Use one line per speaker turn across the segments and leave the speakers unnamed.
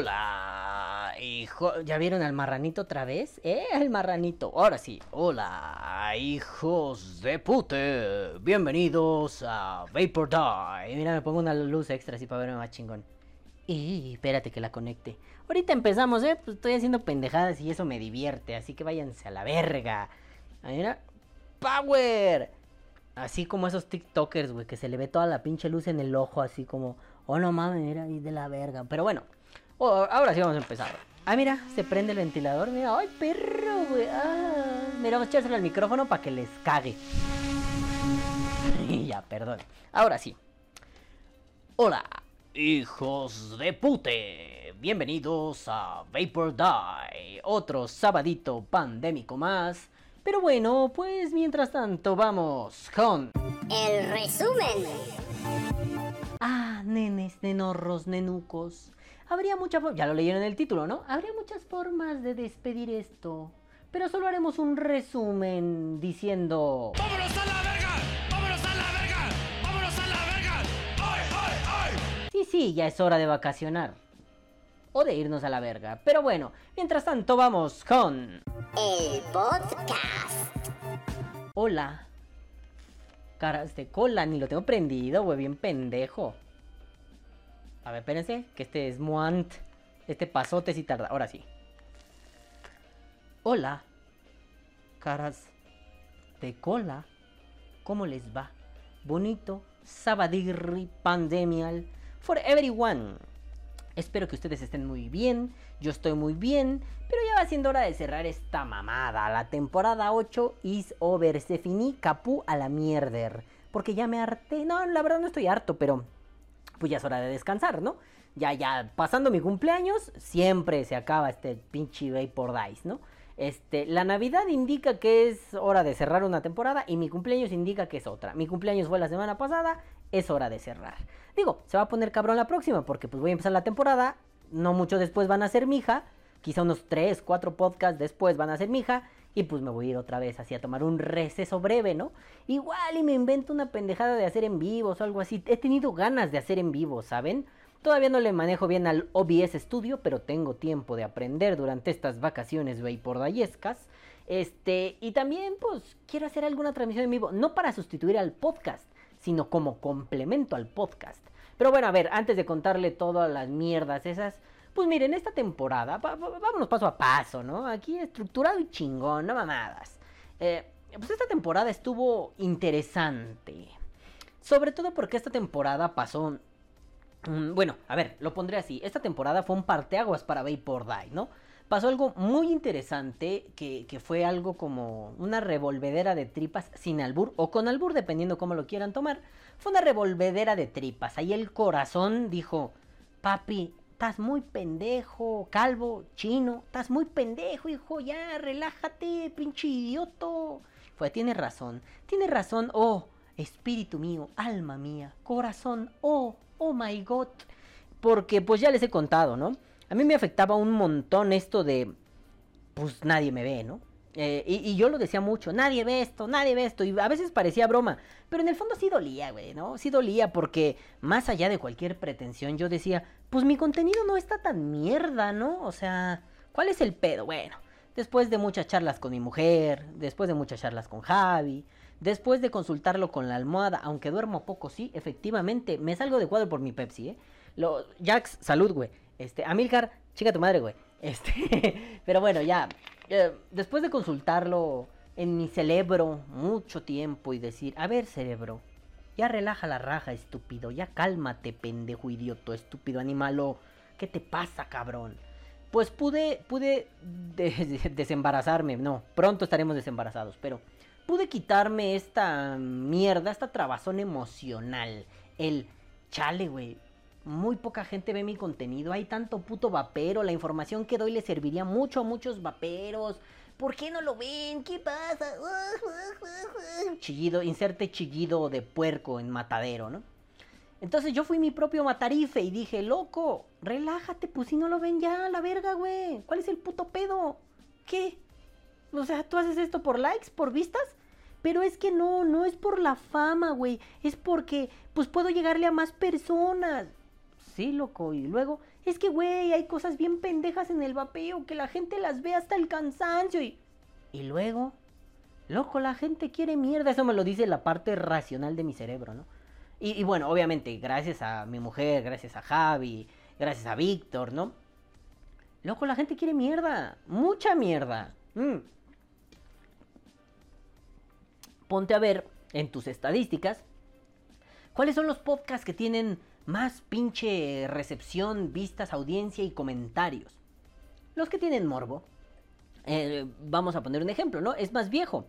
Hola, hijo. ¿Ya vieron al marranito otra vez? ¿Eh? El marranito. Ahora sí. Hola, hijos de pute. Bienvenidos a Vapor Die. Mira, me pongo una luz extra así para verme más chingón. Y espérate que la conecte. Ahorita empezamos, ¿eh? Pues estoy haciendo pendejadas y eso me divierte. Así que váyanse a la verga. Ahí mira. ¡Power! Así como esos TikTokers, güey, que se le ve toda la pinche luz en el ojo, así como, oh no mames, mira, ahí de la verga. Pero bueno, Oh, ahora sí vamos a empezar. Ah, mira, se prende el ventilador. Mira, ay, perro, güey. Ah, mira, vamos a echárselo al micrófono para que les cague. ya, perdón. Ahora sí. Hola, hijos de pute. Bienvenidos a Vapor Die. Otro sabadito pandémico más. Pero bueno, pues mientras tanto vamos con...
El resumen.
Ah, nenes, nenorros, nenucos. Habría muchas ya lo leyeron en el título, ¿no? Habría muchas formas de despedir esto. Pero solo haremos un resumen diciendo...
¡Vámonos a la verga! ¡Vámonos a la verga! ¡Vámonos a la verga! ¡Ay, ay, ay!
Sí, sí, ya es hora de vacacionar. O de irnos a la verga. Pero bueno, mientras tanto vamos con...
El podcast.
Hola. Caras de cola, ni lo tengo prendido, güey, bien pendejo. A ver, espérense, que este es Muant. Este pasote si tarda. Ahora sí. Hola. Caras de cola. ¿Cómo les va? Bonito. Sabadirri Pandemial. For everyone. Espero que ustedes estén muy bien. Yo estoy muy bien. Pero ya va siendo hora de cerrar esta mamada. La temporada 8 is over. Se finí capú a la mierder. Porque ya me harté. No, la verdad no estoy harto, pero pues ya es hora de descansar, ¿no? Ya, ya, pasando mi cumpleaños, siempre se acaba este pinche Vapor Dice, ¿no? Este, la Navidad indica que es hora de cerrar una temporada y mi cumpleaños indica que es otra. Mi cumpleaños fue la semana pasada, es hora de cerrar. Digo, se va a poner cabrón la próxima porque pues voy a empezar la temporada, no mucho después van a ser mija, quizá unos 3, 4 podcasts después van a ser mija y pues me voy a ir otra vez así a tomar un receso breve, ¿no? Igual y me invento una pendejada de hacer en vivos o algo así. He tenido ganas de hacer en vivo, ¿saben? Todavía no le manejo bien al OBS Studio, pero tengo tiempo de aprender durante estas vacaciones vapordayescas. Este, y también pues quiero hacer alguna transmisión en vivo, no para sustituir al podcast, sino como complemento al podcast. Pero bueno, a ver, antes de contarle todas las mierdas esas, pues miren, esta temporada, vámonos paso a paso, ¿no? Aquí estructurado y chingón, no mamadas. Eh, pues esta temporada estuvo interesante. Sobre todo porque esta temporada pasó... bueno, a ver, lo pondré así. Esta temporada fue un parteaguas para Vapor Die, ¿no? Pasó algo muy interesante que, que, fue algo como una revolvedera de tripas sin albur o con albur, dependiendo cómo lo quieran tomar. Fue una revolvedera de tripas. Ahí el corazón dijo, papi, estás muy pendejo, calvo, chino, estás muy pendejo, hijo, ya, relájate, pinche idioto. Pues tiene razón, tiene razón, oh, espíritu mío, alma mía, corazón, oh, oh my god. Porque pues ya les he contado, ¿no? A mí me afectaba un montón esto de, pues nadie me ve, ¿no? Eh, y, yo lo decía mucho, nadie ve esto, nadie ve esto, y a veces parecía broma, pero en el fondo sí dolía, güey, ¿no? Sí dolía porque más allá de cualquier pretensión yo decía, pues mi contenido no está tan mierda, ¿no? O sea, ¿cuál es el pedo? Bueno, después de muchas charlas con mi mujer, después de muchas charlas con Javi, después de consultarlo con la almohada, aunque duermo poco, sí, efectivamente, me salgo de cuadro por mi Pepsi, ¿eh? Lo, Jax, salud, güey. Este, Amilcar, chica tu madre, güey. Este, pero bueno, ya, eh, después de consultarlo en mi cerebro mucho tiempo y decir, a ver cerebro, ya relaja la raja, estúpido, ya cálmate, pendejo, idioto, estúpido animalo, ¿qué te pasa, cabrón? Pues pude, pude desembarazarme, no, pronto estaremos desembarazados, pero pude quitarme esta mierda, esta trabazón emocional, el chale, güey, muy poca gente ve mi contenido. Hay tanto puto vapero. La información que doy le serviría mucho a muchos vaperos. ¿Por qué no lo ven? ¿Qué pasa? Chillido, inserte chillido de puerco en matadero, ¿no? Entonces yo fui mi propio matarife y dije, loco, relájate, pues si no lo ven ya, la verga, güey. ¿Cuál es el puto pedo? ¿Qué? O sea, tú haces esto por likes, por vistas. Pero es que no, no es por la fama, güey. Es porque, pues puedo llegarle a más personas. sí, loco. Y luego, es que, güey, hay cosas bien pendejas en el vapeo que la gente las ve hasta el cansancio. Y, y luego, loco, la gente quiere mierda. Eso me lo dice la parte racional de mi cerebro, ¿no? Y, bueno, obviamente, gracias a mi mujer, gracias a Javi, gracias a Víctor, ¿no? Loco, la gente quiere mierda. Mucha mierda. Mm. Ponte a ver en tus estadísticas cuáles son los podcasts que tienen más pinche recepción, vistas, audiencia y comentarios. Los que tienen morbo. Eh, vamos a poner un ejemplo, ¿no? Es más viejo.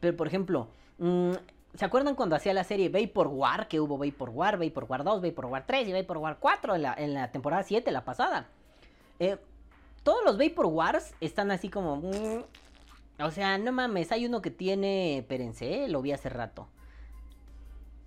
Pero por ejemplo, mm, ¿se acuerdan cuando hacía la serie Vapor War? Que hubo Vapor War, Vapor War 2, Vapor War 3 y Vapor War 4 en la, en la temporada 7, la pasada. Eh, todos los Vapor Wars están así como... mm, o sea, no mames, hay uno que tiene... Espérense, eh, lo vi hace rato.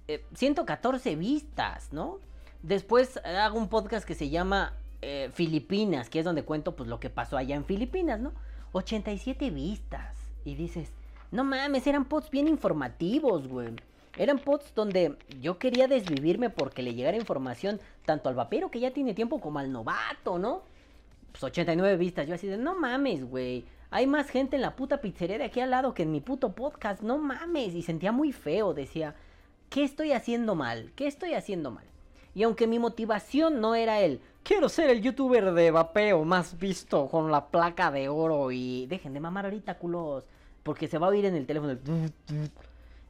Eh, 114 vistas, ¿no? Después eh, hago un podcast que se llama eh, Filipinas, que es donde cuento pues lo que pasó allá en Filipinas, ¿no? 87 vistas. Y dices, no mames, eran pods bien informativos, güey. Eran pods donde yo quería desvivirme porque le llegara información tanto al vapero que ya tiene tiempo como al novato, ¿no? Pues 89 vistas. Yo así de, no mames, güey. Hay más gente en la puta pizzería de aquí al lado que en mi puto podcast. No mames. Y sentía muy feo. Decía, ¿qué estoy haciendo mal? ¿Qué estoy haciendo mal? Y aunque mi motivación no era el, quiero ser el youtuber de vapeo más visto con la placa de oro y dejen de mamar ahorita, culos. Porque se va a oír en el teléfono.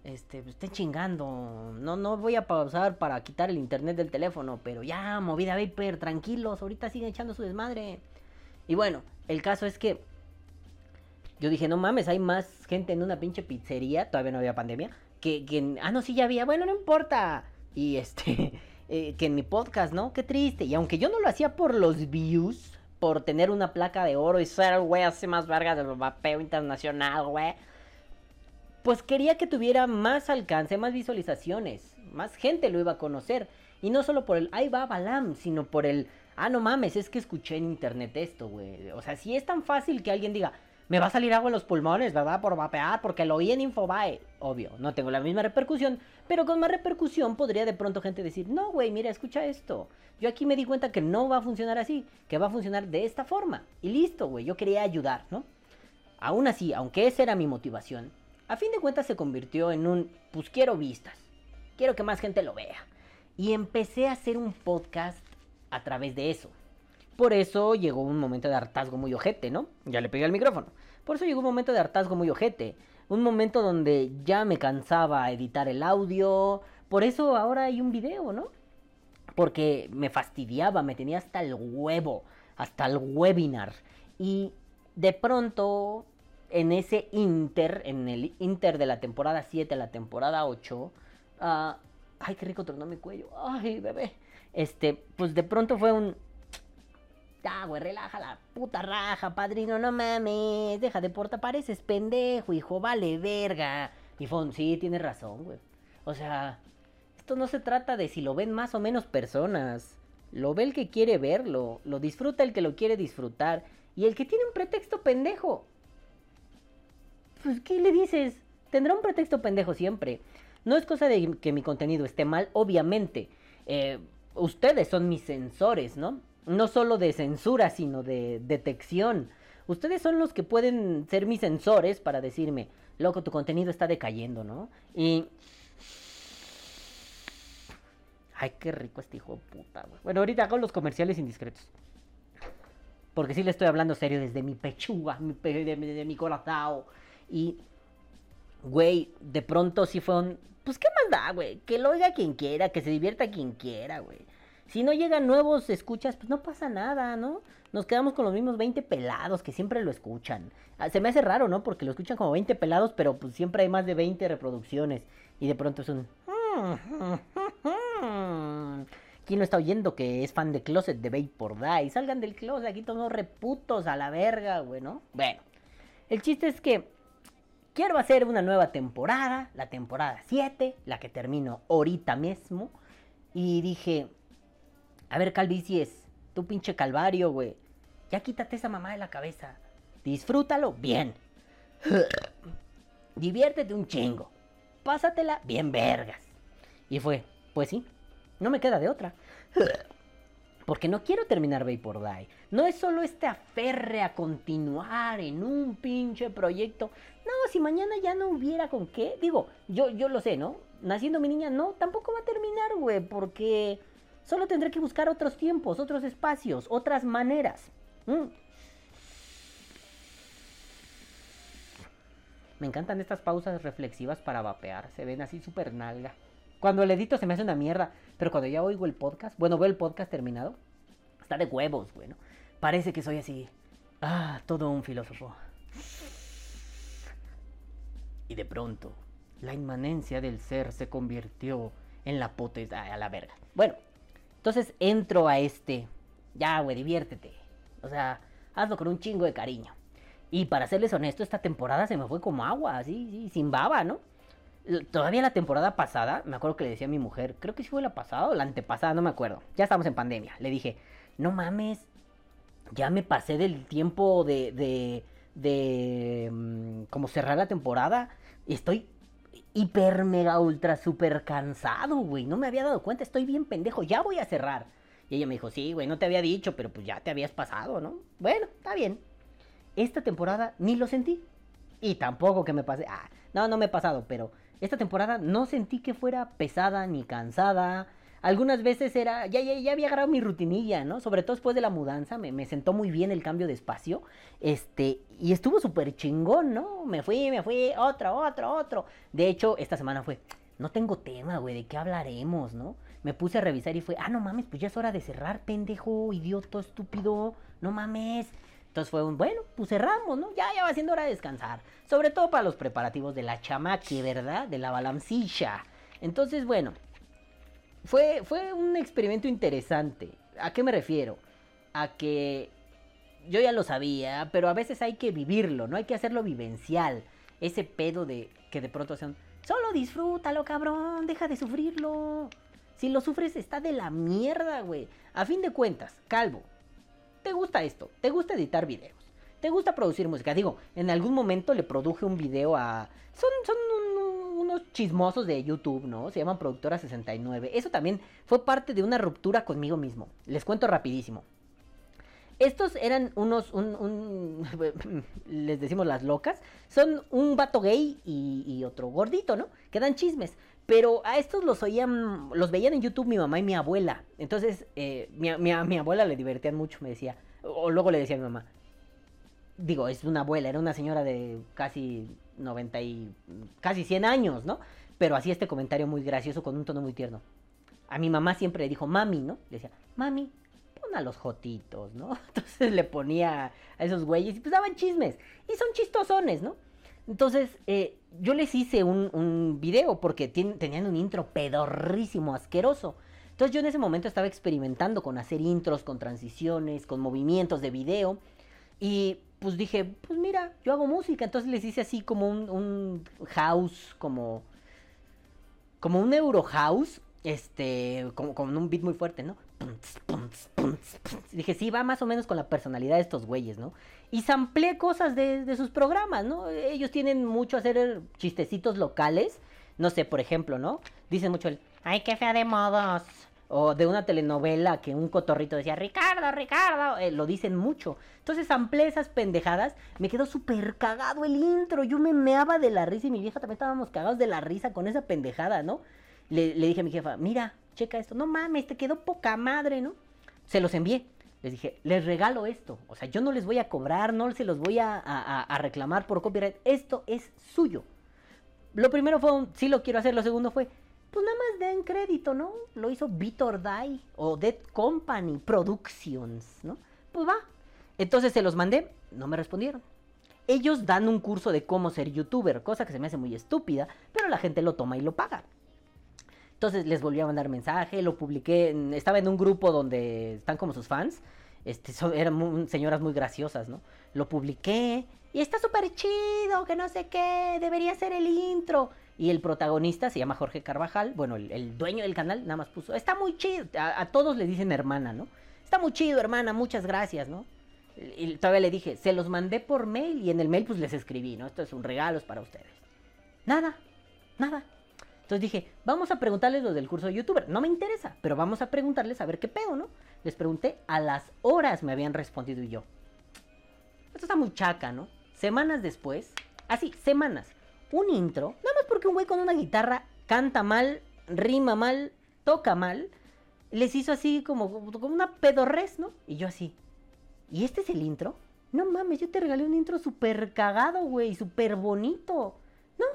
Este, pues, estén chingando. No, no voy a pausar para quitar el internet del teléfono. Pero ya, movida Vapor, tranquilos. Ahorita siguen echando su desmadre. Y bueno, el caso es que yo dije, no mames, hay más gente en una pinche pizzería, todavía no había pandemia, que, que ah, no, sí, ya había, bueno, no importa. Y este, eh, que en mi podcast, ¿no? Qué triste. Y aunque yo no lo hacía por los views, por tener una placa de oro y ser el güey así más verga del vapeo internacional, güey. Pues quería que tuviera más alcance, más visualizaciones, más gente lo iba a conocer. Y no solo por el, ahí va Balam, sino por el, ah, no mames, es que escuché en internet esto, güey. O sea, si es tan fácil que alguien diga, me va a salir agua en los pulmones, ¿verdad? Por vapear, porque lo oí en Infobae. Obvio, no tengo la misma repercusión, pero con más repercusión podría de pronto gente decir, no, güey, mira, escucha esto. Yo aquí me di cuenta que no va a funcionar así, que va a funcionar de esta forma. Y listo, güey, yo quería ayudar, ¿no? Aún así, aunque esa era mi motivación, a fin de cuentas se convirtió en un, pues quiero vistas, quiero que más gente lo vea. Y empecé a hacer un podcast a través de eso. Por eso llegó un momento de hartazgo muy ojete, ¿no? Ya le pegué al micrófono. Por eso llegó un momento de hartazgo muy ojete. Un momento donde ya me cansaba editar el audio. Por eso ahora hay un video, ¿no? Porque me fastidiaba, me tenía hasta el huevo, hasta el webinar. Y de pronto, en ese inter, en el inter de la temporada 7 a la temporada 8, ah, ay, qué rico tronó mi cuello, ay, bebé. Este, pues de pronto fue un, ya, güey, relaja la puta raja, padrino, no mames, deja de porta, pareces pendejo, hijo, vale verga. Y un, sí, tienes razón, güey. O sea, esto no se trata de si lo ven más o menos personas. Lo ve el que quiere verlo, lo disfruta el que lo quiere disfrutar y el que tiene un pretexto pendejo. Pues, ¿qué le dices? Tendrá un pretexto pendejo siempre. No es cosa de que mi contenido esté mal, obviamente. Eh, ustedes son mis sensores, ¿no? No solo de censura, sino de detección. Ustedes son los que pueden ser mis sensores para decirme, loco, tu contenido está decayendo, ¿no? Y... Ay, qué rico este hijo de puta, güey. Bueno, ahorita hago los comerciales indiscretos. Porque sí le estoy hablando serio desde mi pechuga, mi de, mi- corazón. Y, güey, de pronto sí fue un... Pues, ¿qué más güey? Que lo oiga quien quiera, que se divierta quien quiera, güey. Si no llegan nuevos escuchas, pues no pasa nada, ¿no? Nos quedamos con los mismos 20 pelados que siempre lo escuchan. Ah, Se me hace raro, ¿no? Porque lo escuchan como 20 pelados, pero pues siempre hay más de 20 reproducciones. Y de pronto es un... ¿Quién no está oyendo que es fan de Closet de Vapor Die? Salgan del closet, aquí todos reputos a la verga, güey, ¿no? Bueno, el chiste es que quiero hacer una nueva temporada, la temporada 7, la que termino ahorita mismo. Y dije, a ver, Calvicies, tu pinche calvario, güey. Ya quítate esa mamá de la cabeza. Disfrútalo bien. Diviértete un chingo. Pásatela bien vergas. Y fue, pues sí, no me queda de otra. Porque no quiero terminar Vapor Die. No es solo este aferre a continuar en un pinche proyecto. No, si mañana ya no hubiera con qué. Digo, yo, yo lo sé, ¿no? Naciendo mi niña, no, tampoco va a terminar, güey. Porque solo tendré que buscar otros tiempos, otros espacios, otras maneras. Mm. Me encantan estas pausas reflexivas para vapear. Se ven así súper nalga. Cuando el edito se me hace una mierda. Pero cuando ya oigo el podcast, bueno, veo el podcast terminado, está de huevos, bueno. Parece que soy así. Ah, todo un filósofo. Y de pronto, la inmanencia del ser se convirtió en la potestad. A la verga. Bueno, entonces entro a este. Ya, güey, diviértete. O sea, hazlo con un chingo de cariño. Y para serles honesto, esta temporada se me fue como agua, así, sí, sin baba, ¿no? Todavía la temporada pasada, me acuerdo que le decía a mi mujer, creo que sí fue la pasada o la antepasada, no me acuerdo. Ya estamos en pandemia. Le dije, no mames, ya me pasé del tiempo de, de, de, mm, como cerrar la temporada. Estoy hiper, mega, ultra, super cansado, güey. No me había dado cuenta, estoy bien pendejo, ya voy a cerrar. Y ella me dijo, sí, güey, no te había dicho, pero pues ya te habías pasado, ¿no? Bueno, está bien. Esta temporada ni lo sentí. Y tampoco que me pase. Ah, no, no me he pasado, pero esta temporada no sentí que fuera pesada ni cansada. Algunas veces era, ya, ya, ya había agarrado mi rutinilla, ¿no? Sobre todo después de la mudanza, me, me sentó muy bien el cambio de espacio. Este, y estuvo súper chingón, ¿no? Me fui, me fui, otro, otro, otro. De hecho, esta semana fue, no tengo tema, güey, ¿de qué hablaremos, no? Me puse a revisar y fue, ah, no mames, pues ya es hora de cerrar, pendejo, idiota, estúpido, no mames. Entonces fue un, bueno, pues cerramos, ¿no? Ya, ya va siendo hora de descansar. Sobre todo para los preparativos de la chamaque, ¿verdad? De la balancilla. Entonces, bueno, fue, fue un experimento interesante. ¿A qué me refiero? A que yo ya lo sabía, pero a veces hay que vivirlo, ¿no? Hay que hacerlo vivencial. Ese pedo de que de pronto sean, solo disfrútalo, cabrón, deja de sufrirlo. Si lo sufres está de la mierda, güey. A fin de cuentas, calvo, te gusta esto, te gusta editar videos, te gusta producir música. Digo, en algún momento le produje un video a... Son, son chismosos de YouTube, ¿no? Se llaman Productora 69. Eso también fue parte de una ruptura conmigo mismo. Les cuento rapidísimo. Estos eran unos, un, les decimos las locas, son un vato gay y, otro gordito, ¿no? Que dan chismes. Pero a estos los oían, los veían en YouTube mi mamá y mi abuela. Entonces, eh, mi, mi, abuela le divertían mucho, me decía. O luego le decía a mi mamá. Digo, es una abuela, era una señora de casi 90 y... casi 100 años, ¿no? Pero hacía este comentario muy gracioso con un tono muy tierno. A mi mamá siempre le dijo mami, ¿no? Le decía, mami, pon a los jotitos, ¿no? Entonces le ponía a esos güeyes y pues daban chismes. Y son chistosones, ¿no? Entonces, eh, yo les hice un, un video porque tenían un intro pedorrísimo, asqueroso. Entonces yo en ese momento estaba experimentando con hacer intros, con transiciones, con movimientos de video. Y pues dije, pues mira, yo hago música. Entonces les hice así como un, un house, como, como un euro house, este, como con un beat muy fuerte, ¿no? Dije, sí, va más o menos con la personalidad de estos güeyes, ¿no? Y samplé cosas de, sus programas, ¿no? Ellos tienen mucho hacer chistecitos locales. No sé, por ejemplo, ¿no? Dicen mucho el, ay, qué fea de modos. O de una telenovela que un cotorrito decía, Ricardo, Ricardo. Eh, lo dicen mucho. Entonces samplé esas pendejadas. Me quedó súper cagado el intro. Yo me meaba de la risa y mi vieja también estábamos cagados de la risa con esa pendejada, ¿no? Le, le dije a mi jefa, mira, checa esto. No mames, te quedó poca madre, ¿no? Se los envié. Les dije, les regalo esto. O sea, yo no les voy a cobrar, no se los voy a, reclamar por copyright. Esto es suyo. Lo primero fue un, sí lo quiero hacer. Lo segundo fue, pues nada más den crédito, ¿no? Lo hizo Vitor Die o Dead Company Productions, ¿no? Pues va. Entonces se los mandé, no me respondieron. Ellos dan un curso de cómo ser youtuber, cosa que se me hace muy estúpida, pero la gente lo toma y lo paga. Entonces les volví a mandar mensaje, lo publiqué, estaba en un grupo donde están como sus fans, este, eran señoras muy graciosas, ¿no? Lo publiqué y está súper chido, que no sé qué, debería ser el intro. Y el protagonista se llama Jorge Carvajal, bueno, el, dueño del canal nada más puso, está muy chido, a, todos le dicen hermana, ¿no? Está muy chido, hermana, muchas gracias, ¿no? Y todavía le dije, se los mandé por mail y en el mail pues les escribí, ¿no? Esto es un regalo, para ustedes. Nada, nada. Entonces dije, vamos a preguntarles lo del curso de youtuber. No me interesa, pero vamos a preguntarles a ver qué pedo, ¿no? Les pregunté, a las horas me habían respondido y yo. Esto está muy chaca, ¿no? Semanas después, así, semanas, un intro, nada más porque un güey con una guitarra canta mal, rima mal, toca mal, les hizo así como, como una pedorres, ¿no? Y yo así. ¿Y este es el intro? No mames, yo te regalé un intro súper cagado, güey, súper bonito. No.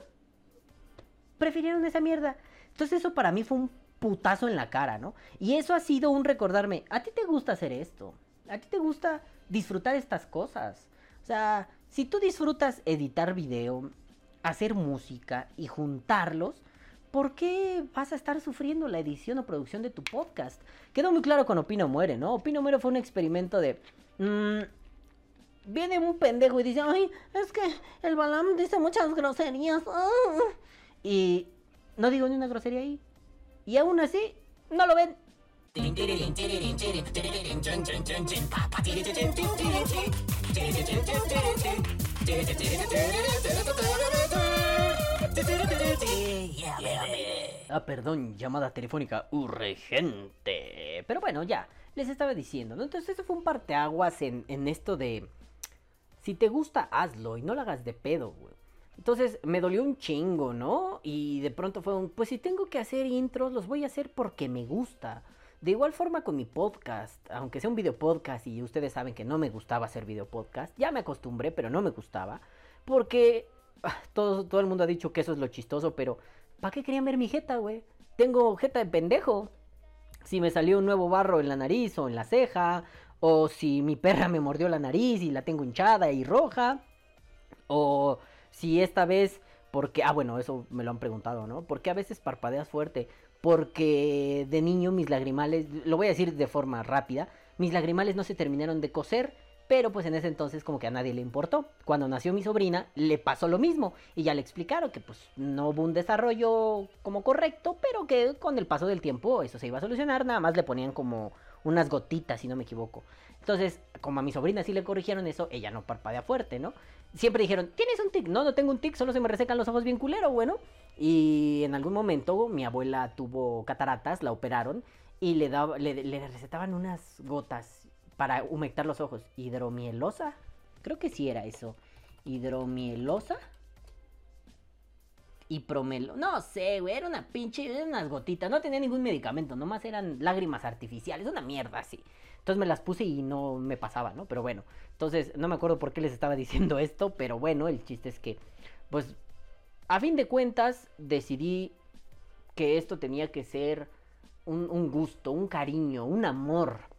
Prefirieron esa mierda. Entonces eso para mí fue un putazo en la cara, ¿no? Y eso ha sido un recordarme, a ti te gusta hacer esto. A ti te gusta disfrutar estas cosas. O sea, si tú disfrutas editar video, hacer música y juntarlos, ¿por qué vas a estar sufriendo la edición o producción de tu podcast? Quedó muy claro con Opino Muere, ¿no? Opino Muere fue un experimento de... mm, viene un pendejo y dice, ay, es que el Balam dice muchas groserías. ah". Y no digo ni una grosería ahí. Y aún así, no lo ven. Ah, perdón, llamada telefónica urgente. Pero bueno, ya, les estaba diciendo, ¿no? Entonces eso fue un parteaguas en, en esto de... Si te gusta, hazlo y no lo hagas de pedo, güey. Entonces me dolió un chingo, ¿no? Y de pronto fue un, pues si tengo que hacer intros, los voy a hacer porque me gusta. De igual forma con mi podcast, aunque sea un video podcast y ustedes saben que no me gustaba hacer video podcast, ya me acostumbré, pero no me gustaba. Porque todo, todo el mundo ha dicho que eso es lo chistoso, pero ¿para qué querían ver mi jeta, güey? Tengo jeta de pendejo. Si me salió un nuevo barro en la nariz o en la ceja, o si mi perra me mordió la nariz y la tengo hinchada y roja, o si esta vez, porque, ah, bueno, eso me lo han preguntado, ¿no? ¿Por qué a veces parpadeas fuerte? Porque de niño mis lagrimales, lo voy a decir de forma rápida, mis lagrimales no se terminaron de coser, pero pues en ese entonces como que a nadie le importó. Cuando nació mi sobrina le pasó lo mismo y ya le explicaron que pues no hubo un desarrollo como correcto, pero que con el paso del tiempo eso se iba a solucionar, nada más le ponían como unas gotitas si no me equivoco. Entonces, como a mi sobrina sí le corrigieron eso, ella no parpadea fuerte, ¿no? Siempre dijeron, ¿tienes un tic? No, no tengo un tic, solo se me resecan los ojos bien culero, bueno. Y en algún momento mi abuela tuvo cataratas, la operaron y le, daba, le, le recetaban unas gotas para humectar los ojos. ¿Hidromielosa? Creo que sí era eso. ¿Hidromielosa? Y promelo. No sé, güey, era una pinche. Eran unas gotitas. No tenía ningún medicamento, nomás eran lágrimas artificiales. Una mierda así. Entonces me las puse y no me pasaba, ¿no? Pero bueno. Entonces, no me acuerdo por qué les estaba diciendo esto. Pero bueno, el chiste es que. Pues. A fin de cuentas, decidí que esto tenía que ser un, un gusto, un cariño, un amor.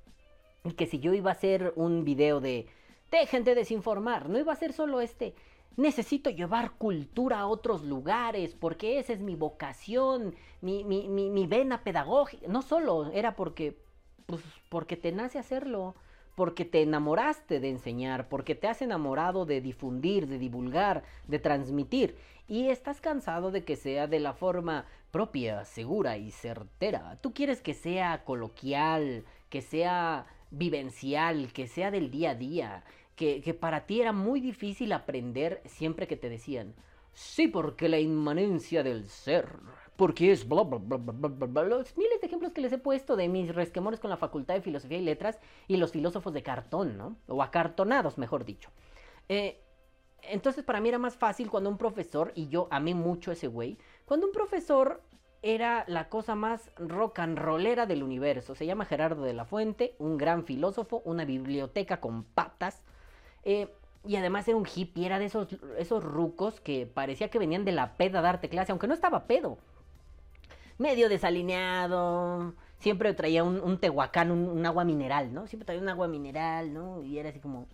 Que si yo iba a hacer un video de. Dejen de desinformar. No iba a ser solo este necesito llevar cultura a otros lugares, porque esa es mi vocación, mi, mi, mi, mi vena pedagógica. No solo era porque, pues, porque te nace hacerlo, porque te enamoraste de enseñar, porque te has enamorado de difundir, de divulgar, de transmitir, y estás cansado de que sea de la forma propia, segura y certera. Tú quieres que sea coloquial, que sea vivencial, que sea del día a día, que, que, para ti era muy difícil aprender siempre que te decían, sí, porque la inmanencia del ser, porque es bla, bla, bla, bla, bla, bla, los miles de ejemplos que les he puesto de mis resquemores con la Facultad de Filosofía y Letras y los filósofos de cartón, ¿no? O acartonados, mejor dicho. Eh, entonces para mí era más fácil cuando un profesor, y yo amé mucho ese güey, cuando un profesor era la cosa más rock and rollera del universo. Se llama Gerardo de la Fuente, un gran filósofo, una biblioteca con patas. Eh, y además era un hippie, era de esos, esos rucos que parecía que venían de la peda a darte clase, aunque no estaba pedo. Medio desalineado, siempre traía un, tehuacán, un, un, agua mineral, ¿no? Siempre traía un agua mineral, ¿no? Y era así como...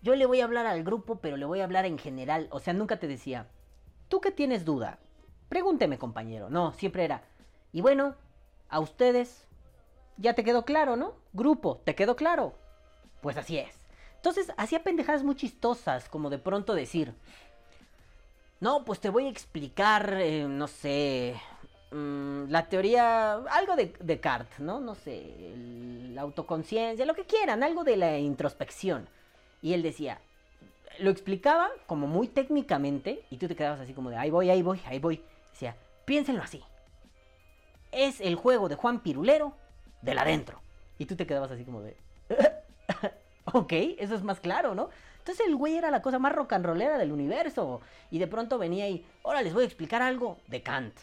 Yo le voy a hablar al grupo, pero le voy a hablar en general. O sea, nunca te decía, ¿tú qué tienes duda? Pregúnteme, compañero. No, siempre era. Y bueno, a ustedes, ya te quedó claro, ¿no? Grupo, ¿te quedó claro? Pues así es. Entonces hacía pendejadas muy chistosas, como de pronto decir, no, pues te voy a explicar, eh, no sé, mmm, la teoría, algo de Descartes, ¿no? No sé, la autoconciencia, lo que quieran, algo de la introspección. Y él decía, lo explicaba como muy técnicamente, y tú te quedabas así como de, ahí voy, ahí voy, ahí voy. Piénsenlo así. Es el juego de Juan Pirulero del adentro. Y tú te quedabas así como de... ok, eso es más claro, ¿no? Entonces el güey era la cosa más rock and rollera del universo. Y de pronto venía y, ahora les voy a explicar algo de Kant.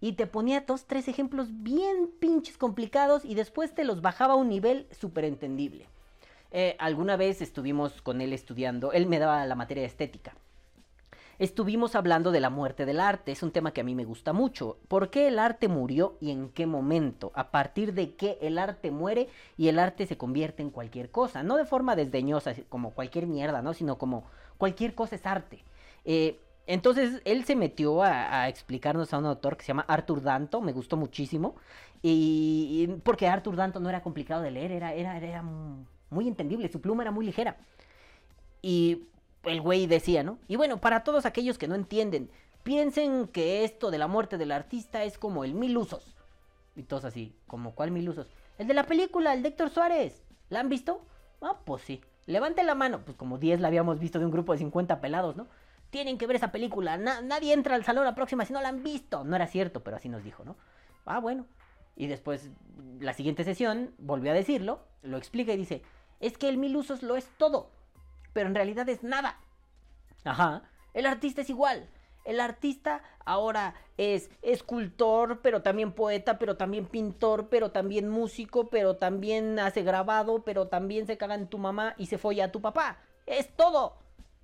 Y te ponía dos, tres ejemplos bien pinches complicados y después te los bajaba a un nivel súper entendible. Eh, alguna vez estuvimos con él estudiando, él me daba la materia de estética. Estuvimos hablando de la muerte del arte, es un tema que a mí me gusta mucho. ¿Por qué el arte murió y en qué momento? ¿A partir de qué el arte muere y el arte se convierte en cualquier cosa? No de forma desdeñosa, como cualquier mierda, ¿no? Sino como cualquier cosa es arte. Eh, entonces él se metió a, explicarnos a un autor que se llama Arthur Danto, me gustó muchísimo. Y, porque Arthur Danto no era complicado de leer, era, era, era muy entendible, su pluma era muy ligera. Y el güey decía, ¿no? Y bueno, para todos aquellos que no entienden, piensen que esto de la muerte del artista es como el mil usos. Y todos así, ¿como cuál mil usos? El de la película, el de Héctor Suárez. ¿La han visto? Ah, pues sí. Levante la mano. Pues como 10 la habíamos visto de un grupo de 50 pelados, ¿no? Tienen que ver esa película. nadie entra al salón la próxima si no la han visto. No era cierto, pero así nos dijo, ¿no? Ah, bueno. Y después, la siguiente sesión, volvió a decirlo, lo explica y dice, es que el mil usos lo es todo pero en realidad es nada. Ajá, el artista es igual. El artista ahora es escultor, pero también poeta, pero también pintor, pero también músico, pero también hace grabado, pero también se caga en tu mamá y se folla a tu papá. Es todo.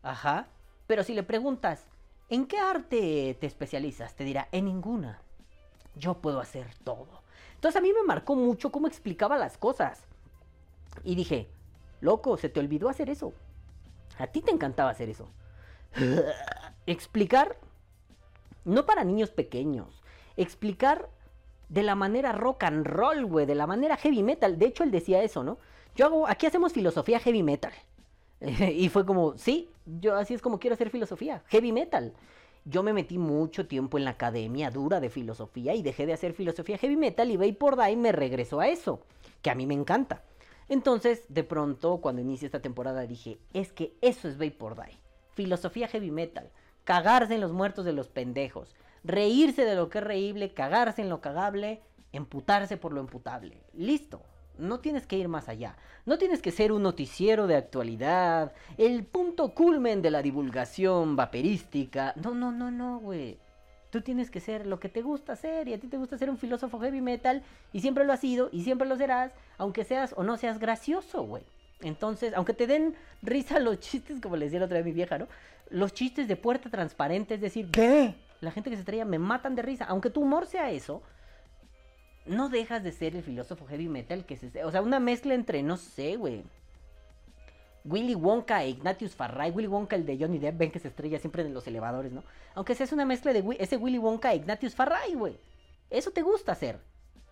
Ajá. Pero si le preguntas, ¿en qué arte te especializas? Te dirá, en ninguna. Yo puedo hacer todo. Entonces a mí me marcó mucho cómo explicaba las cosas. Y dije, loco, se te olvidó hacer eso. A ti te encantaba hacer eso. Explicar, no para niños pequeños, explicar de la manera rock and roll, güey, de la manera heavy metal. De hecho, él decía eso, ¿no? Yo hago, aquí hacemos filosofía heavy metal. y fue como, sí, yo así es como quiero hacer filosofía, heavy metal. Yo me metí mucho tiempo en la academia dura de filosofía y dejé de hacer filosofía heavy metal y Vapor Die me regresó a eso, que a mí me encanta. Entonces, de pronto, cuando inicia esta temporada, dije, es que eso es Vapor Die. Filosofía heavy metal. Cagarse en los muertos de los pendejos. Reírse de lo que es reíble, cagarse en lo cagable, emputarse por lo emputable. Listo. No tienes que ir más allá. No tienes que ser un noticiero de actualidad, el punto culmen de la divulgación vaperística. No, no, no, no, güey. Tú tienes que ser lo que te gusta ser y a ti te gusta ser un filósofo heavy metal y siempre lo has sido y siempre lo serás, aunque seas o no seas gracioso, güey. Entonces, aunque te den risa los chistes, como le decía la otra vez mi vieja, ¿no? Los chistes de puerta transparente, es decir, ¿qué? La gente que se traía me matan de risa. Aunque tu humor sea eso, no dejas de ser el filósofo heavy metal que se... O sea, una mezcla entre, no sé, güey Willy Wonka e Ignatius Farray. Willy Wonka, el de Johnny Depp, ven que se estrella siempre en los elevadores, ¿no? Aunque sea una mezcla de ese Willy Wonka e Ignatius Farray, güey. Eso te gusta hacer.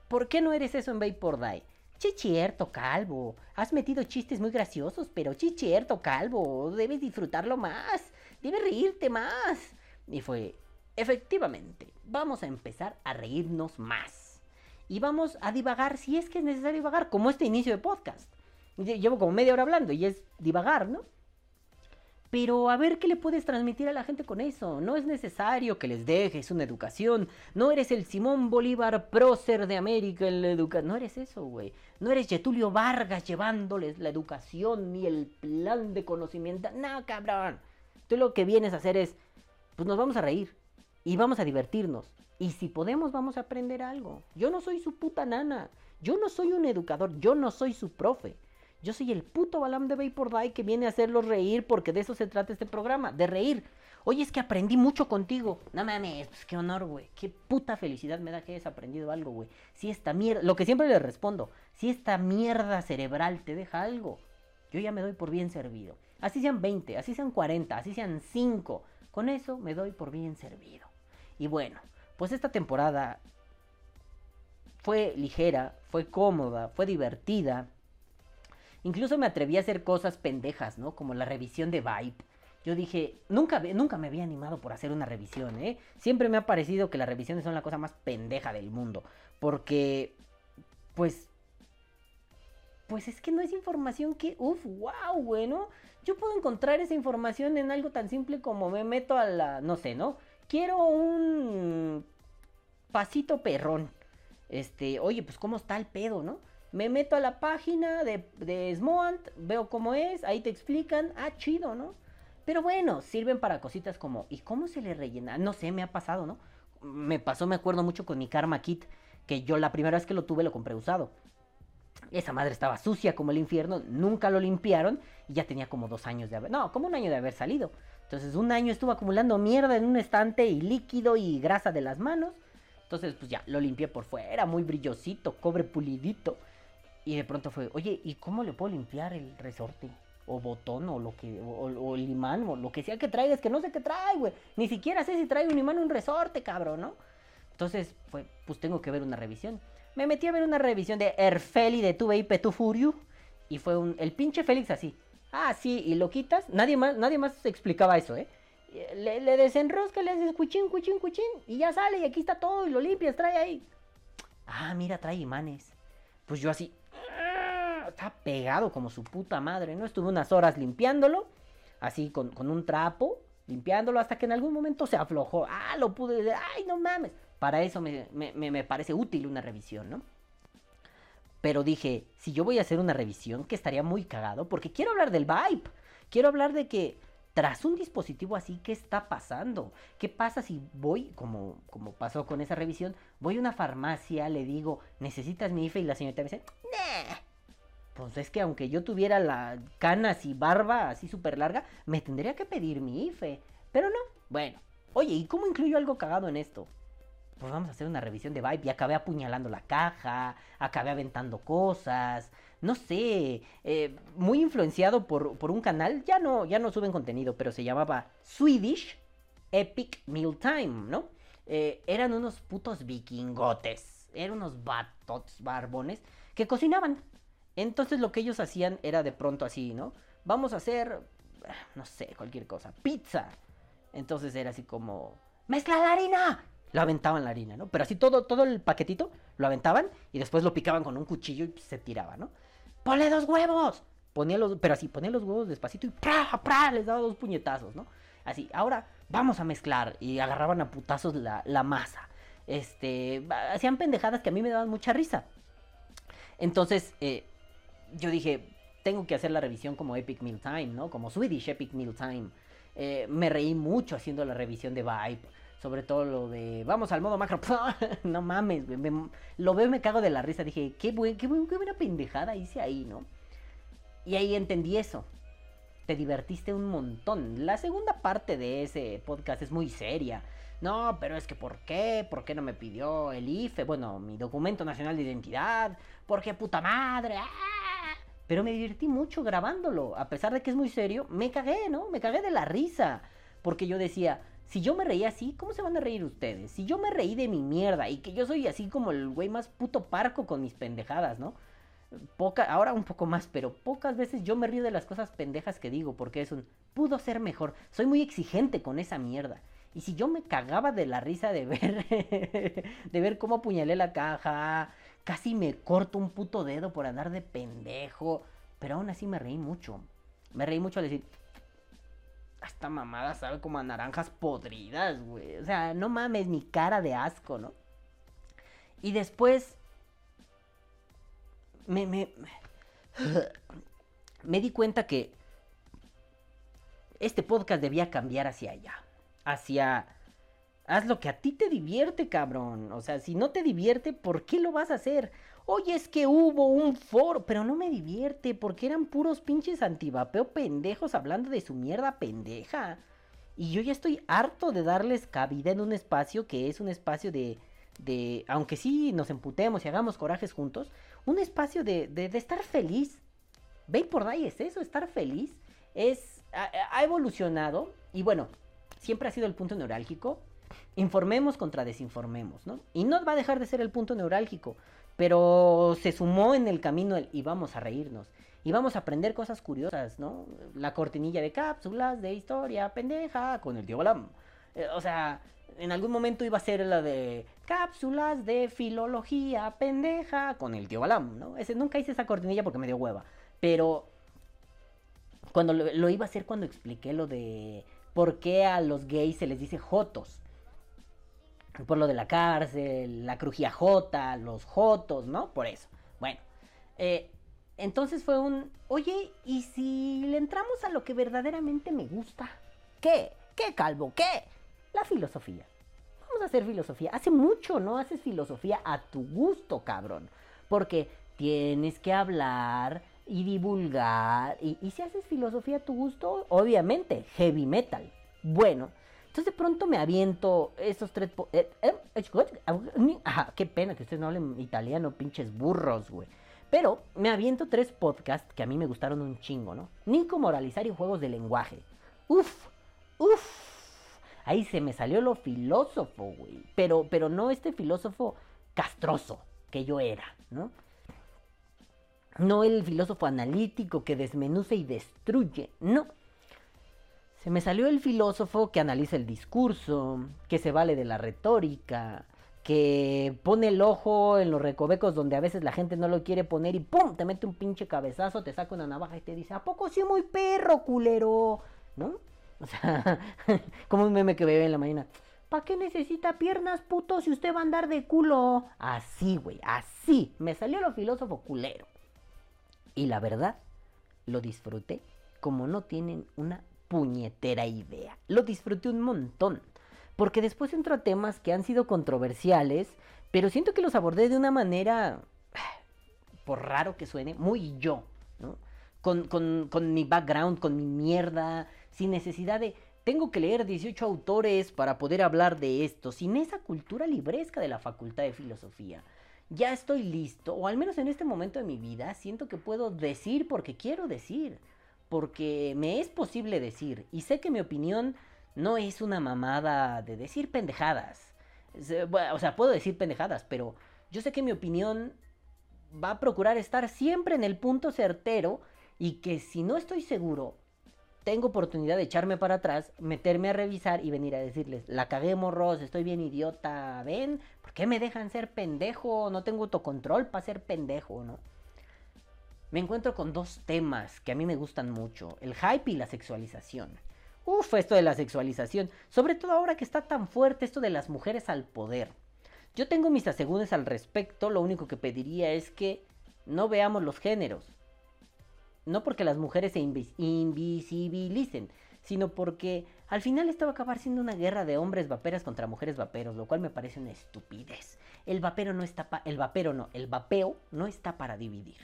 ¿Por qué no eres eso en Vapor Die? Chichierto, calvo. Has metido chistes muy graciosos, pero chichierto, calvo. Debes disfrutarlo más. Debes reírte más. Y fue, efectivamente, vamos a empezar a reírnos más. Y vamos a divagar si es que es necesario divagar, como este inicio de podcast. Llevo como media hora hablando y es divagar, ¿no? Pero a ver qué le puedes transmitir a la gente con eso. No es necesario que les dejes una educación. No eres el Simón Bolívar prócer de América en la educación. No eres eso, güey. No eres Getulio Vargas llevándoles la educación ni el plan de conocimiento. No, cabrón. Tú lo que vienes a hacer es, pues nos vamos a reír y vamos a divertirnos. Y si podemos, vamos a aprender algo. Yo no soy su puta nana. Yo no soy un educador. Yo no soy su profe. Yo soy el puto Balam de Vapor Die que viene a hacerlos reír porque de eso se trata este programa, de reír. Oye, es que aprendí mucho contigo. No mames, pues qué honor, güey. Qué puta felicidad me da que hayas aprendido algo, güey. Si esta mierda, lo que siempre le respondo, si esta mierda cerebral te deja algo, yo ya me doy por bien servido. Así sean 20, así sean 40, así sean 5. Con eso me doy por bien servido. Y bueno, pues esta temporada fue ligera, fue cómoda, fue divertida Incluso me atreví a hacer cosas pendejas, ¿no? Como la revisión de Vibe. Yo dije, nunca, nunca me había animado por hacer una revisión, ¿eh? Siempre me ha parecido que las revisiones son la cosa más pendeja del mundo. Porque, pues, pues es que no es información que, uff, wow, bueno. Yo puedo encontrar esa información en algo tan simple como me meto a la, no sé, ¿no? Quiero un pasito perrón. Este, oye, pues cómo está el pedo, ¿no? Me meto a la página de, de Smoant, veo cómo es, ahí te explican, ah, chido, ¿no? Pero bueno, sirven para cositas como, ¿y cómo se le rellena? No sé, me ha pasado, ¿no? Me pasó, me acuerdo mucho con mi Karma Kit, que yo la primera vez que lo tuve lo compré usado. Esa madre estaba sucia como el infierno, nunca lo limpiaron y ya tenía como dos años de haber, no, como un año de haber salido. Entonces un año estuvo acumulando mierda en un estante y líquido y grasa de las manos. Entonces pues ya, lo limpié por fuera, muy brillosito, cobre pulidito. Y de pronto fue, oye, ¿y cómo le puedo limpiar el resorte? O botón, o lo que, o, el imán, o lo que sea que traiga, es que no sé qué trae, güey. Ni siquiera sé si trae un imán o un resorte, cabrón, ¿no? Entonces, fue, pues tengo que ver una revisión. Me metí a ver una revisión de Erfeli de Tuve y Petufuriu. Y fue un, el pinche Félix así. Ah, sí, y lo quitas. Nadie más, nadie más explicaba eso, ¿eh? Le, le desenrosca, le haces cuchín, cuchín, cuchín. Y ya sale, y aquí está todo, y lo limpias, trae ahí. Ah, mira, trae imanes. Pues yo así. Está pegado como su puta madre, ¿no? Estuve unas horas limpiándolo. Así con, con un trapo. Limpiándolo hasta que en algún momento se aflojó. Ah, lo pude. Ay, no mames. Para eso me, me- me- me parece útil una revisión, ¿no? Pero dije, si yo voy a hacer una revisión, que estaría muy cagado, porque quiero hablar del vibe. Quiero hablar de que tras un dispositivo así, ¿qué está pasando? ¿Qué pasa si voy, como, como pasó con esa revisión, voy a una farmacia, le digo, ¿necesitas mi IFE? Y la señorita me dice, "Nah". Pues es que aunque yo tuviera la canas y barba así súper larga, me tendría que pedir mi IFE. Pero no. Bueno. Oye, ¿y cómo incluyo algo cagado en esto? Pues vamos a hacer una revisión de Vibe y acabé apuñalando la caja, acabé aventando cosas, no sé, eh, muy influenciado por, por un canal, ya no, ya no suben contenido, pero se llamaba Swedish Epic Meal Time, ¿no? Eh, eran unos putos vikingotes, eran unos vatos barbones que cocinaban. Entonces lo que ellos hacían era de pronto así, ¿no? Vamos a hacer, no sé, cualquier cosa, pizza. Entonces era así como, mezcla la harina. Lo aventaban la harina, ¿no? Pero así todo, todo el paquetito lo aventaban y después lo picaban con un cuchillo y se tiraba, ¿no? ¡Ponle dos huevos! Ponía los, pero así, ponía los huevos despacito y ¡pra! ¡pra! Les daba dos puñetazos, ¿no? Así, ahora vamos a mezclar y agarraban a putazos la, la masa. Este, hacían pendejadas que a mí me daban mucha risa. Entonces, eh, yo dije, tengo que hacer la revisión como Epic Meal Time, ¿no? Como Swedish Epic Meal Time. Eh, me reí mucho haciendo la revisión de Vibe. Sobre todo lo de, vamos al modo macro. no mames, me- lo veo y me cago de la risa. Dije, qué, buen, qué, buen- qué buena pendejada hice ahí, ¿no? Y ahí entendí eso. Te divertiste un montón. La segunda parte de ese podcast es muy seria. No, pero es que ¿por qué? ¿Por qué no me pidió el IFE? Bueno, mi documento nacional de identidad. ¿Por qué puta madre? ¡Ah! Pero me divertí mucho grabándolo. A pesar de que es muy serio, me cagué, ¿no? Me cagué de la risa. Porque yo decía, si yo me reí así, ¿cómo se van a reír ustedes? Si yo me reí de mi mierda y que yo soy así como el güey más puto parco con mis pendejadas, ¿no? Poca, ahora un poco más, pero pocas veces yo me río de las cosas pendejas que digo, porque es un pudo ser mejor. Soy muy exigente con esa mierda. Y si yo me cagaba de la risa de ver de ver cómo apuñalé la caja, casi me corto un puto dedo por andar de pendejo, pero aún así me reí mucho. Me reí mucho al decir, esta mamada sabe como a naranjas podridas, güey. O sea, no mames, mi cara de asco, ¿no? Y después me, me, me di cuenta que este podcast debía cambiar hacia allá. Hacia... Haz lo que a ti te divierte, cabrón. O sea, si no te divierte, ¿por qué lo vas a hacer? Oye, es que hubo un foro, pero no me divierte, porque eran puros pinches antivapeo pendejos hablando de su mierda pendeja. Y yo ya estoy harto de darles cabida en un espacio que es un espacio de, de aunque sí nos emputemos y hagamos corajes juntos, un espacio de, de, de estar feliz. Ve por ahí es eso, estar feliz. Es, ha evolucionado y bueno, siempre ha sido el punto neurálgico. Informemos contra desinformemos, ¿no? Y no va a dejar de ser el punto neurálgico, pero se sumó en el camino el, y vamos a reírnos. Y vamos a aprender cosas curiosas, ¿no? La cortinilla de cápsulas, de historia, pendeja, con el tío Balam. Eh, o sea, en algún momento iba a ser la de cápsulas de filología, pendeja, con el tío Balam, ¿no? Ese, nunca hice esa cortinilla porque me dio hueva. Pero cuando lo, lo iba a hacer cuando expliqué lo de por qué a los gays se les dice jotos. Por lo de la cárcel, la crujía J, los Jotos, ¿no? Por eso. Bueno, eh, entonces fue un, oye, ¿y si le entramos a lo que verdaderamente me gusta? ¿Qué? ¿Qué, Calvo? ¿Qué? La filosofía. Vamos a hacer filosofía. Hace mucho no haces filosofía a tu gusto, cabrón. Porque tienes que hablar y divulgar. Y, y si haces filosofía a tu gusto, obviamente, heavy metal. Bueno, entonces de pronto me aviento esos tres... po- eh, eh, eh, Ajá, qué pena que ustedes no hablen italiano, pinches burros, güey. Pero me aviento tres podcasts que a mí me gustaron un chingo, ¿no? Nico Moralizar y Juegos de Lenguaje. Uf, uf. Ahí se me salió lo filósofo, güey. Pero, pero no este filósofo castroso que yo era, ¿no? No el filósofo analítico que desmenuza y destruye, no. Me salió el filósofo que analiza el discurso, que se vale de la retórica, que pone el ojo en los recovecos donde a veces la gente no lo quiere poner y ¡pum! te mete un pinche cabezazo, te saca una navaja y te dice, ¿a poco sí muy perro, culero? ¿No? O sea, como un meme que veo en la mañana. ¿Para qué necesita piernas, puto, si usted va a andar de culo? Así, güey, así. Me salió lo filósofo culero. Y la verdad, lo disfruté como no tienen una puñetera idea. Lo disfruté un montón. Porque después entro a temas que han sido controversiales, pero siento que los abordé de una manera, por raro que suene, muy yo, ¿no? Con, con, con mi background, con mi mierda, sin necesidad de... Tengo que leer 18 autores para poder hablar de esto, sin esa cultura libresca de la Facultad de Filosofía. Ya estoy listo, o al menos en este momento de mi vida, siento que puedo decir porque quiero decir, porque me es posible decir, y sé que mi opinión no es una mamada de decir pendejadas. O sea, puedo decir pendejadas, pero yo sé que mi opinión va a procurar estar siempre en el punto certero y que si no estoy seguro, tengo oportunidad de echarme para atrás, meterme a revisar y venir a decirles, la cagué morros, estoy bien idiota, ven, ¿por qué me dejan ser pendejo? No tengo autocontrol para ser pendejo, ¿no? Me encuentro con dos temas que a mí me gustan mucho, el hype y la sexualización. Uf, esto de la sexualización, sobre todo ahora que está tan fuerte esto de las mujeres al poder. Yo tengo mis asegúnes al respecto, lo único que pediría es que no veamos los géneros. No porque las mujeres se invis- invisibilicen, sino porque al final esto va a acabar siendo una guerra de hombres vaperas contra mujeres vaperos, lo cual me parece una estupidez. El vapero no está pa- el vapero no, el vapeo no está para dividir.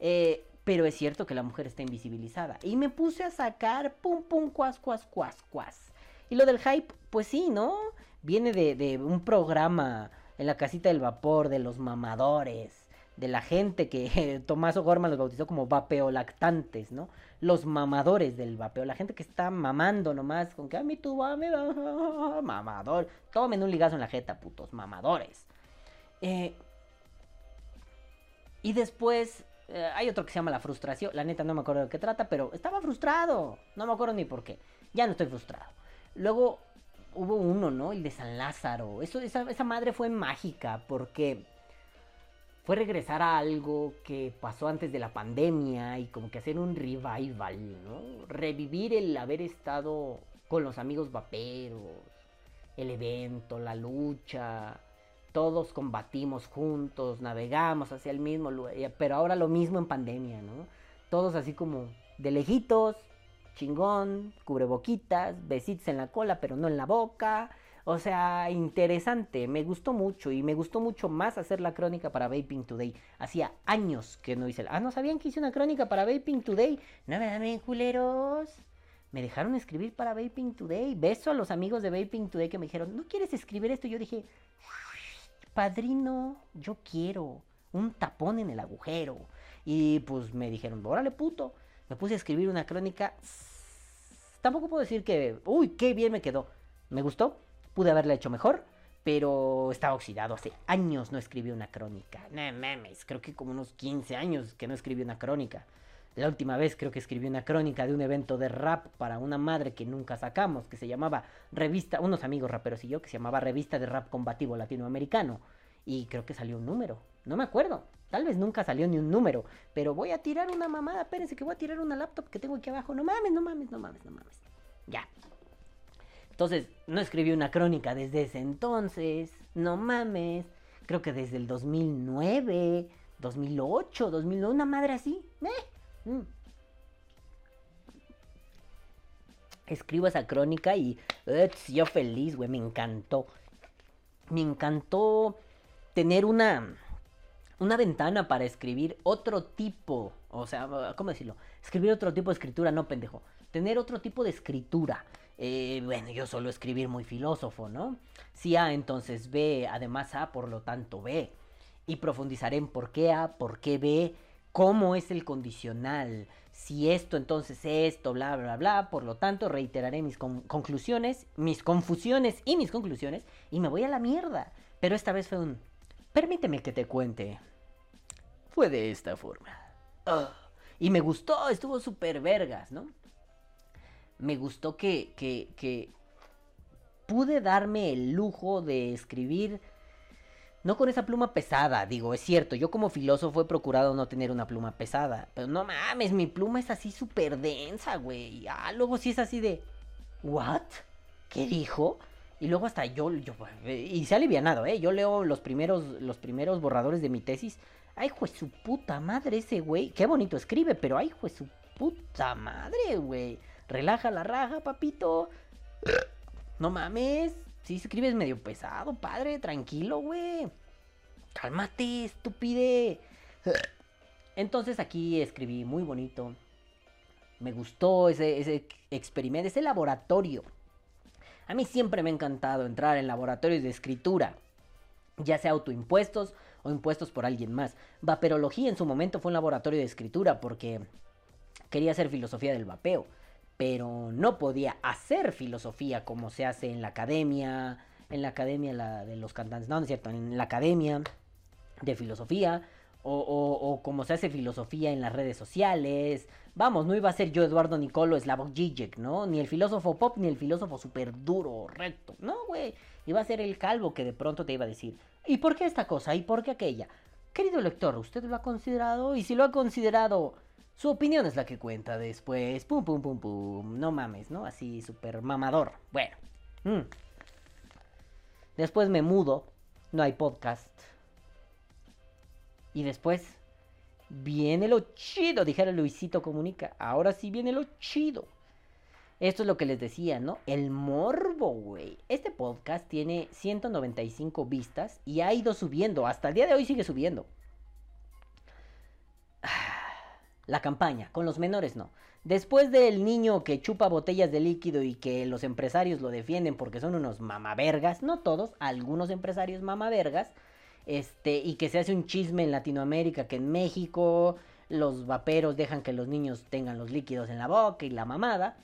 Eh, pero es cierto que la mujer está invisibilizada. Y me puse a sacar pum pum cuas cuas cuas cuas. Y lo del hype, pues sí, ¿no? Viene de, un programa en la casita del vapor de los mamadores, de la gente que Tomás O'Gorman los bautizó como vapeolactantes, ¿no? Los mamadores del vapeo, la gente que está mamando nomás con que a mí tú mame, mamador. Tomen un ligazo en la jeta, putos mamadores. Eh, y después eh, hay otro que se llama La Frustración. La neta no me acuerdo de qué trata, pero estaba frustrado. No me acuerdo ni por qué. Ya no estoy frustrado. Luego hubo uno, ¿no? El de San Lázaro. Eso, esa, esa madre fue mágica porque fue regresar a algo que pasó antes de la pandemia y como que hacer un revival, ¿no? Revivir el haber estado con los amigos vaperos, el evento, la lucha, todos combatimos juntos, navegamos hacia el mismo lugar, eh, pero ahora lo mismo en pandemia, ¿no? Todos así como de lejitos, chingón, cubreboquitas, besitos en la cola, pero no en la boca. O sea, interesante, me gustó mucho y me gustó mucho más hacer la crónica para Vaping Today. Hacía años que no hice la... Ah, ¿no sabían que hice una crónica para Vaping Today? No me dan culeros. Me dejaron escribir para Vaping Today. Beso a los amigos de Vaping Today que me dijeron, ¿no quieres escribir esto? Yo dije, padrino, yo quiero un tapón en el agujero. Y pues me dijeron, órale puto. Me puse a escribir una crónica. Tampoco puedo decir que, uy, qué bien me quedó. Me gustó, pude haberla hecho mejor, pero estaba oxidado. Hace años no escribí una crónica. No creo que como unos 15 años que no escribí una crónica. La última vez creo que escribí una crónica de un evento de rap para una madre que nunca sacamos, que se llamaba Revista, unos amigos raperos y yo, que se llamaba Revista de Rap Combativo Latinoamericano. Y creo que salió un número. No me acuerdo. Tal vez nunca salió ni un número. Pero voy a tirar una mamada. Espérense que voy a tirar una laptop que tengo aquí abajo. No mames, no mames, no mames, no mames. Ya. Entonces, no escribí una crónica desde ese entonces. No mames. Creo que desde el 2009, 2008, 2009, una madre así. Eh. Mm. Escribo esa crónica y uts, yo feliz, güey, me encantó. Me encantó tener una una ventana para escribir otro tipo, o sea, ¿cómo decirlo? Escribir otro tipo de escritura, no pendejo. Tener otro tipo de escritura. Eh, bueno, yo solo escribir muy filósofo, ¿no? Si A, entonces B, además A, por lo tanto B. Y profundizaré en por qué A, por qué B, cómo es el condicional. Si esto, entonces esto, bla, bla, bla. Por lo tanto, reiteraré mis con- conclusiones, mis confusiones y mis conclusiones. Y me voy a la mierda. Pero esta vez fue un... Permíteme que te cuente. Fue de esta forma. Y me gustó, estuvo súper vergas, ¿no? Me gustó que, que, que pude darme el lujo de escribir, no con esa pluma pesada, digo, es cierto, yo como filósofo he procurado no tener una pluma pesada, pero no mames, mi pluma es así súper densa, güey. Ah, luego sí es así de, ¿what? ¿Qué dijo? Y luego hasta yo, yo y se ha alivianado, ¿eh? Yo leo los primeros, los primeros borradores de mi tesis. Ay, pues su puta madre ese güey. Qué bonito escribe, pero ay, pues su puta madre, güey. Relaja la raja, papito. No mames. Si escribes medio pesado, padre. Tranquilo, güey. Cálmate, estúpide. Entonces aquí escribí muy bonito. Me gustó ese, ese experimento, ese laboratorio. A mí siempre me ha encantado entrar en laboratorios de escritura, ya sea autoimpuestos o impuestos por alguien más. Vaperología en su momento fue un laboratorio de escritura porque quería hacer filosofía del vapeo, pero no podía hacer filosofía como se hace en la academia, en la academia de los cantantes, no, no es cierto, en la academia de filosofía. O, como se hace filosofía en las redes sociales. Vamos, no iba a ser yo Eduardo Nicolo Slavoj ¿no? Ni el filósofo pop, ni el filósofo súper duro, recto. No, güey. Iba a ser el calvo que de pronto te iba a decir, ¿y por qué esta cosa? ¿Y por qué aquella? Querido lector, ¿usted lo ha considerado? Y si lo ha considerado, su opinión es la que cuenta después. Pum, pum, pum, pum. No mames, ¿no? Así súper mamador. Bueno. Mm. Después me mudo. No hay podcast. Y después viene lo chido, dijera Luisito Comunica. Ahora sí viene lo chido. Esto es lo que les decía, ¿no? El morbo, güey. Este podcast tiene 195 vistas y ha ido subiendo. Hasta el día de hoy sigue subiendo. La campaña, con los menores no. Después del niño que chupa botellas de líquido y que los empresarios lo defienden porque son unos mamavergas, no todos, algunos empresarios mamavergas, este, y que se hace un chisme en Latinoamérica que en México los vaperos dejan que los niños tengan los líquidos en la boca y la mamada.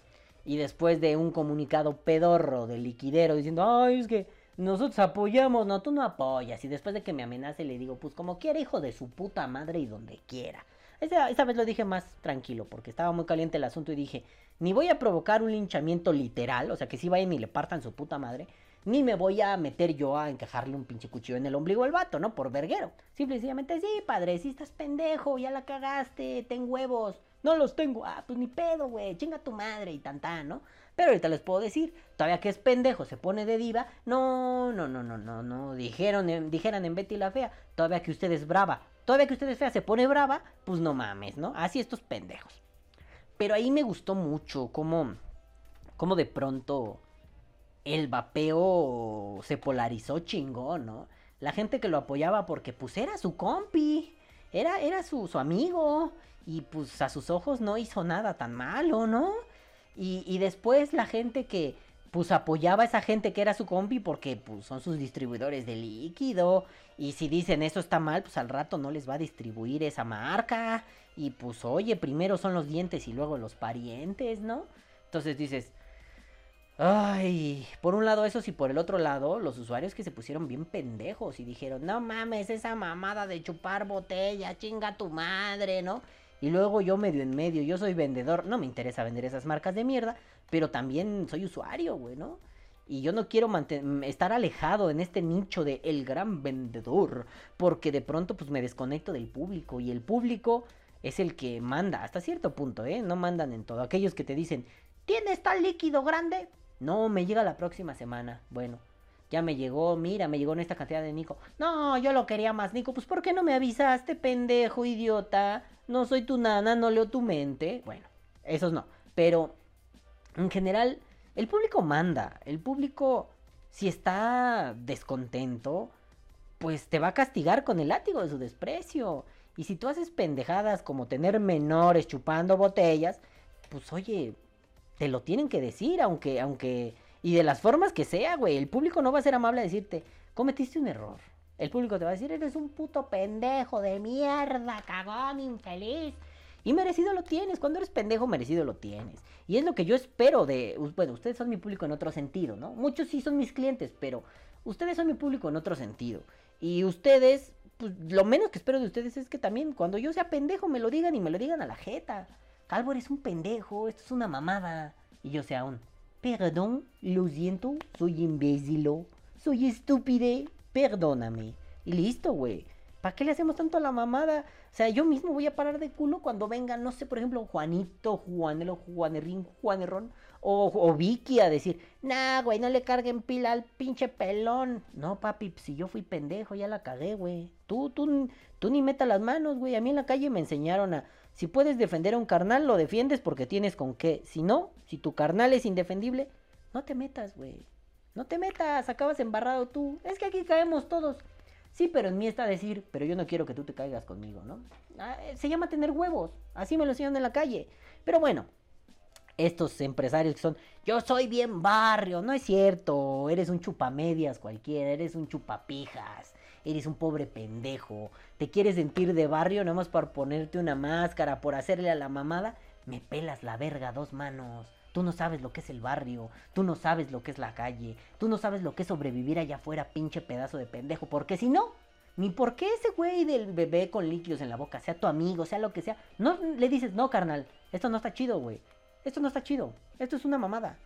Y después de un comunicado pedorro del liquidero diciendo, ay, es que nosotros apoyamos, no, tú no apoyas. Y después de que me amenace le digo, pues como quiera, hijo de su puta madre y donde quiera. Esa, esa vez lo dije más tranquilo porque estaba muy caliente el asunto y dije, ni voy a provocar un linchamiento literal, o sea que si vayan y le partan su puta madre, ni me voy a meter yo a encajarle un pinche cuchillo en el ombligo al vato, ¿no? Por verguero. Simple y sencillamente, sí, padre, si estás pendejo, ya la cagaste, ten huevos. No los tengo. Ah, pues ni pedo, güey, chinga tu madre y tan, ¿no? Pero ahorita les puedo decir, todavía que es pendejo, se pone de diva. No, no, no, no, no, no. Dijeron, en, dijeran en Betty la Fea, todavía que usted es brava. Todavía que usted es fea, se pone brava, pues no mames, ¿no? Así estos pendejos. Pero ahí me gustó mucho cómo, cómo de pronto el vapeo se polarizó chingón, ¿no? La gente que lo apoyaba porque pues era su compi, era, era su, su amigo, y pues a sus ojos no hizo nada tan malo, ¿no? Y, después la gente que pues apoyaba a esa gente que era su compi porque pues son sus distribuidores de líquido. Y si dicen eso está mal, pues al rato no les va a distribuir esa marca. Y pues oye, primero son los dientes y luego los parientes, ¿no? Entonces dices, Ay, por un lado eso y por el otro lado los usuarios que se pusieron bien pendejos y dijeron, no mames, esa mamada de chupar botella, chinga tu madre, ¿no? Y luego yo medio en medio, yo soy vendedor, no me interesa vender esas marcas de mierda, pero también soy usuario, güey, ¿no? Y yo no quiero estar alejado en este nicho de el gran vendedor, porque de pronto pues me desconecto del público y el público es el que manda hasta cierto punto, ¿eh? No mandan en todo. Aquellos que te dicen, ¿tienes tal líquido grande? No, me llega la próxima semana. Bueno, Ya me llegó, mira, me llegó en esta cantidad de Nico. No, yo lo quería más, Nico. Pues ¿por qué no me avisaste, pendejo, idiota? No soy tu nana, no leo tu mente. Bueno, esos no. Pero en general, el público manda. El público, si está descontento, pues te va a castigar con el látigo de su desprecio. Y si tú haces pendejadas como tener menores chupando botellas, pues oye, te lo tienen que decir, aunque, aunque, y de las formas que sea, güey. El público no va a ser amable a decirte, cometiste un error. El público te va a decir, eres un puto pendejo de mierda, cagón, infeliz. Y merecido lo tienes. Cuando eres pendejo, merecido lo tienes. Y es lo que yo espero de. Bueno, ustedes son mi público en otro sentido, ¿no? Muchos sí son mis clientes, pero ustedes son mi público en otro sentido. Y ustedes, pues lo menos que espero de ustedes es que también cuando yo sea pendejo me lo digan y me lo digan a la jeta. Calvo, eres un pendejo, esto es una mamada. Y yo sea un. Perdón, lo siento, soy imbécilo, soy estúpide, perdóname. Y listo, güey. ¿Para qué le hacemos tanto a la mamada? O sea, yo mismo voy a parar de culo cuando venga, no sé, por ejemplo, Juanito, Juanelo, Juanerrín, Juanerrón, o, o Vicky a decir, nah, güey, no le carguen pila al pinche pelón. No, papi, si yo fui pendejo, ya la cagué, güey. Tú, tú, tú ni meta las manos, güey. A mí en la calle me enseñaron a, si puedes defender a un carnal, lo defiendes porque tienes con qué. Si no, si tu carnal es indefendible, no te metas, güey. No te metas, acabas embarrado tú. Es que aquí caemos todos. Sí, pero en mí está decir, pero yo no quiero que tú te caigas conmigo, ¿no? Ah, eh, se llama tener huevos. Así me lo enseñan en la calle. Pero bueno, estos empresarios que son, yo soy bien barrio, no es cierto, eres un chupamedias cualquiera, eres un chupapijas, eres un pobre pendejo, te quieres sentir de barrio nada más por ponerte una máscara, por hacerle a la mamada, me pelas la verga dos manos. Tú no sabes lo que es el barrio, tú no sabes lo que es la calle, tú no sabes lo que es sobrevivir allá afuera, pinche pedazo de pendejo, porque si no, ni por qué ese güey del bebé con líquidos en la boca, sea tu amigo, sea lo que sea, no le dices, no, carnal, esto no está chido, güey. Esto no está chido. Esto es una mamada.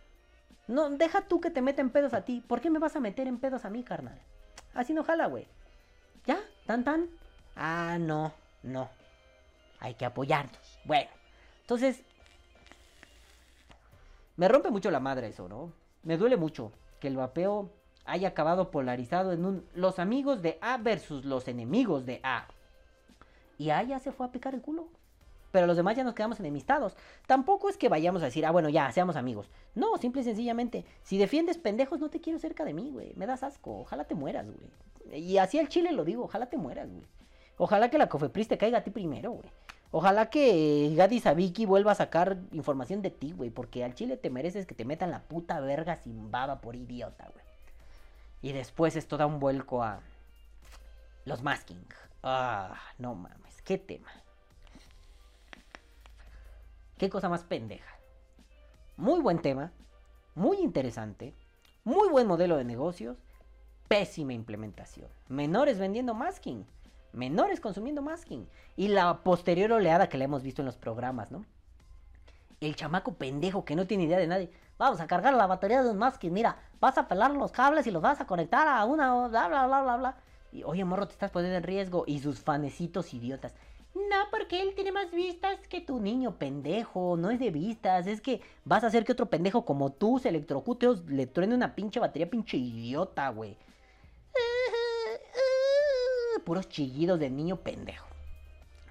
No, deja tú que te meten pedos a ti. ¿Por qué me vas a meter en pedos a mí, carnal? Así no jala, güey. ¿Ya? ¿Tan tan? Ah, no, no. Hay que apoyarnos. Bueno, entonces... Me rompe mucho la madre eso, ¿no? Me duele mucho que el vapeo haya acabado polarizado en un los amigos de A versus los enemigos de A. Y A ya se fue a picar el culo. Pero los demás ya nos quedamos enemistados. Tampoco es que vayamos a decir, ah, bueno, ya, seamos amigos. No, simple y sencillamente, si defiendes pendejos, no te quiero cerca de mí, güey. Me das asco. Ojalá te mueras, güey. Y así al chile lo digo, ojalá te mueras, güey. Ojalá que la Cofepris te caiga a ti primero, güey. Ojalá que Gadi Sabiki vuelva a sacar información de ti, güey. Porque al chile te mereces que te metan la puta verga sin baba por idiota, güey. Y después esto da un vuelco a los masking. Ah, no mames, qué tema. Qué cosa más pendeja. Muy buen tema, muy interesante, muy buen modelo de negocios, pésima implementación. Menores vendiendo masking, menores consumiendo masking. Y la posterior oleada que le hemos visto en los programas, ¿no? El chamaco pendejo que no tiene idea de nadie. Vamos a cargar la batería de un masking. Mira, vas a pelar los cables y los vas a conectar a una. bla, bla, bla, bla, bla. Y oye, morro, te estás poniendo en riesgo. Y sus fanecitos idiotas. No, porque él tiene más vistas que tu niño, pendejo. No es de vistas. Es que vas a hacer que otro pendejo como tú se electrocute o le truene una pinche batería, pinche idiota, güey. Puros chillidos de niño pendejo.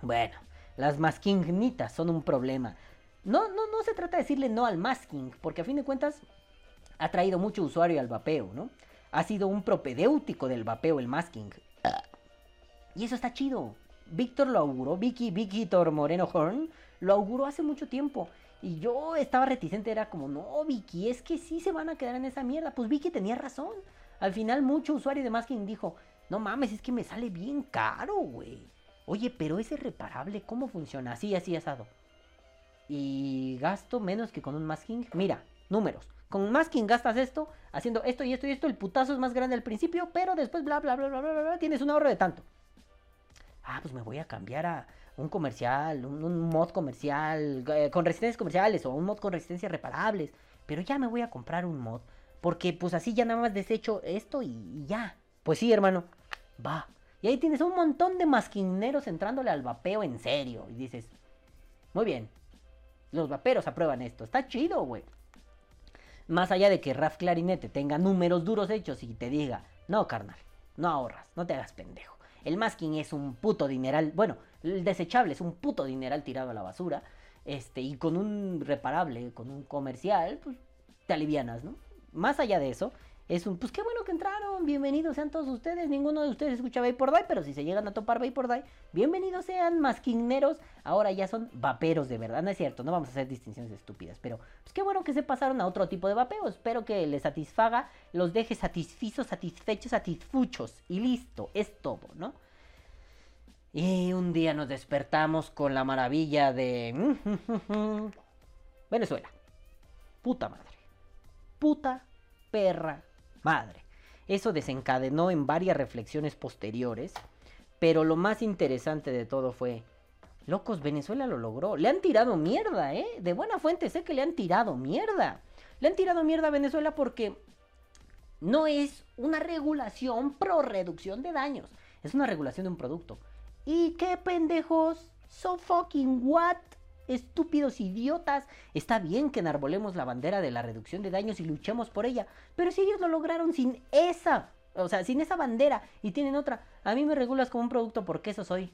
Bueno, las maskingitas son un problema. No, no, no se trata de decirle no al masking, porque a fin de cuentas ha traído mucho usuario al vapeo, ¿no? Ha sido un propedéutico del vapeo el masking. Y eso está chido. Víctor lo auguró, Vicky, Víctor Moreno Horn, lo auguró hace mucho tiempo. Y yo estaba reticente, era como, no, Vicky, es que sí se van a quedar en esa mierda. Pues Vicky tenía razón. Al final, mucho usuario de Masking dijo, no mames, es que me sale bien caro, güey. Oye, pero ese reparable, ¿cómo funciona? Así, así, asado. Y gasto menos que con un Masking. Mira, números. Con Masking gastas esto, haciendo esto y esto y esto. El putazo es más grande al principio, pero después, bla, bla, bla, bla, bla, bla, tienes un ahorro de tanto ah, pues me voy a cambiar a un comercial, un, mod comercial, eh, con resistencias comerciales o un mod con resistencias reparables. Pero ya me voy a comprar un mod. Porque pues así ya nada más desecho esto y, ya. Pues sí, hermano. Va. Y ahí tienes un montón de masquineros entrándole al vapeo en serio. Y dices, muy bien. Los vaperos aprueban esto. Está chido, güey. Más allá de que Raf Clarinete tenga números duros hechos y te diga, no, carnal, no ahorras, no te hagas pendejo. El masking es un puto dineral, bueno, el desechable es un puto dineral tirado a la basura. Este, y con un reparable, con un comercial, pues te alivianas, ¿no? Más allá de eso, es un, pues qué bueno que entraron, bienvenidos sean todos ustedes, ninguno de ustedes escucha Vapor Die, pero si se llegan a topar Vapor Die, bienvenidos sean masquineros, ahora ya son vaperos de verdad, no es cierto, no vamos a hacer distinciones estúpidas, pero pues qué bueno que se pasaron a otro tipo de vapeo, espero que les satisfaga, los deje satisfizos, satisfechos, satisfuchos, y listo, es todo, ¿no? Y un día nos despertamos con la maravilla de Venezuela. Puta madre. Puta perra madre. Eso desencadenó en varias reflexiones posteriores, pero lo más interesante de todo fue, locos, Venezuela lo logró. Le han tirado mierda, ¿eh? De buena fuente sé que le han tirado mierda. Le han tirado mierda a Venezuela porque no es una regulación pro reducción de daños, es una regulación de un producto. ¿Y qué pendejos? So fucking what? Estúpidos idiotas. Está bien que enarbolemos la bandera de la reducción de daños y luchemos por ella. Pero si ellos lo lograron sin esa, o sea, sin esa bandera y tienen otra, a mí me regulas como un producto porque eso soy.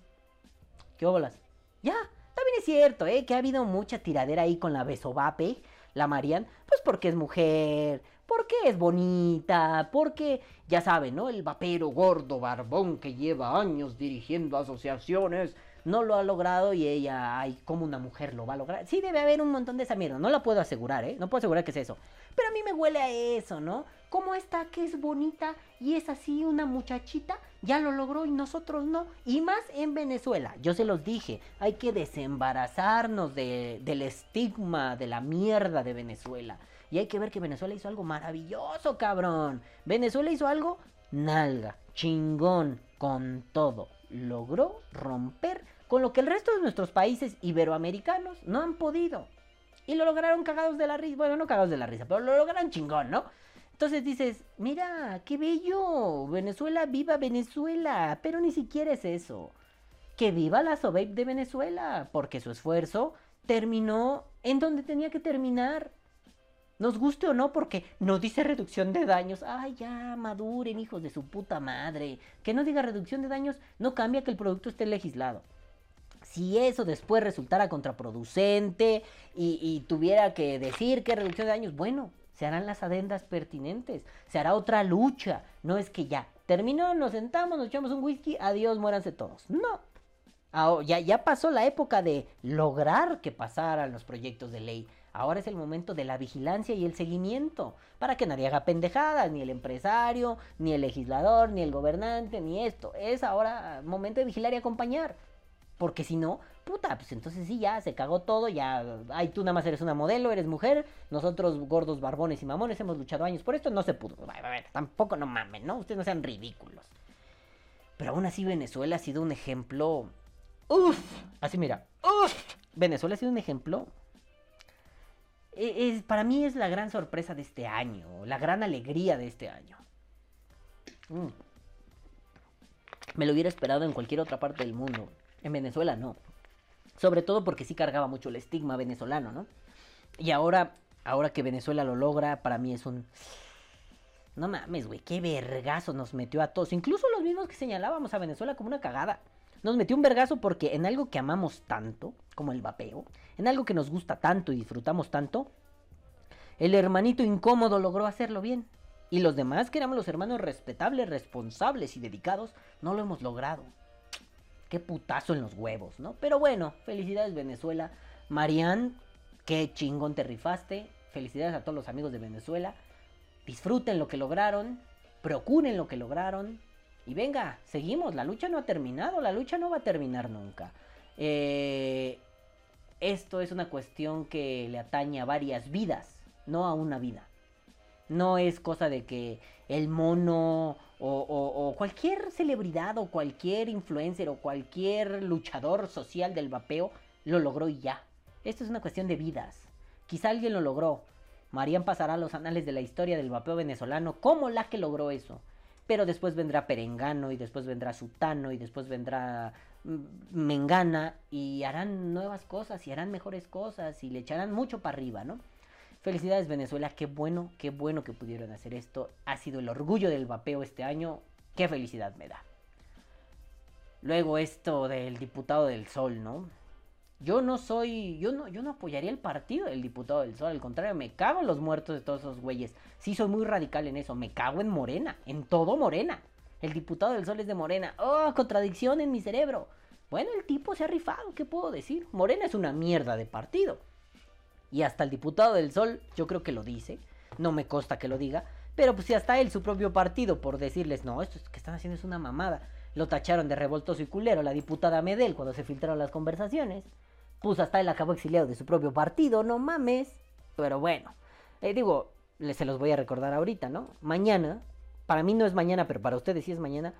¿Qué óbolas? Ya, también es cierto, ¿eh? Que ha habido mucha tiradera ahí con la Besovape, la Marian, pues porque es mujer, porque es bonita, porque, ya saben, ¿no? El vapero gordo, barbón, que lleva años dirigiendo asociaciones, no lo ha logrado y ella, ay, como una mujer lo va a lograr. Sí debe haber un montón de esa mierda, no la puedo asegurar, ¿eh? No puedo asegurar que es eso. Pero a mí me huele a eso, ¿no? Como esta que es bonita y es así una muchachita, ya lo logró y nosotros no. Y más en Venezuela, yo se los dije, hay que desembarazarnos de, del estigma de la mierda de Venezuela. Y hay que ver que Venezuela hizo algo maravilloso, cabrón. Venezuela hizo algo nalga, chingón, con todo. Logró romper con lo que el resto de nuestros países iberoamericanos no han podido. Y lo lograron cagados de la risa. Bueno, no cagados de la risa, pero lo lograron chingón, ¿no? Entonces dices, mira, qué bello. Venezuela, viva Venezuela. Pero ni siquiera es eso. Que viva la Sobeip de Venezuela. Porque su esfuerzo terminó en donde tenía que terminar. Nos guste o no, porque no dice reducción de daños. Ay, ya, maduren, hijos de su puta madre. Que no diga reducción de daños no cambia que el producto esté legislado. Si eso después resultara contraproducente y, tuviera que decir que reducción de daños, bueno, se harán las adendas pertinentes. Se hará otra lucha. No es que ya, terminó, nos sentamos, nos echamos un whisky, adiós, muéranse todos. No. Ya, ya pasó la época de lograr que pasaran los proyectos de ley. Ahora es el momento de la vigilancia y el seguimiento, para que nadie haga pendejadas, ni el empresario, ni el legislador, ni el gobernante, ni esto. Es ahora momento de vigilar y acompañar. Porque si no, puta, pues entonces sí, ya se cagó todo, ya, ay, tú nada más eres una modelo, eres mujer, nosotros gordos, barbones y mamones hemos luchado años por esto, no se pudo. A ver, tampoco no mamen, ¿no? Ustedes no sean ridículos. Pero aún así Venezuela ha sido un ejemplo... Uf, así mira, uf, Venezuela ha sido un ejemplo es, para mí es la gran sorpresa de este año, la gran alegría de este año. Mm. Me lo hubiera esperado en cualquier otra parte del mundo. En Venezuela no. Sobre todo porque sí cargaba mucho el estigma venezolano, ¿no? Y ahora, ahora que Venezuela lo logra, para mí es un... No mames, güey, qué vergazo nos metió a todos. Incluso los mismos que señalábamos a Venezuela como una cagada. Nos metió un vergazo porque en algo que amamos tanto, como el vapeo, en algo que nos gusta tanto y disfrutamos tanto, el hermanito incómodo logró hacerlo bien. Y los demás, que éramos los hermanos respetables, responsables y dedicados, no lo hemos logrado. Qué putazo en los huevos, ¿no? Pero bueno, felicidades Venezuela. Marian, qué chingón te rifaste. Felicidades a todos los amigos de Venezuela. Disfruten lo que lograron. Procuren lo que lograron. Y venga, seguimos, la lucha no ha terminado, la lucha no va a terminar nunca. Eh, esto es una cuestión que le atañe a varias vidas, no a una vida. No es cosa de que el mono o, cualquier celebridad o cualquier influencer o cualquier luchador social del vapeo lo logró y ya. Esto es una cuestión de vidas. Quizá alguien lo logró. Marían pasará a los anales de la historia del vapeo venezolano como la que logró eso. Pero después vendrá Perengano y después vendrá Sutano y después vendrá mm, Mengana y harán nuevas cosas y harán mejores cosas y le echarán mucho para arriba, ¿no? Felicidades Venezuela, qué bueno, qué bueno que pudieron hacer esto. Ha sido el orgullo del vapeo este año. Qué felicidad me da. Luego esto del diputado del Sol, ¿no? Yo no soy, yo no, yo no apoyaría el partido del diputado del Sol, al contrario, me cago en los muertos de todos esos güeyes. Sí, soy muy radical en eso, me cago en Morena, en todo Morena. El diputado del Sol es de Morena. ¡Oh, contradicción en mi cerebro! Bueno, el tipo se ha rifado, ¿qué puedo decir? Morena es una mierda de partido. Y hasta el diputado del Sol, yo creo que lo dice, no me consta que lo diga, pero pues si hasta él, su propio partido, por decirles, no, esto que están haciendo es una mamada, lo tacharon de revoltoso y culero la diputada Medel cuando se filtraron las conversaciones. Pues hasta él acabó exiliado de su propio partido, no mames. Pero bueno, eh, digo, se los voy a recordar ahorita, ¿no? Mañana, para mí no es mañana, pero para ustedes sí es mañana.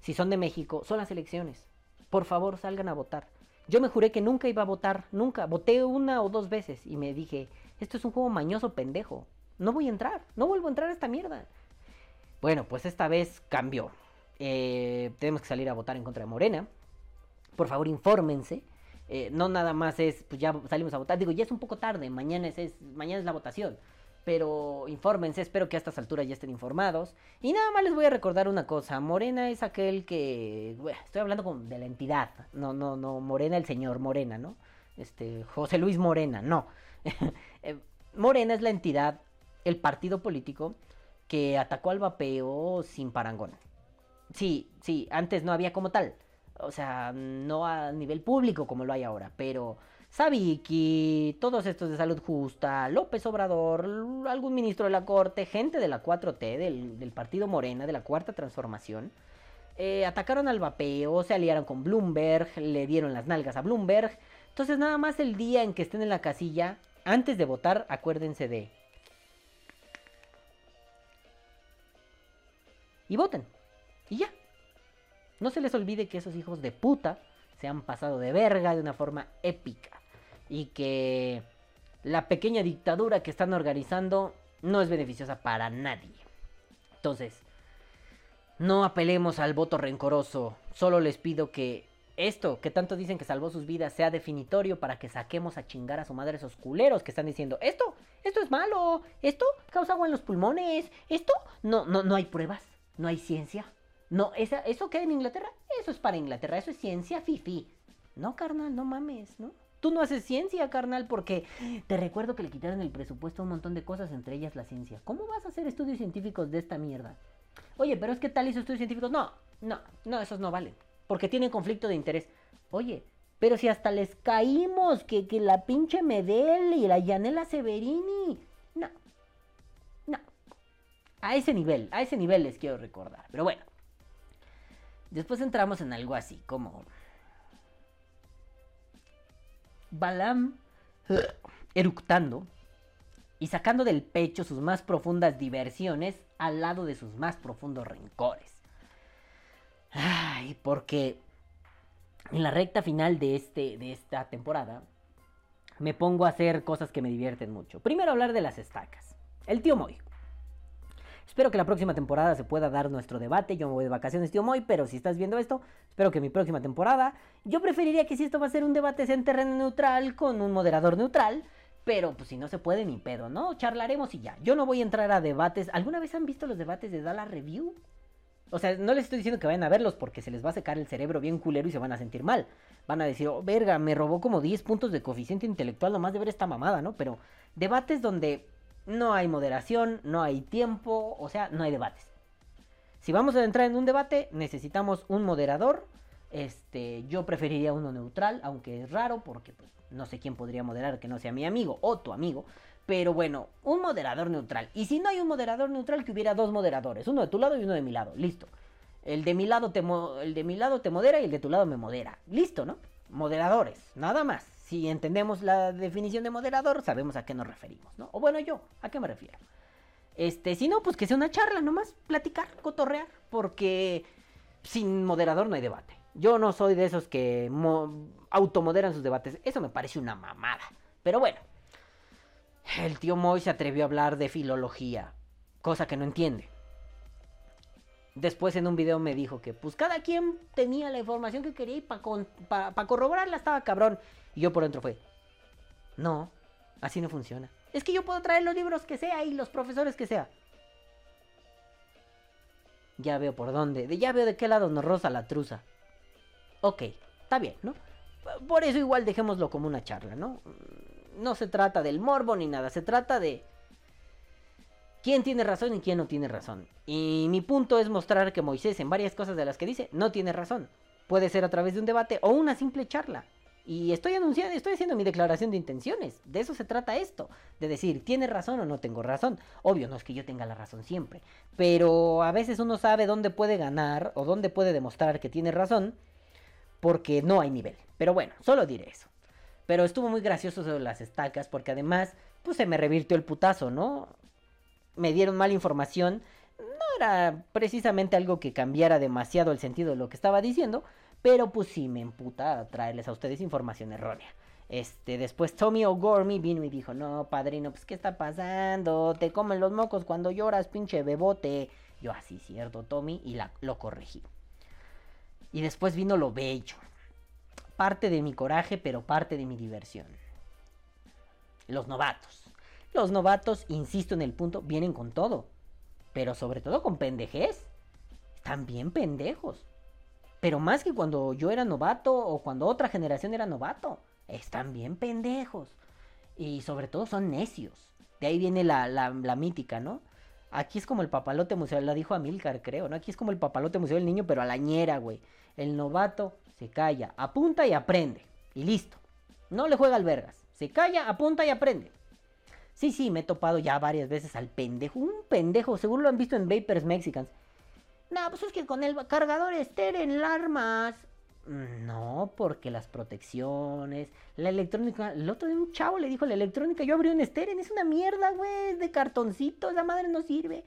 Si son de México, son las elecciones. Por favor, salgan a votar. Yo me juré que nunca iba a votar, nunca. Voté una o dos veces y me dije, esto es un juego mañoso pendejo. No voy a entrar, no vuelvo a entrar a esta mierda. Bueno, pues esta vez cambió. Eh, tenemos que salir a votar en contra de Morena. Por favor, infórmense. Eh, no nada más es, pues ya salimos a votar. Digo, ya es un poco tarde, mañana es, mañana es la votación. Pero infórmense, espero que a estas alturas ya estén informados. Y nada más les voy a recordar una cosa. Morena es aquel que... estoy hablando con, de la entidad. No, no, no. Morena el señor Morena, ¿no? Este, José Luis Morena, no. Eh, Morena es la entidad, el partido político que atacó al vapeo sin parangón. Sí, sí, antes no había como tal. O sea, no a nivel público como lo hay ahora, pero Sabiki, todos estos de salud justa, López Obrador, algún ministro de la corte, gente de la 4T, del, partido Morena, de la cuarta transformación, eh, atacaron al vapeo, se aliaron con Bloomberg, le dieron las nalgas a Bloomberg. Entonces nada más el día en que estén en la casilla, antes de votar, acuérdense de... Y voten. Y ya. No se les olvide que esos hijos de puta se han pasado de verga de una forma épica. Y que la pequeña dictadura que están organizando no es beneficiosa para nadie. Entonces, no apelemos al voto rencoroso. Solo les pido que esto, que tanto dicen que salvó sus vidas, sea definitorio para que saquemos a chingar a su madre esos culeros que están diciendo, esto, esto es malo, esto causa agua en los pulmones, esto, no, no, no hay pruebas, no hay ciencia. No, esa, eso queda en Inglaterra, eso es para Inglaterra, eso es ciencia fifi. No, carnal, no mames, ¿no? Tú no haces ciencia, carnal, porque te recuerdo que le quitaron el presupuesto a un montón de cosas, entre ellas la ciencia. ¿Cómo vas a hacer estudios científicos de esta mierda? Oye, pero es que tal hizo estudios científicos. No, no, no, esos no valen. Porque tienen conflicto de interés. Oye, pero si hasta les caímos, que, que la pinche Medel y la Yanela Severini. No, no. A ese nivel, a ese nivel les quiero recordar. Pero bueno. Después entramos en algo así como... Balam eructando y sacando del pecho sus más profundas diversiones al lado de sus más profundos rencores. Ay, porque en la recta final de, este, de esta temporada me pongo a hacer cosas que me divierten mucho. Primero hablar de las estacas. El tío Moy. Espero que la próxima temporada se pueda dar nuestro debate. Yo me voy de vacaciones, tío Moy, pero si estás viendo esto, espero que mi próxima temporada. Yo preferiría que si esto va a ser un debate sea en terreno neutral, con un moderador neutral. Pero pues si no se puede, ni pedo, ¿no? Charlaremos y ya. Yo no voy a entrar a debates. ¿Alguna vez han visto los debates de Dallas Review? O sea, no les estoy diciendo que vayan a verlos porque se les va a secar el cerebro bien culero y se van a sentir mal. Van a decir, oh, verga, me robó como 10 puntos de coeficiente intelectual nomás de ver esta mamada, ¿no? Pero debates donde no hay moderación, no hay tiempo, o sea, no hay debates. Si vamos a entrar en un debate, necesitamos un moderador. Este, yo preferiría uno neutral, aunque es raro porque pues, no sé quién podría moderar que no sea mi amigo o tu amigo. Pero bueno, un moderador neutral. Y si no hay un moderador neutral, que hubiera dos moderadores, uno de tu lado y uno de mi lado. Listo. El de mi lado te, el de mi lado te modera y el de tu lado me modera. Listo, ¿no? Moderadores, nada más si entendemos la definición de moderador, sabemos a qué nos referimos, ¿no? O bueno, yo, ¿a qué me refiero? Este, si no, pues que sea una charla nomás, platicar, cotorrear, porque sin moderador no hay debate. Yo no soy de esos que automoderan sus debates, eso me parece una mamada. Pero bueno, el tío Moy se atrevió a hablar de filología, cosa que no entiende. Después en un video me dijo que pues cada quien tenía la información que quería y para corroborarla estaba cabrón. Y yo por dentro fue, no, así no funciona. Es que yo puedo traer los libros que sea y los profesores que sea. Ya veo por dónde, de- ya veo de qué lado nos roza la truza. Ok, está bien, ¿no? Por eso igual dejémoslo como una charla, ¿no? No se trata del morbo ni nada, se trata de quién tiene razón y quién no tiene razón. Y mi punto es mostrar que Moisés en varias cosas de las que dice no tiene razón. Puede ser a través de un debate o una simple charla. Y estoy anunciando, estoy haciendo mi declaración de intenciones. De eso se trata esto. De decir, ¿tiene razón o no tengo razón? Obvio, no es que yo tenga la razón siempre. Pero a veces uno sabe dónde puede ganar o dónde puede demostrar que tiene razón. Porque no hay nivel. Pero bueno, solo diré eso. Pero estuvo muy gracioso sobre las estacas. Porque además, pues se me revirtió el putazo, ¿no? Me dieron mala información. No era precisamente algo que cambiara demasiado el sentido de lo que estaba diciendo. Pero pues sí me emputa traerles a ustedes información errónea. Este, después Tommy O'Gormy vino y dijo, no, padrino, pues ¿qué está pasando? Te comen los mocos cuando lloras, pinche bebote. Yo así, cierto, Tommy, y lo corregí. Y después vino lo bello. Parte de mi coraje, pero parte de mi diversión. Los novatos. Los novatos, insisto en el punto, vienen con todo. Pero sobre todo con pendejez. Están bien pendejos. Pero más que cuando yo era novato o cuando otra generación era novato. Están bien pendejos. Y sobre todo son necios. De ahí viene la, la, mítica, ¿no? Aquí es como el papalote museo, la dijo Amilcar, creo, ¿no? Aquí es como el papalote museo del niño, pero a la ñera, güey. El novato se calla, apunta y aprende. Y listo. No le juega al vergas. Se calla, apunta y aprende. Sí, sí, me he topado ya varias veces al pendejo. Un pendejo, seguro lo han visto en Vapers Mexicans. No, pues es que con el cargador estén en armas. No, porque las protecciones, la electrónica. El otro día un chavo le dijo la electrónica, yo abrí un Steren, es una mierda, güey, de cartoncito, esa madre no sirve.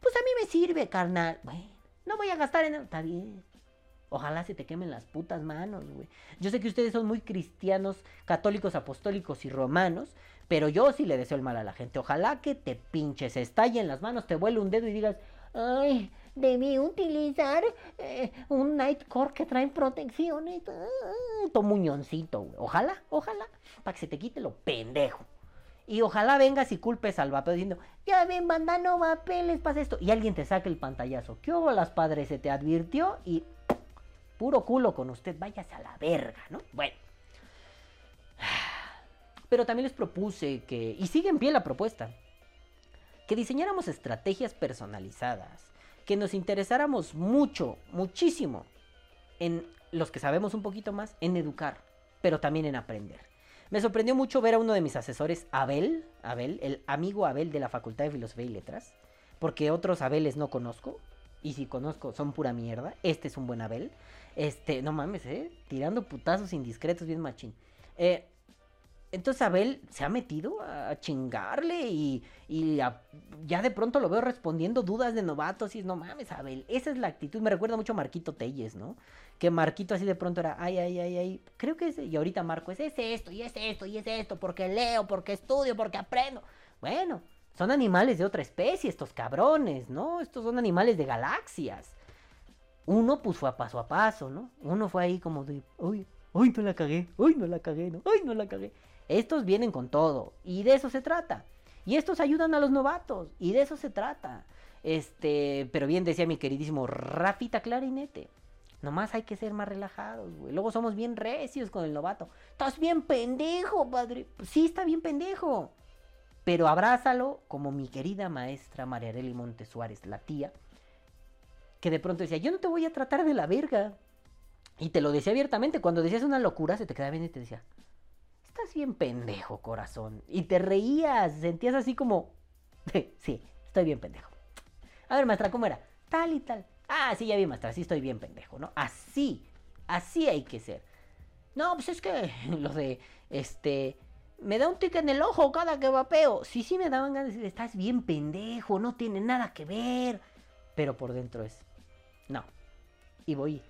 Pues a mí me sirve, carnal. Bueno, no voy a gastar en... Está bien. Ojalá se te quemen las putas manos, güey. Yo sé que ustedes son muy cristianos, católicos, apostólicos y romanos, pero yo sí le deseo el mal a la gente. Ojalá que te pinches, estalle en las manos, te vuele un dedo y digas, ay, debí utilizar eh, un Nightcore que trae protecciones. Ah, tu muñoncito, güey. Ojalá, ojalá, para que se te quite lo pendejo. Y ojalá vengas y culpes al vapeo diciendo, ya ven, banda, no vapeo, les pasa esto. Y alguien te saque el pantallazo. ¿Qué hubo las padres? Se te advirtió y puro culo con usted, váyase a la verga, ¿no? Bueno. Pero también les propuse que, y sigue en pie la propuesta, que diseñáramos estrategias personalizadas, que nos interesáramos mucho, muchísimo en los que sabemos un poquito más, en educar, pero también en aprender. Me sorprendió mucho ver a uno de mis asesores, Abel, Abel, el amigo Abel de la Facultad de Filosofía y Letras, porque otros Abeles no conozco, y si conozco son pura mierda. Este es un buen Abel. Este, no mames, eh, tirando putazos indiscretos bien machín. Eh, entonces Abel se ha metido a chingarle y, ya de pronto lo veo respondiendo dudas de novatos y es, no mames, Abel, esa es la actitud. Me recuerda mucho a Marquito Telles, ¿no? Que Marquito así de pronto era, ay, ay, ay, ay, creo que es, y ahorita Marco es, es esto, y es esto, y es esto, porque leo, porque estudio, porque aprendo. Bueno, son animales de otra especie estos cabrones, ¿no? Estos son animales de galaxias. Uno pues fue a paso a paso, ¿no? Uno fue ahí como de, uy, uy, no la cagué, uy, no la cagué, no, uy, no la cagué. Estos vienen con todo y de eso se trata. Y estos ayudan a los novatos y de eso se trata. Este, pero bien decía mi queridísimo Rafita Clarinete. Nomás hay que ser más relajados, güey. Luego somos bien recios con el novato. Estás bien pendejo, padre. Pues sí, está bien pendejo. Pero abrázalo como mi querida maestra María Arely Montes Suárez, la tía, que de pronto decía, yo no te voy a tratar de la verga. Y te lo decía abiertamente, cuando decías una locura se te quedaba bien y te decía, estás bien pendejo, corazón. Y te reías, sentías así como, sí, estoy bien pendejo. A ver, maestra, ¿cómo era? Tal y tal. Ah, sí, ya vi, maestra, sí estoy bien pendejo, ¿no? Así, así hay que ser. No, pues es que lo de, este, me da un tic en el ojo cada que vapeo. Sí, sí me daban ganas de decir, estás bien pendejo, no tiene nada que ver. Pero por dentro es, no. Y voy,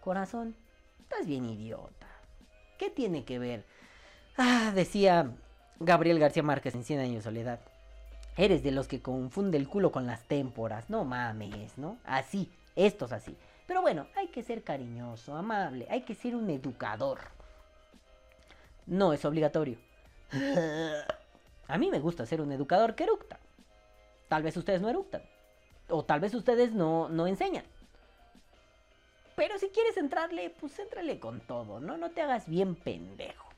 corazón, estás bien idiota. ¿Qué tiene que ver? Ah, decía Gabriel García Márquez en Cien años de soledad. Eres de los que confunde el culo con las témporas. No mames, ¿no? Así, estos así. Pero bueno, hay que ser cariñoso, amable, hay que ser un educador. No es obligatorio. A mí me gusta ser un educador que eructa. Tal vez ustedes no eructan. O tal vez ustedes no, no enseñan. Pero si quieres entrarle, pues entrale con todo, ¿no? No te hagas bien pendejo.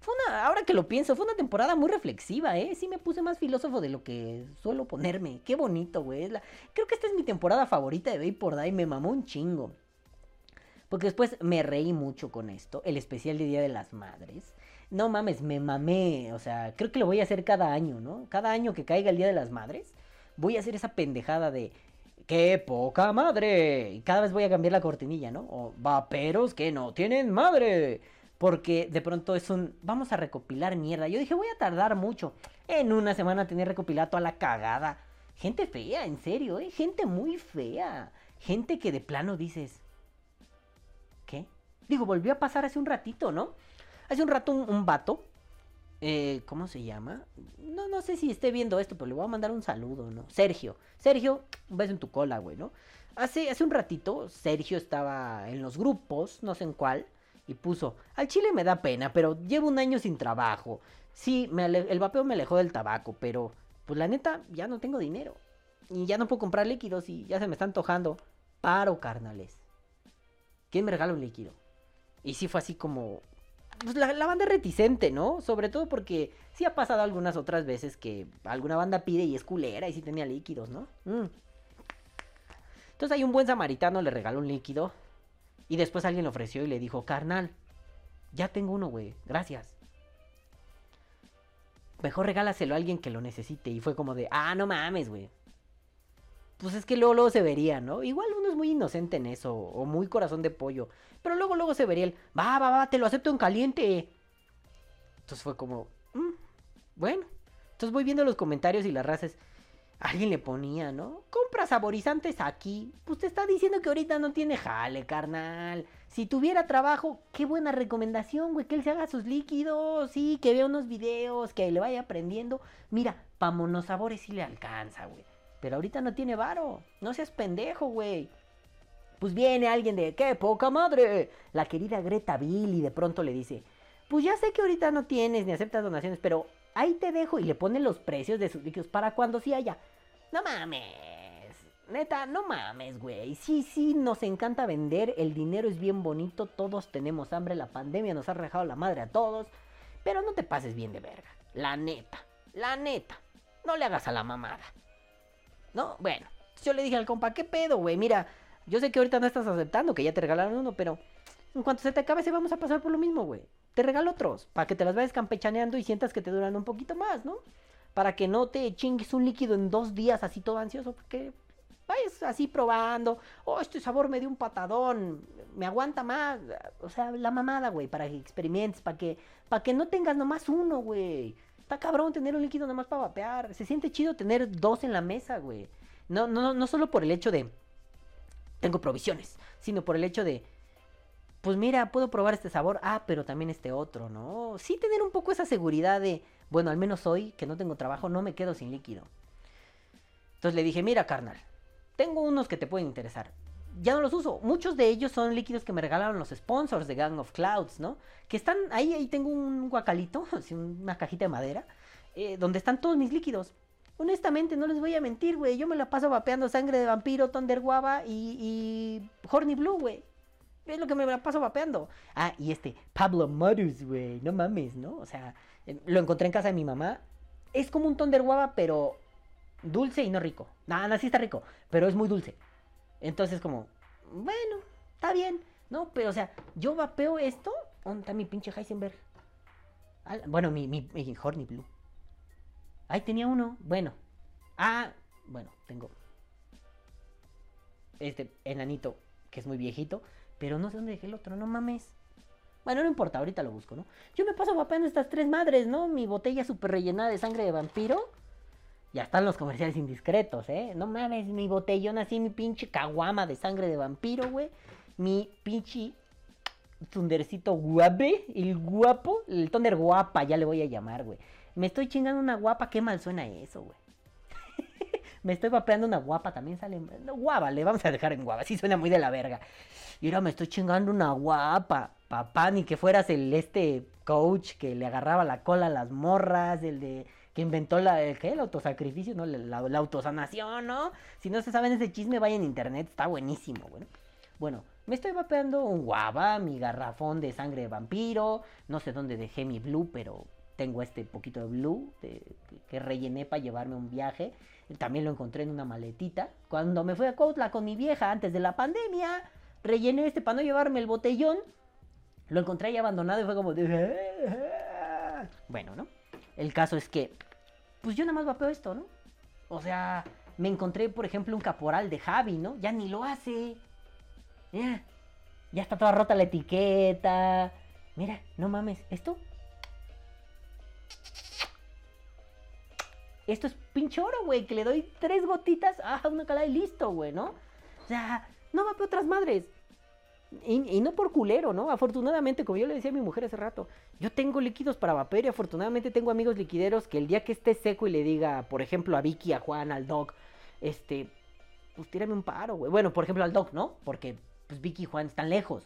Fue una, ahora que lo pienso, fue una temporada muy reflexiva, ¿eh? Sí me puse más filósofo de lo que suelo ponerme. Qué bonito, güey. La- Creo que esta es mi temporada favorita de Vapor Day. Me mamó un chingo. Porque después me reí mucho con esto. El especial de Día de las Madres. No mames, me mamé. O sea, creo que lo voy a hacer cada año, ¿no? Cada año que caiga el Día de las Madres, voy a hacer esa pendejada de. ¡Qué poca madre! Y cada vez voy a cambiar la cortinilla, ¿no? O vaperos que no tienen madre. Porque de pronto es un. Vamos a recopilar mierda. Yo dije, voy a tardar mucho. En una semana tener recopilado toda la cagada. Gente fea, en serio, ¿eh? Gente muy fea. Gente que de plano dices. ¿Qué? Digo, volvió a pasar hace un ratito, ¿no? Hace un rato un, un vato. Eh, ¿Cómo se llama? No, no sé si esté viendo esto, pero le voy a mandar un saludo, ¿no? Sergio. Sergio, un beso en tu cola, güey, ¿no? Hace, hace un ratito, Sergio estaba en los grupos, no sé en cuál, y puso, al chile me da pena, pero llevo un año sin trabajo. Sí, el vapeo me alejó del tabaco, pero, pues la neta, ya no tengo dinero. Y ya no puedo comprar líquidos y ya se me está antojando. Paro, carnales. ¿Quién me regala un líquido? Y sí fue así como... Pues la, banda es reticente, ¿no? Sobre todo porque sí ha pasado algunas otras veces que alguna banda pide y es culera y sí tenía líquidos, ¿no? Mm. Entonces hay un buen samaritano, le regaló un líquido. Y después alguien le ofreció y le dijo, carnal, ya tengo uno, güey, gracias. Mejor regálaselo a alguien que lo necesite. Y fue como de, ah, no mames, güey. Pues es que luego, luego se vería, ¿no? Igual uno es muy inocente en eso, o muy corazón de pollo. Pero luego, luego se vería el, va, va, va, te lo acepto en caliente. Entonces fue como, "Mm, bueno. Entonces voy viendo los comentarios y las razas. Alguien le ponía, ¿no? Compra saborizantes aquí. Pues te está diciendo que ahorita no tiene jale, carnal. Si tuviera trabajo, qué buena recomendación, güey. Que él se haga sus líquidos. Sí, que vea unos videos, que le vaya aprendiendo. Mira, pa' monosabores sí le alcanza, güey. Pero ahorita no tiene varo. No seas pendejo, güey. Pues viene alguien de, ¡qué poca madre! La querida Greta Bill y de pronto le dice, pues ya sé que ahorita no tienes ni aceptas donaciones, pero ahí te dejo y le pone los precios de sus líquidos para cuando sí haya. No mames. Neta, no mames, güey. Sí, sí, nos encanta vender. El dinero es bien bonito. Todos tenemos hambre. La pandemia nos ha rejado la madre a todos. Pero no te pases bien de verga. La neta. La neta. No le hagas a la mamada. ¿No? Bueno. Yo le dije al compa, ¿qué pedo, güey? Mira, yo sé que ahorita no estás aceptando, que ya te regalaron uno, pero en cuanto se te acabe, se vamos a pasar por lo mismo, güey. Te regalo otros, para que te las vayas campechaneando y sientas que te duran un poquito más, ¿no? Para que no te chingues un líquido en dos días así todo ansioso, porque vayas así probando. Oh, este sabor me dio un patadón, me aguanta más. O sea, la mamada, güey, para que experimentes, para que, para que no tengas nomás uno, güey. Está cabrón tener un líquido nomás para vapear. Se siente chido tener dos en la mesa, güey. No, no, no solo por el hecho de tengo provisiones, sino por el hecho de, pues mira, puedo probar este sabor, ah, pero también este otro, ¿no? Sí tener un poco esa seguridad de, bueno, al menos hoy que no tengo trabajo, no me quedo sin líquido. Entonces le dije, mira, carnal, tengo unos que te pueden interesar. Ya no los uso. Muchos de ellos son líquidos que me regalaron los sponsors de Gang of Clouds, ¿no? Que están ahí, ahí tengo un guacalito, una cajita de madera, eh, donde están todos mis líquidos. Honestamente, no les voy a mentir, güey. Yo me la paso vapeando sangre de vampiro, Thunder Guava y, y Horny Blue, güey. Es lo que me la paso vapeando. Ah, y este, Pablo Modus, güey. No mames, ¿no? O sea, eh, lo encontré en casa de mi mamá. Es como un Thunder Guava, pero dulce y no rico. Nada, no, sí está rico, pero es muy dulce. Entonces, como, bueno, está bien, ¿no? Pero, o sea, yo vapeo esto. ¿Dónde está mi pinche Heisenberg? Bueno, mi, mi, mi Horny Blue. Ahí tenía uno. Bueno. Ah, bueno, tengo. Este enanito que es muy viejito. Pero no sé dónde dejé el otro, no mames. Bueno, no importa, ahorita lo busco, ¿no? Yo me paso vapeando estas tres madres, ¿no? Mi botella súper rellenada de sangre de vampiro. Ya están los comerciales indiscretos, ¿eh? No mames, mi botellón así, mi pinche caguama de sangre de vampiro, güey. Mi pinche tundercito guape, el guapo, el Thunder guapa, ya le voy a llamar, güey. Me estoy chingando una guapa, qué mal suena eso, güey. me estoy vapeando una guapa, también sale. No, guava, le vamos a dejar en guava, sí suena muy de la verga. Y ahora me estoy chingando una guapa. Papá, ni que fueras el este coach que le agarraba la cola a las morras, el de que inventó la, el, ¿qué? autosacrificio, ¿no? La, autosanación, ¿no? Si no se saben ese chisme, vaya en internet, está buenísimo, güey. Bueno, me estoy vapeando un guava, mi garrafón de sangre de vampiro, no sé dónde dejé mi blue, pero tengo este poquito de blue que, rellené para llevarme un viaje. También lo encontré en una maletita. Cuando me fui a Cuautla con mi vieja antes de la pandemia, rellené este para no llevarme el botellón. Lo encontré ahí abandonado y fue como de... Bueno, ¿no? El caso es que, pues yo nada más vapeo esto, ¿no? O sea, me encontré, por ejemplo, un caporal de Javi, ¿no? Ya ni lo hace. Ya está toda rota la etiqueta. Mira, no mames, ¿esto? Esto es pinche oro, güey, que le doy tres gotitas, ah, una calada y listo, güey, ¿no? O sea, no vapeo otras madres. Y, y no por culero, ¿no? Afortunadamente, como yo le decía a mi mujer hace rato, yo tengo líquidos para vapear y afortunadamente tengo amigos liquideros que el día que esté seco y le diga, por ejemplo, a Vicky, a Juan, al Doc, este, pues tírame un paro, güey. Bueno, por ejemplo, al Doc, ¿no? Porque pues Vicky y Juan están lejos.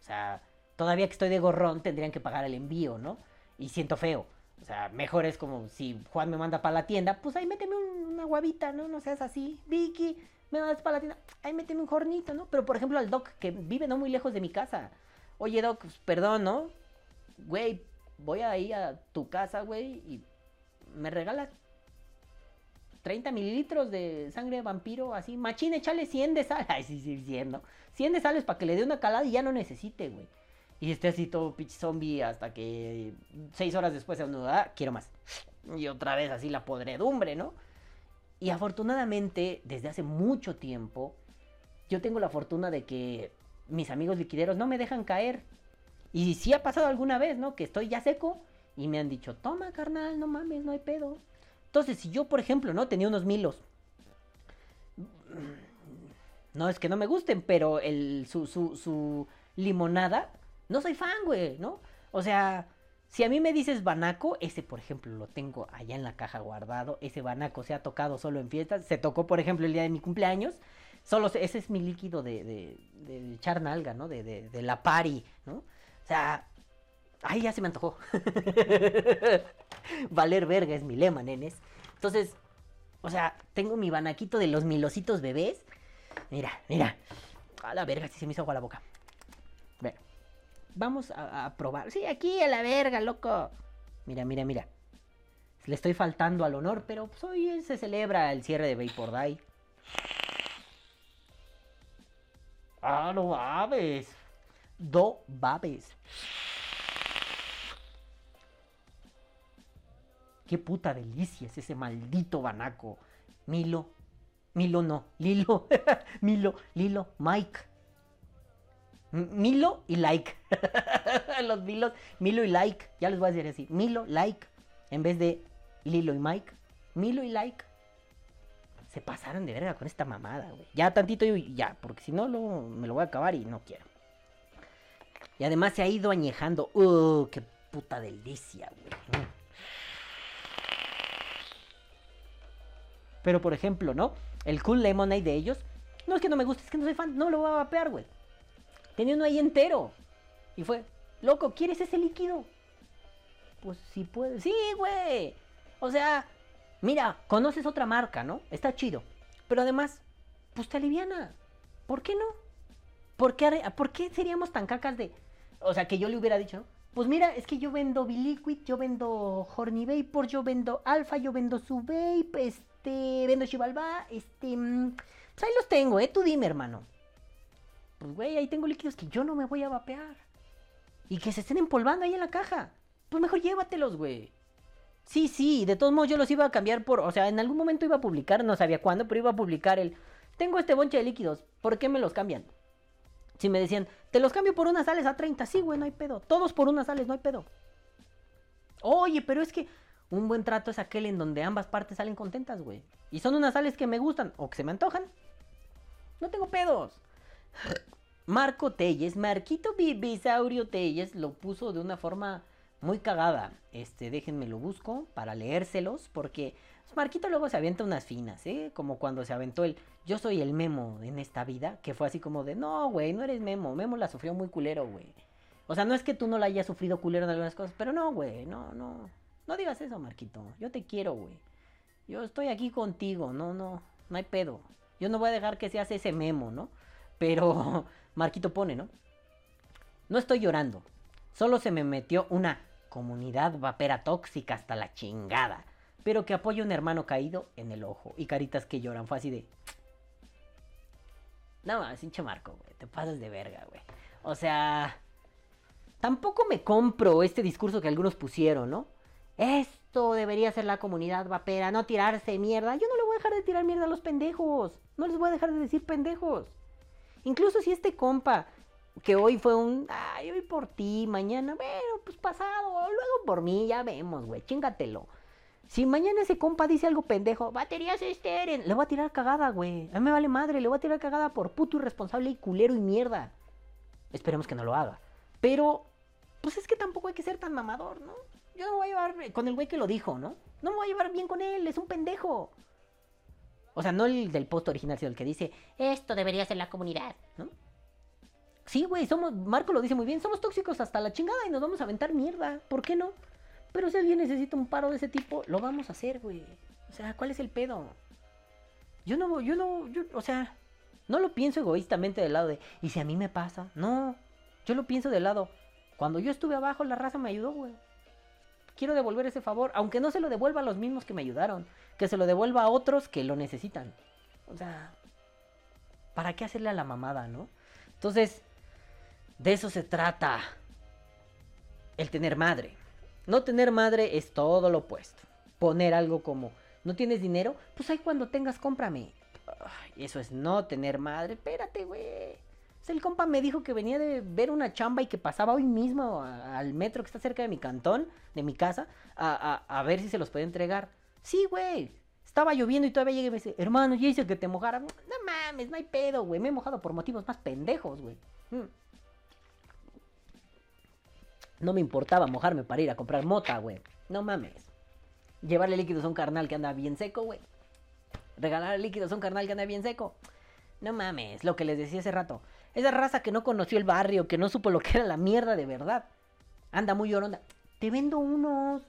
O sea, todavía que estoy de gorrón tendrían que pagar el envío, ¿no? Y siento feo. O sea, mejor es como si Juan me manda para la tienda, pues ahí méteme un- una guavita, ¿no? No seas así. Vicky, me mandas para la tienda, ahí méteme un jornito, ¿no? Pero por ejemplo al Doc, que vive no muy lejos de mi casa. Oye, Doc, pues, perdón, ¿no? Güey, voy a ir a tu casa, güey, y me regalas 30 mililitros de sangre vampiro, así, machín, échale 100 de sal. Ay, sí, sí, 100, ¿no? 100 de sales para que le dé una calada y ya no necesite, güey. Y esté así todo pinche zombie hasta que 6 horas después se uno, ah, quiero más. Y otra vez así la podredumbre, ¿no? Y afortunadamente, desde hace mucho tiempo, yo tengo la fortuna de que mis amigos liquideros no me dejan caer. Y sí ha pasado alguna vez, ¿no? Que estoy ya seco y me han dicho, toma, carnal, no mames, no hay pedo. Entonces, si yo, por ejemplo, ¿no? Tenía unos milos. No es que no me gusten, pero el, su, su, su limonada, no soy fan, güey, ¿no? O sea, si a mí me dices banaco, ese, por ejemplo, lo tengo allá en la caja guardado. Ese banaco se ha tocado solo en fiestas. Se tocó, por ejemplo, el día de mi cumpleaños. Solo se- ese es mi líquido de, de, de nalga, ¿no? De, de, de la pari, ¿no? O sea, ay, ya se me antojó. Valer verga es mi lema, nenes. Entonces, o sea, tengo mi banaquito de los milositos bebés. Mira, mira. A la verga, si se me hizo agua la boca. Bueno, vamos a, probar. Sí, aquí a la verga, loco. Mira, mira, mira. Le estoy faltando al honor, pero pues hoy se celebra el cierre de Vapor Day. Ah, no babes. Do babes. Qué puta delicia es ese maldito banaco. Milo. Milo no. Lilo. Milo. Lilo. Mike. Milo y like. Los Milos. Milo y like. Ya les voy a decir así. Milo, like. En vez de Lilo y Mike. Milo y like. Se pasaron de verga con esta mamada, güey. Ya tantito y ya. Porque si no, me lo voy a acabar y no quiero. Y además se ha ido añejando. ¡Uh! ¡Qué puta delicia, güey! Pero por ejemplo, ¿no? El Cool Lemonade de ellos. No es que no me guste, es que no soy fan. No lo voy a vapear, güey. Tenía uno ahí entero. Y fue, loco, ¿quieres ese líquido? Pues sí puede. Sí, güey. O sea, mira, conoces otra marca, ¿no? Está chido. Pero además, pues te aliviana. ¿Por qué no? ¿Por qué, ¿Por qué seríamos tan cacas de.? O sea, que yo le hubiera dicho, ¿no? Pues mira, es que yo vendo Biliquid, yo vendo Horny Vapor, yo vendo Alpha, yo vendo Suvape, este, vendo Chivalba, este. mm, Pues ahí los tengo, ¿eh? Tú dime, hermano. Pues güey, ahí tengo líquidos que yo no me voy a vapear. Y que se estén empolvando ahí en la caja. Pues mejor llévatelos, güey. Sí, sí, de todos modos yo los iba a cambiar por, o sea, en algún momento iba a publicar, no sabía cuándo, pero iba a publicar el, tengo este bonche de líquidos, ¿por qué me los cambian? Si me decían, te los cambio por unas sales a 30, sí, güey, no hay pedo, todos por unas sales, no hay pedo. Oye, pero es que un buen trato es aquel en donde ambas partes salen contentas, güey. Y son unas sales que me gustan o que se me antojan. No tengo pedos. Marco Telles, Marquito Bibisaurio Telles lo puso de una forma muy cagada. Este, déjenme lo busco para leérselos porque Marquito luego se avienta unas finas, ¿eh? Como cuando se aventó el yo soy el Memo en esta vida, que fue así como de, "No, güey, no eres Memo, Memo la sufrió muy culero, güey." O sea, no es que tú no la hayas sufrido culero en algunas cosas, pero no, güey, no, no. No digas eso, Marquito. Yo te quiero, güey. Yo estoy aquí contigo. No, no, no hay pedo. Yo no voy a dejar que seas ese memo, ¿no? Pero Marquito pone, ¿no? No estoy llorando. Solo se me metió una comunidad vapera tóxica hasta la chingada. Pero que apoya a un hermano caído en el ojo. Y caritas que lloran. Fue así de. No mames, hinche Marco, güey. Te pasas de verga, güey. O sea. Tampoco me compro este discurso que algunos pusieron, ¿no? Esto debería ser la comunidad vapera, no tirarse mierda. Yo no le voy a dejar de tirar mierda a los pendejos. No les voy a dejar de decir pendejos. Incluso si este compa, que hoy fue un, ay, hoy por ti, mañana, bueno, pues pasado, luego por mí, ya vemos, güey, chingatelo. Si mañana ese compa dice algo pendejo, baterías esteren, le voy a tirar cagada, güey. A mí me vale madre, le voy a tirar cagada por puto irresponsable y culero y mierda. Esperemos que no lo haga. Pero, pues es que tampoco hay que ser tan mamador, ¿no? Yo no me voy a llevar con el güey que lo dijo, ¿no? No me voy a llevar bien con él, es un pendejo. O sea, no el del post original, sino el que dice, esto debería ser la comunidad, ¿no? Sí, güey, somos, Marco lo dice muy bien, somos tóxicos hasta la chingada y nos vamos a aventar mierda, ¿por qué no? Pero si alguien necesita un paro de ese tipo, lo vamos a hacer, güey. O sea, ¿cuál es el pedo? Yo no, yo no, yo, o sea, no lo pienso egoístamente del lado de, ¿y si a mí me pasa? No, yo lo pienso del lado, cuando yo estuve abajo, la raza me ayudó, güey. Quiero devolver ese favor, aunque no se lo devuelva a los mismos que me ayudaron, que se lo devuelva a otros que lo necesitan. O sea, ¿para qué hacerle a la mamada, no? Entonces, de eso se trata el tener madre. No tener madre es todo lo opuesto. Poner algo como, ¿no tienes dinero? Pues ahí cuando tengas, cómprame. Eso es no tener madre. Espérate, güey. El compa me dijo que venía de ver una chamba y que pasaba hoy mismo al metro que está cerca de mi cantón, de mi casa, a, a- a ver si se los podía entregar. Sí, güey. Estaba lloviendo y todavía llegué y me dice, hermano, ya hice que te mojara. No mames, no hay pedo, güey. Me he mojado por motivos más pendejos, güey. Mm. No me importaba mojarme para ir a comprar mota, güey. No mames. Llevarle líquidos a un carnal que anda bien seco, güey. Regalar líquidos a un carnal que anda bien seco. No mames, lo que les decía hace rato. Esa raza que no conoció el barrio, que no supo lo que era la mierda de verdad. Anda muy lloronda. Te vendo unos.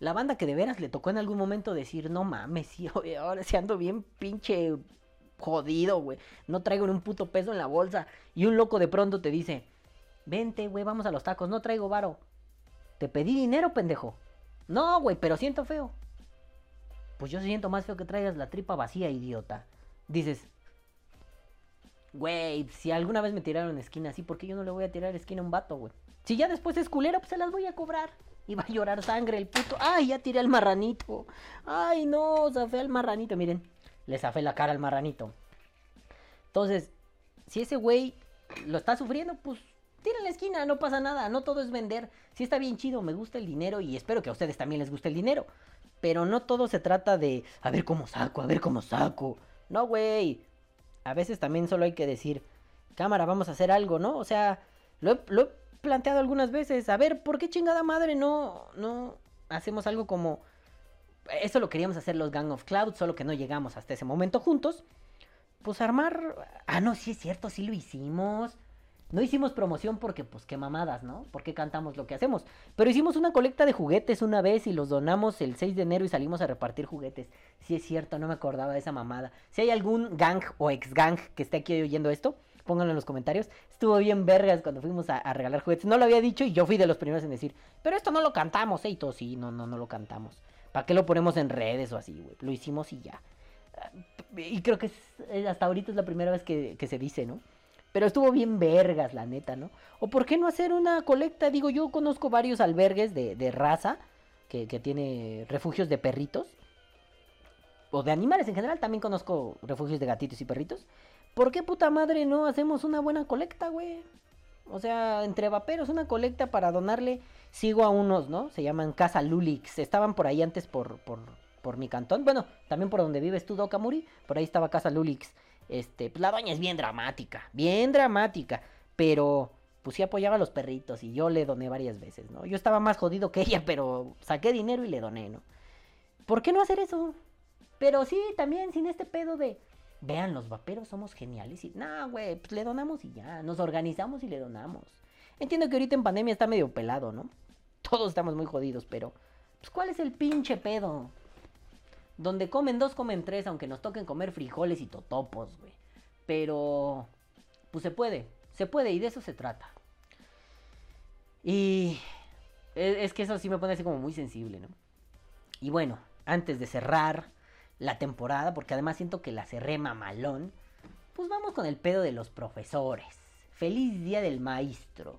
La banda que de veras le tocó en algún momento decir, no mames, sí, ahora sí ando bien pinche jodido, güey. No traigo ni un puto peso en la bolsa. Y un loco de pronto te dice, vente, güey, vamos a los tacos, no traigo varo. Te pedí dinero, pendejo. No, güey, pero siento feo. Pues yo siento más feo que traigas la tripa vacía, idiota. Dices, güey, si alguna vez me tiraron esquina así, ¿por qué yo no le voy a tirar esquina a un vato, güey? Si ya después es culero, pues se las voy a cobrar. Y va a llorar sangre el puto. Ay, ya tiré al marranito. Ay, no, zafé al marranito. Miren, le zafé la cara al marranito. Entonces, si ese güey lo está sufriendo, pues en la esquina, no pasa nada. No todo es vender. Sí está bien chido, me gusta el dinero y espero que a ustedes también les guste el dinero. Pero no todo se trata de a ver cómo saco, a ver cómo saco. No, güey. A veces también solo hay que decir, cámara, vamos a hacer algo, ¿no? O sea, lo he, lo he planteado algunas veces. A ver, ¿por qué chingada madre no, no hacemos algo como... Eso lo queríamos hacer los Gang of Cloud, solo que no llegamos hasta ese momento juntos. Pues armar... Ah, no, sí es cierto, sí lo hicimos. No hicimos promoción porque, pues, qué mamadas, ¿no? Porque cantamos lo que hacemos. Pero hicimos una colecta de juguetes una vez y los donamos el 6 de enero y salimos a repartir juguetes. Sí es cierto, no me acordaba de esa mamada. Si hay algún gang o ex gang que esté aquí oyendo esto, pónganlo en los comentarios. Estuvo bien vergas cuando fuimos a, regalar juguetes. No lo había dicho y yo fui de los primeros en decir, pero esto no lo cantamos, ¿eh? Y todos, sí, no, no, no lo cantamos. ¿Para qué lo ponemos en redes o así, güey? Lo hicimos y ya. Y creo que es- eh, hasta ahorita es la primera vez que se dice, ¿no? Pero estuvo bien vergas, la neta, ¿no? O por qué no hacer una colecta, digo, yo conozco varios albergues de, de raza que, tiene refugios de perritos. O de animales en general, también conozco refugios de gatitos y perritos. ¿Por qué puta madre no hacemos una buena colecta, güey? O sea, entre vaperos, una colecta para donarle. Sigo a unos, ¿no? Se llaman Casa Lulix. Estaban por ahí antes por, por, por mi cantón. Bueno, también por donde vives tú, Dokamuri. Por ahí estaba Casa Lulix. Este, pues la doña es bien dramática. Bien dramática. Pero, pues sí apoyaba a los perritos. Y yo le doné varias veces, ¿no? Yo estaba más jodido que ella, pero saqué dinero y le doné, ¿no? ¿Por qué no hacer eso? Pero sí, también sin este pedo de. Vean, los vaperos somos geniales. Y, no, güey, pues le donamos y ya. Nos organizamos y le donamos. Entiendo que ahorita en pandemia está medio pelado, ¿no? Todos estamos muy jodidos, pero. Pues, ¿cuál es el pinche pedo? Donde comen dos, comen tres, aunque nos toquen comer frijoles y totopos, güey. Pero, pues se puede, se puede y de eso se trata. Y e- es que eso sí me pone así como muy sensible, ¿no? Y bueno, antes de cerrar la temporada, porque además siento que la cerré mamalón, pues vamos con el pedo de los profesores. Feliz día del maestro.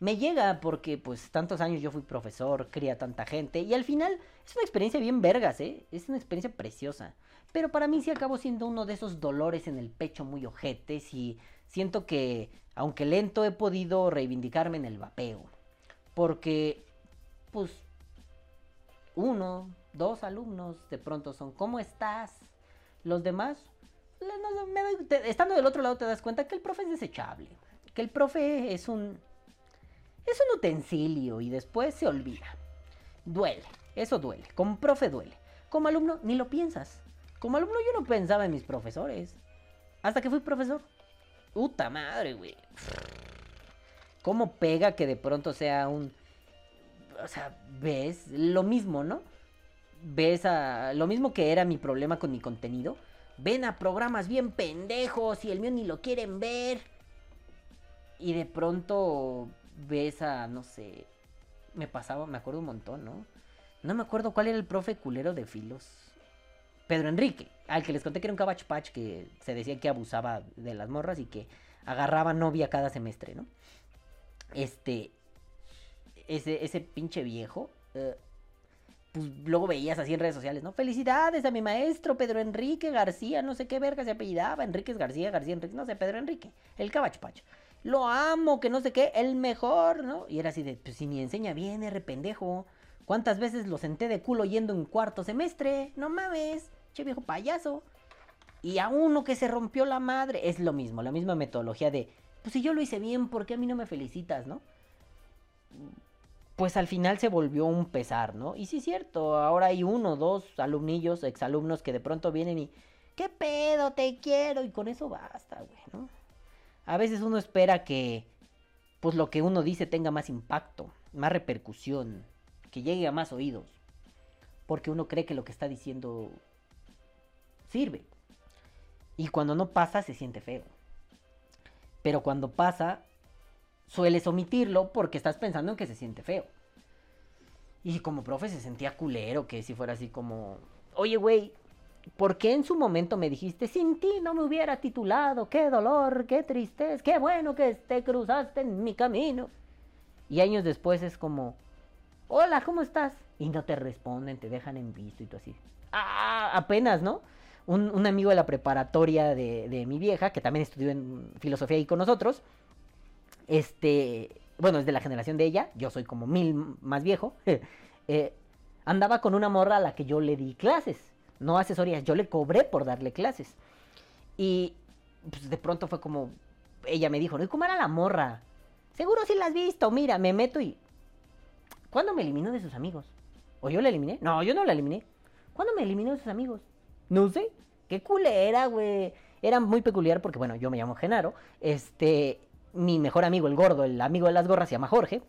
Me llega porque pues tantos años yo fui profesor, cría tanta gente y al final es una experiencia bien vergas, ¿eh? Es una experiencia preciosa. Pero para mí sí acabó siendo uno de esos dolores en el pecho muy ojetes y siento que, aunque lento, he podido reivindicarme en el vapeo. Porque, pues, uno, dos alumnos de pronto son, ¿cómo estás? Los demás, me doy- estando del otro lado te das cuenta que el profe es desechable. Que el profe es un... Es un utensilio y después se olvida. Duele, eso duele. Como profe duele. Como alumno ni lo piensas. Como alumno yo no pensaba en mis profesores. Hasta que fui profesor. Puta madre, güey. ¿Cómo pega que de pronto sea un... O sea, ves lo mismo, ¿no? Ves a... Lo mismo que era mi problema con mi contenido. Ven a programas bien pendejos y el mío ni lo quieren ver. Y de pronto ves a, no sé, me pasaba, me acuerdo un montón, ¿no? No me acuerdo cuál era el profe culero de filos. Pedro Enrique, al que les conté que era un cabach patch que se decía que abusaba de las morras y que agarraba novia cada semestre, ¿no? Este, ese, ese pinche viejo, eh, pues luego veías así en redes sociales, ¿no? Felicidades a mi maestro Pedro Enrique García, no sé qué verga se apellidaba, Enríquez García, García Enrique, no sé, Pedro Enrique, el cabach patch. Lo amo, que no sé qué, el mejor, ¿no? Y era así de, pues si ni enseña bien, R pendejo. ¿Cuántas veces lo senté de culo yendo en cuarto semestre? No mames, che viejo payaso. Y a uno que se rompió la madre, es lo mismo, la misma metodología de, pues si yo lo hice bien, ¿por qué a mí no me felicitas, no? Pues al final se volvió un pesar, ¿no? Y sí es cierto, ahora hay uno, dos alumnillos, exalumnos que de pronto vienen y, ¿qué pedo? Te quiero. Y con eso basta, güey, ¿no? A veces uno espera que, pues lo que uno dice tenga más impacto, más repercusión, que llegue a más oídos. Porque uno cree que lo que está diciendo sirve. Y cuando no pasa se siente feo. Pero cuando pasa, sueles omitirlo porque estás pensando en que se siente feo. Y como profe se sentía culero que si fuera así como, oye güey, ¿por qué en su momento me dijiste, sin ti no me hubiera titulado? Qué dolor, qué tristeza, qué bueno que te cruzaste en mi camino. Y años después es como, hola, ¿cómo estás? Y no te responden, te dejan en visto y tú así. Ah, apenas, ¿no? Un, amigo de la preparatoria de, de mi vieja, que también estudió en filosofía ahí con nosotros, este, bueno, es de la generación de ella, yo soy como mil más viejo, eh, andaba con una morra a la que yo le di clases, no asesorías, yo le cobré por darle clases. Y pues, de pronto fue como, ella me dijo, ¿no? ¿Y cómo era la morra? Seguro si la has visto, mira, me meto y... ¿Cuándo me eliminó de sus amigos? ¿O yo la eliminé? No, yo no la eliminé. ¿Cuándo me eliminó de sus amigos? No sé. Qué culera, güey. Era muy peculiar porque, bueno, yo me llamo Genaro. Este, mi mejor amigo, el gordo, el amigo de las gorras, se llama Jorge.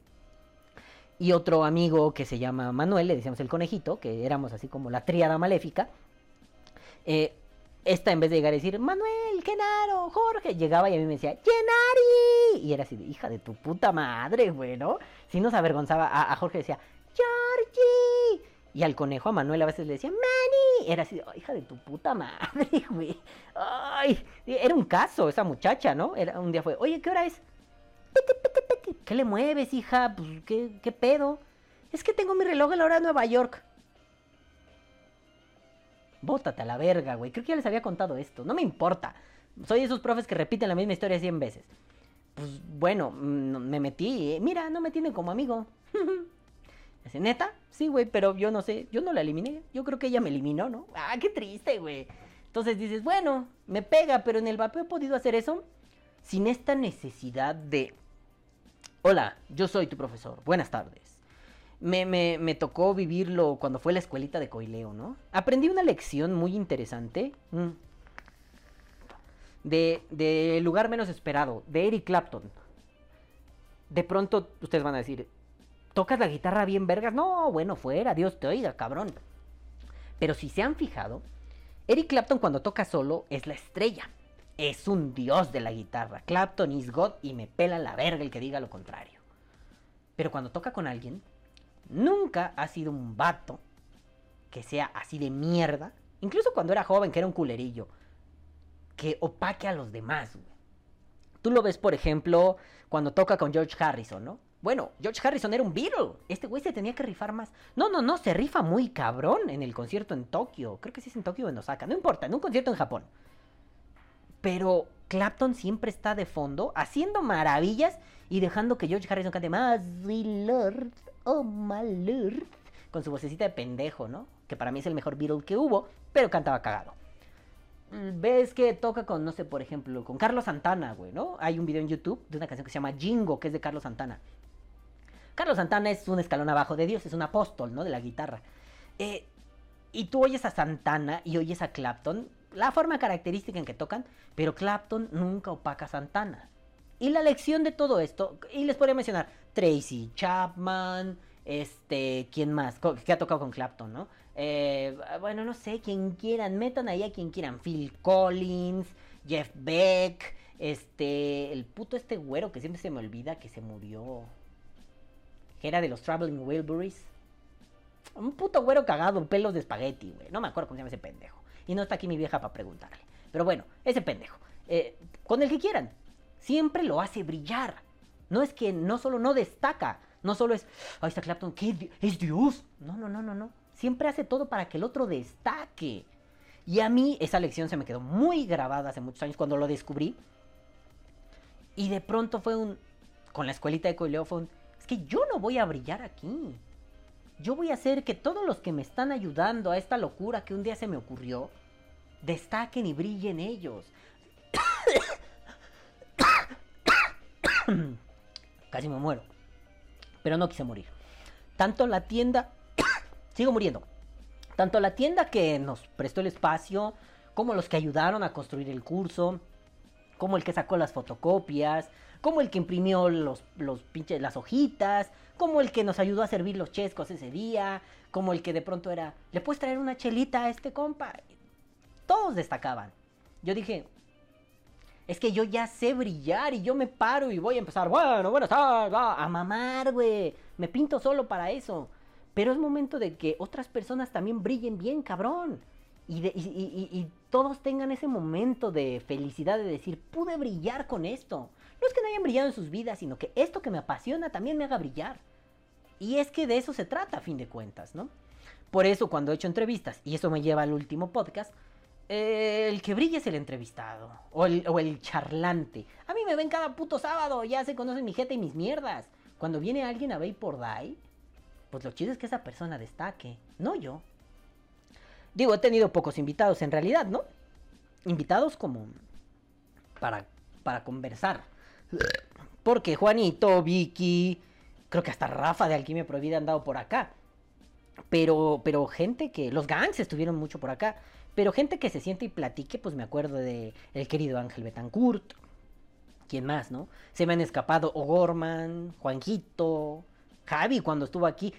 Y otro amigo que se llama Manuel, le decíamos el conejito, que éramos así como la tríada maléfica. Eh, esta en vez de llegar a decir, Manuel, Genaro, Jorge, llegaba y a mí me decía, Genari. Y era así de, hija de tu puta madre, güey, ¿no? Si nos avergonzaba, a, Jorge decía, Georgie. Y al conejo, a Manuel, a veces le decía, Manny. Era así, de, "Oh, hija de tu puta madre, güey. Ay, era un caso esa muchacha, ¿no? Era, un día fue, oye, ¿qué hora es? ¿Qué le mueves, hija? Pues, ¿qué, ¿qué pedo? Es que tengo mi reloj a la hora de Nueva York. Bótate a la verga, güey. Creo que ya les había contado esto. No me importa. Soy de esos profes que repiten la misma historia 100 veces. Pues bueno, mm, me metí. eh, Mira, no me tienen como amigo. Dice, ¿neta? Sí, güey, pero yo no sé. Yo no la eliminé. Yo creo que ella me eliminó, ¿no? Ah, qué triste, güey. Entonces dices, bueno, me pega, pero en el vapeo he podido hacer eso sin esta necesidad de... Hola, yo soy tu profesor. Buenas tardes. Me, tocó vivirlo cuando fue la escuelita de Coileo, ¿no? Aprendí una lección muy interesante. mm, De, de Lugar Menos Esperado, de Eric Clapton. De pronto ustedes van a decir, tocas la guitarra bien vergas. No, bueno, fuera, Dios te oiga, cabrón. Pero si se han fijado, Eric Clapton cuando toca solo es la estrella. Es un dios de la guitarra. Clapton is God y me pela la verga el que diga lo contrario. Pero cuando toca con alguien, nunca ha sido un vato que sea así de mierda. Incluso cuando era joven, que era un culerillo. Que opaque a los demás, güey. Tú lo ves, por ejemplo, cuando toca con George Harrison, ¿no? Bueno, George Harrison era un Beatle. Este güey se tenía que rifar más. No, no, no, se rifa muy cabrón en el concierto en Tokio. Creo que sí es en Tokio o en Osaka. No importa, en un concierto en Japón. Pero Clapton siempre está de fondo, haciendo maravillas y dejando que George Harrison cante más, my lord, oh my lord, con su vocecita de pendejo, ¿no? Que para mí es el mejor Beatle que hubo, pero cantaba cagado. Ves que toca con, no sé, por ejemplo, con Carlos Santana, güey, ¿no? Hay un video en YouTube de una canción que se llama Jingo, que es de Carlos Santana. Carlos Santana es un escalón abajo de Dios, es un apóstol, ¿no? De la guitarra. Eh, y tú oyes a Santana y oyes a Clapton, la forma característica en que tocan, pero Clapton nunca opaca a Santana. Y la lección de todo esto, y les podría mencionar Tracy Chapman, este, ¿quién más? Que ha tocado con Clapton, ¿no? Eh, bueno, no sé, quien quieran, metan ahí a quien quieran. Phil Collins, Jeff Beck, este, el puto este güero que siempre se me olvida que se murió. Que era de los Traveling Wilburys. Un puto güero cagado, pelos de espagueti, güey. No me acuerdo cómo se llama ese pendejo. Y no está aquí mi vieja para preguntarle. Pero bueno, ese pendejo. Eh, con el que quieran. Siempre lo hace brillar. No es que no solo no destaca. No solo es, ahí está Clapton, ¿qué? Es Dios. No, no, no, no, no. Siempre hace todo para que el otro destaque. Y a mí esa lección se me quedó muy grabada hace muchos años cuando lo descubrí. Y de pronto fue un, con la escuelita de Coileo fue un, es que yo no voy a brillar aquí. Yo voy a hacer que todos los que me están ayudando a esta locura que un día se me ocurrió, destaquen y brillen ellos. Casi me muero. Pero no quise morir. Tanto la tienda... Sigo muriendo. Tanto la tienda que nos prestó el espacio, como los que ayudaron a construir el curso, como el que sacó las fotocopias, como el que imprimió los, las hojitas, como el que nos ayudó a servir los chescos ese día, como el que de pronto era, ¿le puedes traer una chelita a este compa? Todos destacaban. Yo dije, es que yo ya sé brillar y yo me paro y voy a empezar, bueno, va", a mamar, güey. Me pinto solo para eso. Pero es momento de que otras personas también brillen bien, cabrón. Y- y todos tengan ese momento de felicidad de decir, pude brillar con esto. No es que no hayan brillado en sus vidas, sino que esto que me apasiona también me haga brillar. Y es que de eso se trata, a fin de cuentas, ¿no? Por eso cuando he hecho entrevistas, y eso me lleva al último podcast, eh, el que brilla es el entrevistado, o el, o el charlante. A mí me ven cada puto sábado, ya se conocen mi jeta y mis mierdas. Cuando viene alguien a Vapor Die, pues lo chido es que esa persona destaque, no yo. Digo, he tenido pocos invitados en realidad, ¿no? Invitados como para, para conversar. Porque Juanito, Vicky, creo que hasta Rafa de Alquimia Prohibida han dado por acá. Pero, pero gente que. Los gangs estuvieron mucho por acá. Pero gente que se siente y platique, pues me acuerdo de el querido Ángel Betancourt. ¿Quién más, no? Se me han escapado O'Gorman, Juanjito, Javi cuando estuvo aquí.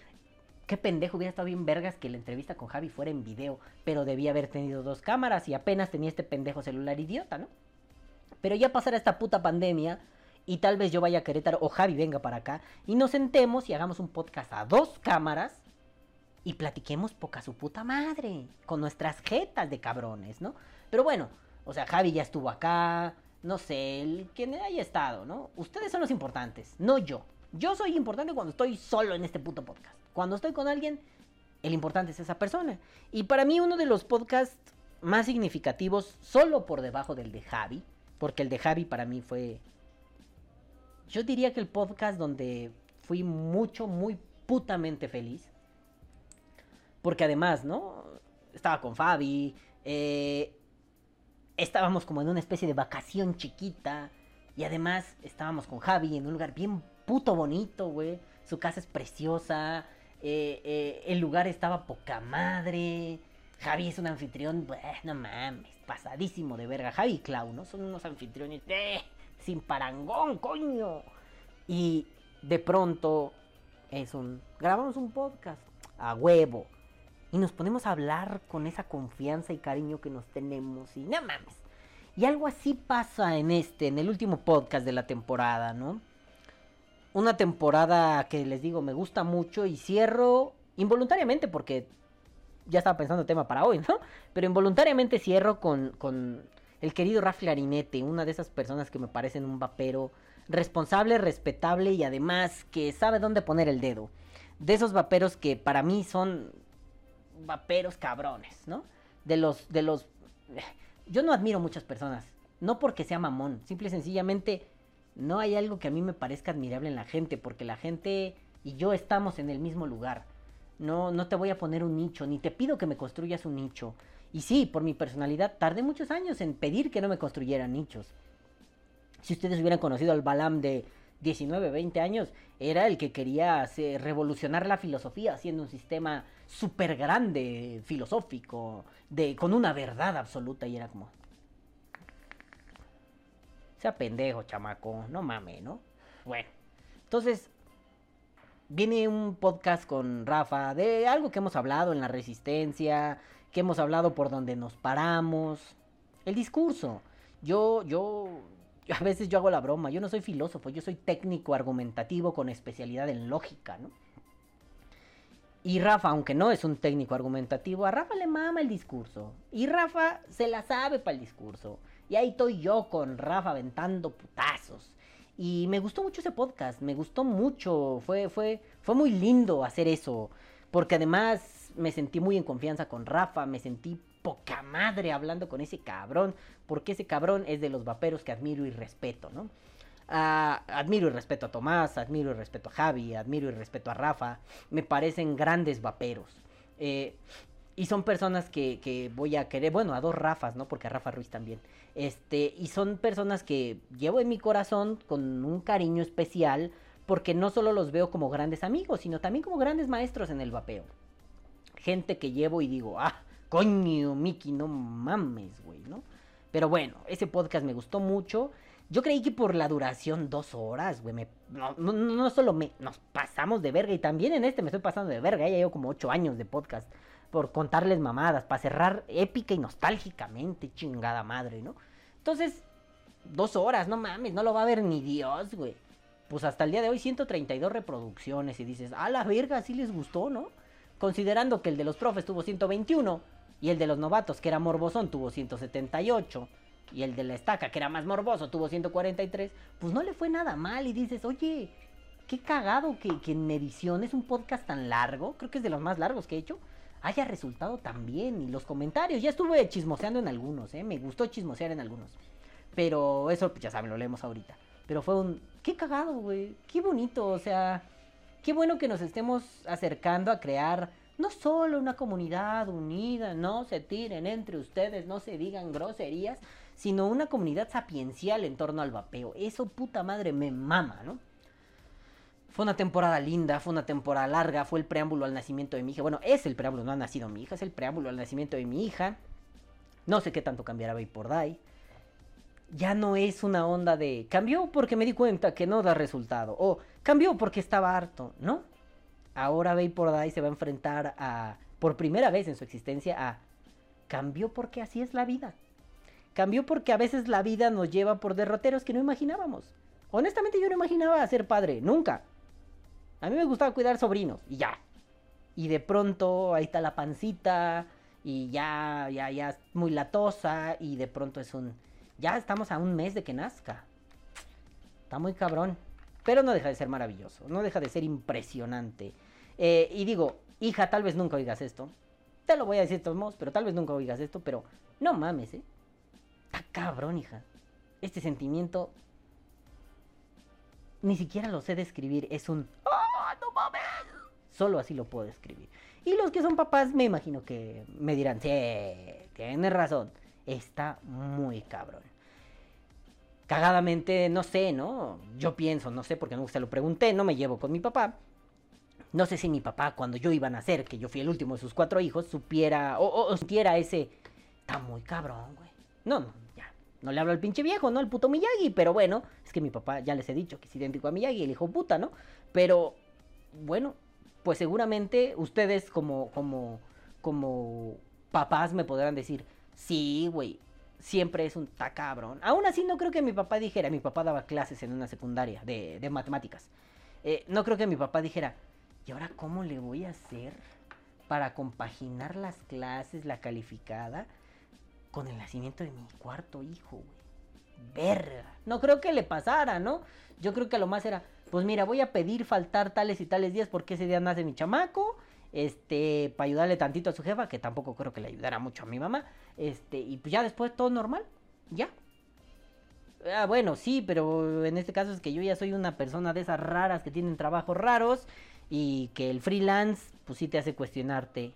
Qué pendejo, hubiera estado bien vergas que la entrevista con Javi fuera en video. Pero debía haber tenido dos cámaras y apenas tenía este pendejo celular idiota, ¿no? Pero ya pasará esta puta pandemia y tal vez yo vaya a Querétaro o Javi venga para acá y nos sentemos y hagamos un podcast a dos cámaras y platiquemos poca su puta madre con nuestras jetas de cabrones, ¿no? Pero bueno, o sea, Javi ya estuvo acá, no sé, el, quien haya estado, ¿no? Ustedes son los importantes, no yo. Yo soy importante cuando estoy solo en este puto podcast. Cuando estoy con alguien, el importante es esa persona. Y para mí uno de los podcasts más significativos, solo por debajo del de Javi, porque el de Javi para mí fue... Yo diría que el podcast donde fui mucho, muy putamente feliz. Porque además, ¿no? Estaba con Fabi. eh, estábamos como en una especie de vacación chiquita. Y además estábamos con Javi en un lugar bien puto bonito, güey. Su casa es preciosa. eh, eh, el lugar estaba poca madre. Javi es un anfitrión, bueh, no mames, pasadísimo de verga. Javi y Clau, ¿no? Son unos anfitriones eh, sin parangón, coño. Y de pronto es un... Grabamos un podcast a huevo. Y nos ponemos a hablar con esa confianza y cariño que nos tenemos. Y no mames. Y algo así pasa en este, en el último podcast de la temporada, ¿no? Una temporada que les digo me gusta mucho y cierro involuntariamente porque ya estaba pensando tema para hoy, ¿no? Pero involuntariamente cierro con, con el querido Raf Clarinete, una de esas personas que me parecen un vapero responsable, respetable y además que sabe dónde poner el dedo. De esos vaperos que para mí son vaperos cabrones, ¿no? De los, de los... Yo no admiro muchas personas, no porque sea mamón, simple y sencillamente no hay algo que a mí me parezca admirable en la gente, porque la gente y yo estamos en el mismo lugar. No, no te voy a poner un nicho, ni te pido que me construyas un nicho. Y sí, por mi personalidad, tardé muchos años en pedir que no me construyeran nichos. Si ustedes hubieran conocido al Balam de 19, 20 años, era el que quería hacer, revolucionar la filosofía, haciendo un sistema súper grande, filosófico, de, con una verdad absoluta, y era como... Sea pendejo, chamaco, no mames, ¿no? Bueno, entonces viene un podcast con Rafa de algo que hemos hablado en la resistencia, que hemos hablado por donde nos paramos, el discurso. Yo, yo, a veces yo hago la broma, yo no soy filósofo, yo soy técnico argumentativo con especialidad en lógica, ¿no? Y Rafa, aunque no es un técnico argumentativo, a Rafa le mama el discurso. Y Rafa se la sabe para el discurso. Y ahí estoy yo con Rafa aventando putazos. Y me gustó mucho ese podcast, me gustó mucho, fue, fue, fue muy lindo hacer eso. Porque además me sentí muy en confianza con Rafa, me sentí poca madre hablando con ese cabrón. Porque ese cabrón es de los vaperos que admiro y respeto, ¿no? Ah, admiro y respeto a Tomás, admiro y respeto a Javi, admiro y respeto a Rafa. Me parecen grandes vaperos. Eh, y son personas que, que, voy a querer, bueno, a dos Rafas, ¿no? Porque a Rafa Ruiz también. Este, y son personas que llevo en mi corazón con un cariño especial, porque no solo los veo como grandes amigos, sino también como grandes maestros en el vapeo. Gente que llevo y digo, ah, coño, Miki, no mames, güey, ¿no? Pero bueno, ese podcast me gustó mucho. Yo creí que por la duración, dos horas, güey, me, no, no, no, solo me, nos pasamos de verga, y también en este me estoy pasando de verga, ya llevo como ocho años de podcast por contarles mamadas, para cerrar épica y nostálgicamente, chingada madre, ¿no? Entonces, dos horas, no mames, no lo va a ver ni Dios, güey. Pues hasta el día de hoy 132 reproducciones y dices, a la verga, sí les gustó, ¿no? Considerando que el de los profes tuvo 121 y el de los novatos, que era morbosón, tuvo 178 y el de la estaca, que era más morboso, tuvo 143, pues no le fue nada mal y dices, oye, qué cagado que, que en edición es un podcast tan largo, creo que es de los más largos que he hecho, haya resultado tan bien. Y los comentarios, ya estuve chismoseando en algunos, ¿eh? me gustó chismosear en algunos. Pero eso, pues ya saben, lo leemos ahorita. Pero fue un, qué cagado, güey, qué bonito, o sea, qué bueno que nos estemos acercando a crear no solo una comunidad unida, no se tiren entre ustedes, no se digan groserías, sino una comunidad sapiencial en torno al vapeo. Eso puta madre me mama, ¿no? Fue una temporada linda, fue una temporada larga, fue el preámbulo al nacimiento de mi hija. Bueno, es el preámbulo, no ha nacido mi hija, es el preámbulo al nacimiento de mi hija. No sé qué tanto cambiará por Day. Ya no es una onda de cambió porque me di cuenta que no da resultado. O cambió porque estaba harto, ¿no? Ahora por Day se va a enfrentar a, por primera vez en su existencia, a cambió porque así es la vida. Cambió porque a veces la vida nos lleva por derroteros que no imaginábamos. Honestamente yo no imaginaba ser padre, nunca. A mí me gustaba cuidar sobrinos y ya. Y de pronto ahí está la pancita y ya, ya, ya muy latosa y de pronto es un... Ya estamos a un mes de que nazca. Está muy cabrón. Pero no deja de ser maravilloso, no deja de ser impresionante. Eh, y digo, hija, tal vez nunca oigas esto. Te lo voy a decir de todos modos, pero tal vez nunca oigas esto, pero no mames, ¿eh? Está cabrón, hija. Este sentimiento ni siquiera lo sé describir. Es un... Solo así lo puedo describir. Y los que son papás me imagino que me dirán, sí, tienes razón. Está muy cabrón. Cagadamente, no sé, ¿no? Yo pienso, no sé, porque no se lo pregunté, no me llevo con mi papá. No sé si mi papá, cuando yo iba a nacer, que yo fui el último de sus cuatro hijos, supiera o, o sintiera ese... Está muy cabrón, güey. No, no, ya. No le hablo al pinche viejo, ¿no? Al puto Miyagi, pero bueno, es que mi papá ya les he dicho que es idéntico a Miyagi, el hijo puta, ¿no? Pero bueno, pues seguramente ustedes como, como, como papás me podrán decir, sí, güey, siempre es un ta cabrón. Aún así no creo que mi papá dijera, mi papá daba clases en una secundaria de, matemáticas. Eh, no creo que mi papá dijera, ¿y ahora cómo le voy a hacer para compaginar las clases, la calificada, con el nacimiento de mi cuarto hijo, güey? Verga. No creo que le pasara, ¿no? Yo creo que lo más era, pues mira, voy a pedir faltar tales y tales días porque ese día nace mi chamaco, este, para ayudarle tantito a su jefa, que tampoco creo que le ayudara mucho a mi mamá, este, y pues ya después todo normal, ya. Ah, bueno, sí, pero en este caso es que yo ya soy una persona de esas raras que tienen trabajos raros y que el freelance, pues sí te hace cuestionarte.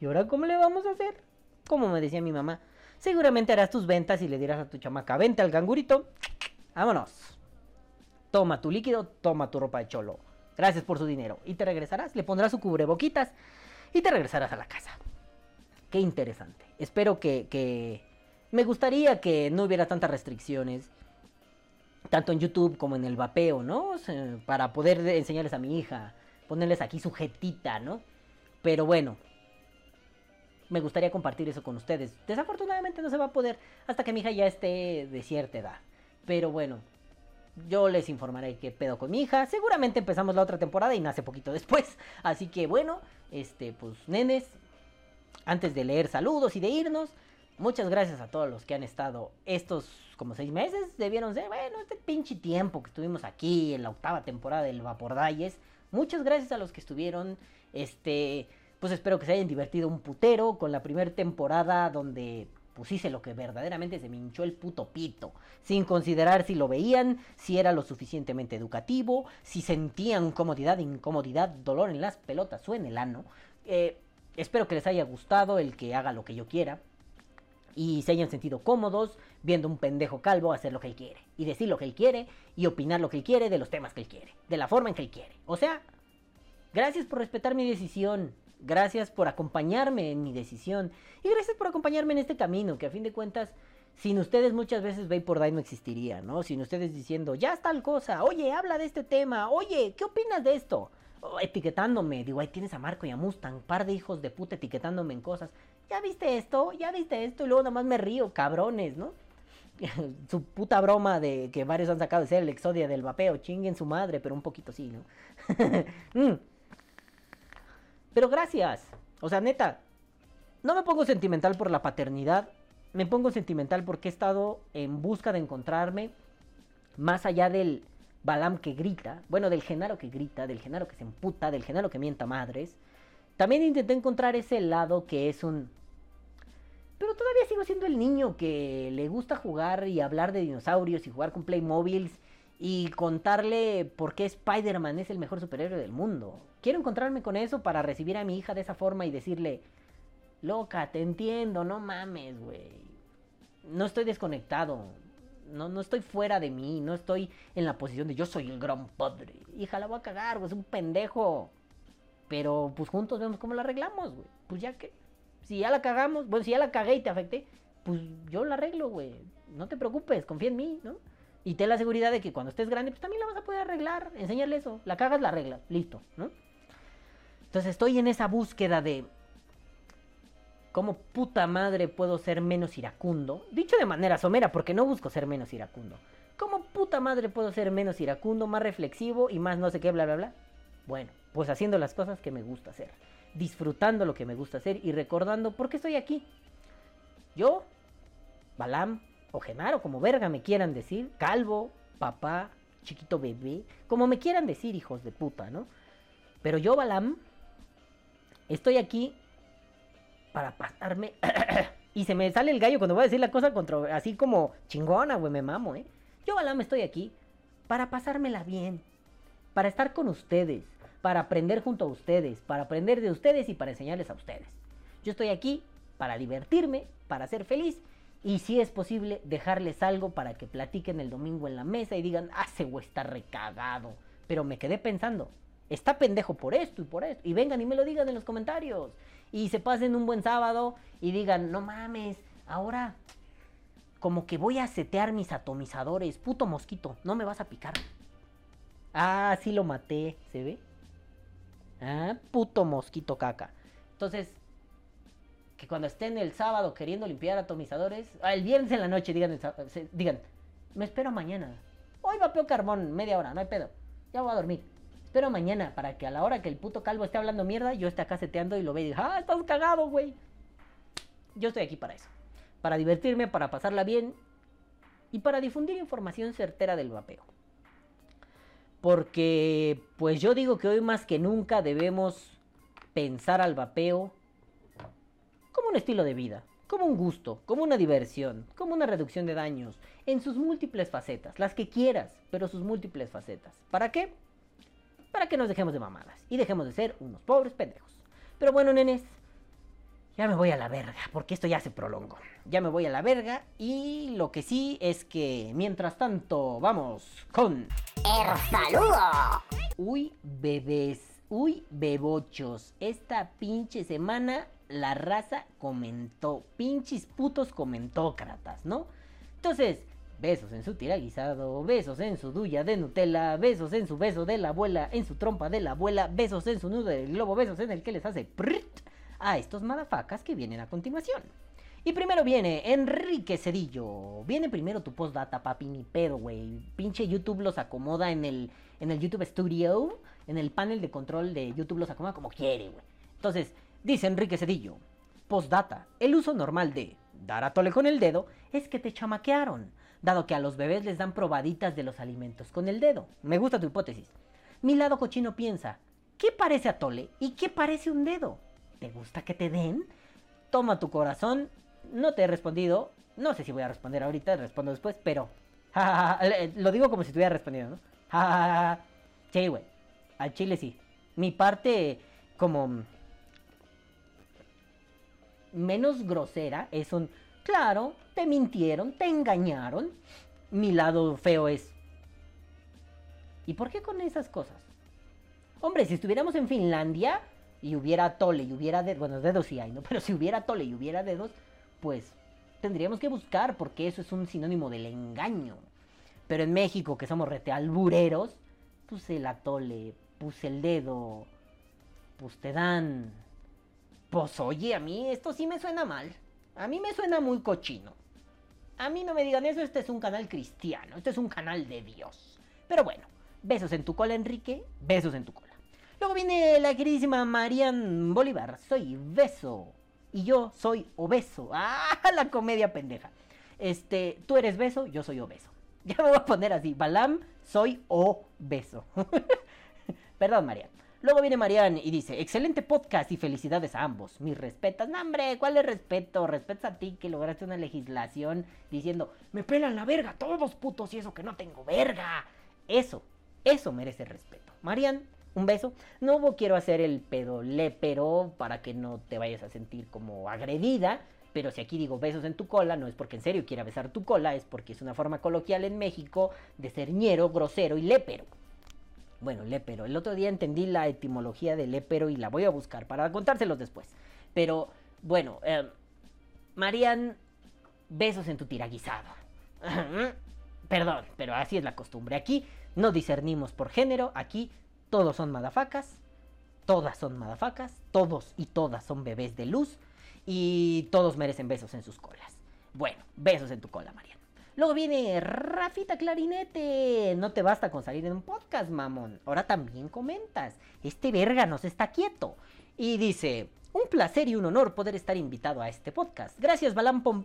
¿Y ahora cómo le vamos a hacer? Como me decía mi mamá, seguramente harás tus ventas y le dirás a tu chamaca, vente al gangurito, vámonos. Toma tu líquido, toma tu ropa de cholo. Gracias por su dinero. Y te regresarás, le pondrás su cubreboquitas y te regresarás a la casa. Qué interesante. Espero que, que... Me gustaría que no hubiera tantas restricciones tanto en YouTube como en el vapeo, ¿no? Para poder enseñarles a mi hija, ponerles aquí sujetita, ¿no? Pero bueno, me gustaría compartir eso con ustedes. Desafortunadamente no se va a poder hasta que mi hija ya esté de cierta edad. Pero bueno, yo les informaré qué pedo con mi hija. Seguramente empezamos la otra temporada y nace poquito después. Así que bueno, este, pues nenes, antes de leer saludos y de irnos, muchas gracias a todos los que han estado estos como seis meses. Debieron ser, bueno, este pinche tiempo que estuvimos aquí en la octava temporada del Vapordalles. Muchas gracias a los que estuvieron. Este, pues espero que se hayan divertido un putero con la primera temporada donde pues hice lo que verdaderamente se me hinchó el puto pito, sin considerar si lo veían, si era lo suficientemente educativo, si sentían comodidad, incomodidad, dolor en las pelotas o en el ano. Eh, espero que les haya gustado el que haga lo que yo quiera y se hayan sentido cómodos viendo un pendejo calvo hacer lo que él quiere, y decir lo que él quiere, y opinar lo que él quiere de los temas que él quiere, de la forma en que él quiere. O sea, gracias por respetar mi decisión, gracias por acompañarme en mi decisión, y gracias por acompañarme en este camino, que a fin de cuentas, sin ustedes muchas veces por Day no existiría, ¿no? Sin ustedes diciendo, ya es tal cosa, oye, habla de este tema, oye, ¿qué opinas de esto? Etiquetándome, digo, ahí tienes a Marco y a Mustang, par de hijos de puta etiquetándome en cosas. ¿Ya viste esto? ¿Ya viste esto? Y luego nada más me río, cabrones, ¿no? su puta broma de que varios han sacado de ser el exodia del vapeo, chinguen su madre, pero un poquito sí, ¿no? Mm. Pero gracias. O sea, neta, no me pongo sentimental por la paternidad, me pongo sentimental porque he estado en busca de encontrarme más allá del Balam que grita, bueno, del Genaro que grita, del Genaro que se emputa, del Genaro que mienta madres. También intenté encontrar ese lado que es un pero todavía sigo siendo el niño que le gusta jugar y hablar de dinosaurios y jugar con Playmobiles y contarle por qué Spider-Man es el mejor superhéroe del mundo. Quiero encontrarme con eso para recibir a mi hija de esa forma y decirle, loca, te entiendo, no mames, güey. No estoy desconectado. No, no estoy fuera de mí, no estoy en la posición de yo soy el gran padre. Hija, la voy a cagar, güey, es un pendejo. Pero pues juntos vemos cómo la arreglamos, güey. Pues ya que si ya la cagamos, bueno, si ya la cagué y te afecté, pues yo la arreglo, güey. No te preocupes, confía en mí, ¿no? Y ten la seguridad de que cuando estés grande, pues también la vas a poder arreglar. Enséñale eso. La cagas, la arreglas. Listo, ¿no? Entonces estoy en esa búsqueda de cómo puta madre puedo ser menos iracundo. Dicho de manera somera, porque no busco ser menos iracundo. ¿Cómo puta madre puedo ser menos iracundo, más reflexivo y más no sé qué, bla, bla, bla? Bueno, pues haciendo las cosas que me gusta hacer disfrutando lo que me gusta hacer y recordando por qué estoy aquí. Yo, Balam o Genaro, como verga me quieran decir, calvo, papá, chiquito bebé, como me quieran decir, hijos de puta, ¿no? Pero yo, Balam, estoy aquí para pasarme. y se me sale el gallo cuando voy a decir la cosa contra, así como chingona, güey, me mamo, ¿eh? Yo, Balam, estoy aquí para pasármela bien, para estar con ustedes, para aprender junto a ustedes, para aprender de ustedes y para enseñarles a ustedes. Yo estoy aquí para divertirme, para ser feliz y si es posible dejarles algo para que platiquen el domingo en la mesa y digan, ah, ese güey está recagado. Pero me quedé pensando, está pendejo por esto y por esto. Y vengan y me lo digan en los comentarios. Y se pasen un buen sábado y digan, no mames, ahora como que voy a setear mis atomizadores. Puto mosquito, no me vas a picar. Ah, sí lo maté, ¿se ve? Ah, puto mosquito caca. Entonces, que cuando estén el sábado queriendo limpiar atomizadores, ah, el viernes en la noche digan, digan, me espero mañana. Hoy vapeo carbón, media hora, no hay pedo. Ya voy a dormir. Espero mañana para que a la hora que el puto calvo esté hablando mierda, yo esté acá seteando y lo vea y diga, ah, estás cagado, güey. Yo estoy aquí para eso. Para divertirme, para pasarla bien y para difundir información certera del vapeo. Porque, pues yo digo que hoy más que nunca debemos pensar al vapeo como un estilo de vida, como un gusto, como una diversión, como una reducción de daños, en sus múltiples facetas, las que quieras, pero sus múltiples facetas. ¿Para qué? Para que nos dejemos de mamadas y dejemos de ser unos pobres pendejos. Pero bueno, nenes, ya me voy a la verga, porque esto ya se prolongó. Ya me voy a la verga y lo que sí es que mientras tanto vamos con...
El saludo.
Uy, bebés, uy, bebochos. Esta pinche semana la raza comentó, pinches putos comentócratas, ¿no? Entonces, besos en su tira guisado, besos en su duya de Nutella, besos en su beso de la abuela, en su trompa de la abuela, besos en su nudo del globo, besos en el que les hace prrt a estos madafacas que vienen a continuación. Y primero viene Enrique Cedillo. Viene primero tu postdata, papi, ni pedo, güey. Pinche YouTube los acomoda en el, en el YouTube Studio. En el panel de control de YouTube los acomoda como quiere, güey. Entonces, dice Enrique Cedillo. Postdata. El uso normal de dar a tole con el dedo es que te chamaquearon. Dado que a los bebés les dan probaditas de los alimentos con el dedo. Me gusta tu hipótesis. Mi lado cochino piensa. ¿Qué parece a tole y qué parece un dedo? ¿Te gusta que te den? Toma tu corazón. No te he respondido. No sé si voy a responder ahorita, respondo después, pero. lo digo como si estuviera respondiendo, ¿no? Sí, güey. Al chile sí. Mi parte, como. Menos grosera es un. Claro, te mintieron, te engañaron. Mi lado feo es. ¿Y por qué con esas cosas? Hombre, si estuviéramos en Finlandia y hubiera tole y hubiera dedos, bueno, dedos sí hay, ¿no? Pero si hubiera tole y hubiera dedos, pues tendríamos que buscar porque eso es un sinónimo del engaño. Pero en México, que somos rete albureros, pues el atole, pues el dedo, pues te dan. Pues oye, a mí esto sí me suena mal. A mí me suena muy cochino. A mí no me digan eso, este es un canal cristiano, este es un canal de Dios. Pero bueno, besos en tu cola, Enrique, besos en tu cola. Luego viene la queridísima Marian Bolívar, soy beso. Y yo soy obeso. ¡Ah! La comedia pendeja. Este, tú eres beso, yo soy obeso. Ya me voy a poner así. Balam, soy obeso. Perdón, Marian. Luego viene Marian y dice, excelente podcast y felicidades a ambos. Mis respetas. No, hombre, ¿cuál es respeto? Respetas a ti que lograste una legislación diciendo, me pelan la verga todos putos y eso que no tengo verga. Eso, eso merece respeto. Marian, un beso. No quiero hacer el pedolépero para que no te vayas a sentir como agredida. Pero si aquí digo besos en tu cola, no es porque en serio quiera besar tu cola, es porque es una forma coloquial en México de ser ñero, grosero y lépero. Bueno, lépero. El otro día entendí la etimología de lépero y la voy a buscar para contárselos después. Pero, bueno, eh, besos en tu tiraguisado. Perdón, pero así es la costumbre. Aquí no discernimos por género, aquí todos son madafacas, todas son madafacas, todos y todas son bebés de luz y todos merecen besos en sus colas. Bueno, besos en tu cola, Marian. Luego viene Rafita Clarinete. No te basta con salir en un podcast, mamón. Ahora también comentas. Este verga no se está quieto. Y dice, un placer y un honor poder estar invitado a este podcast. Gracias, Balam, pom-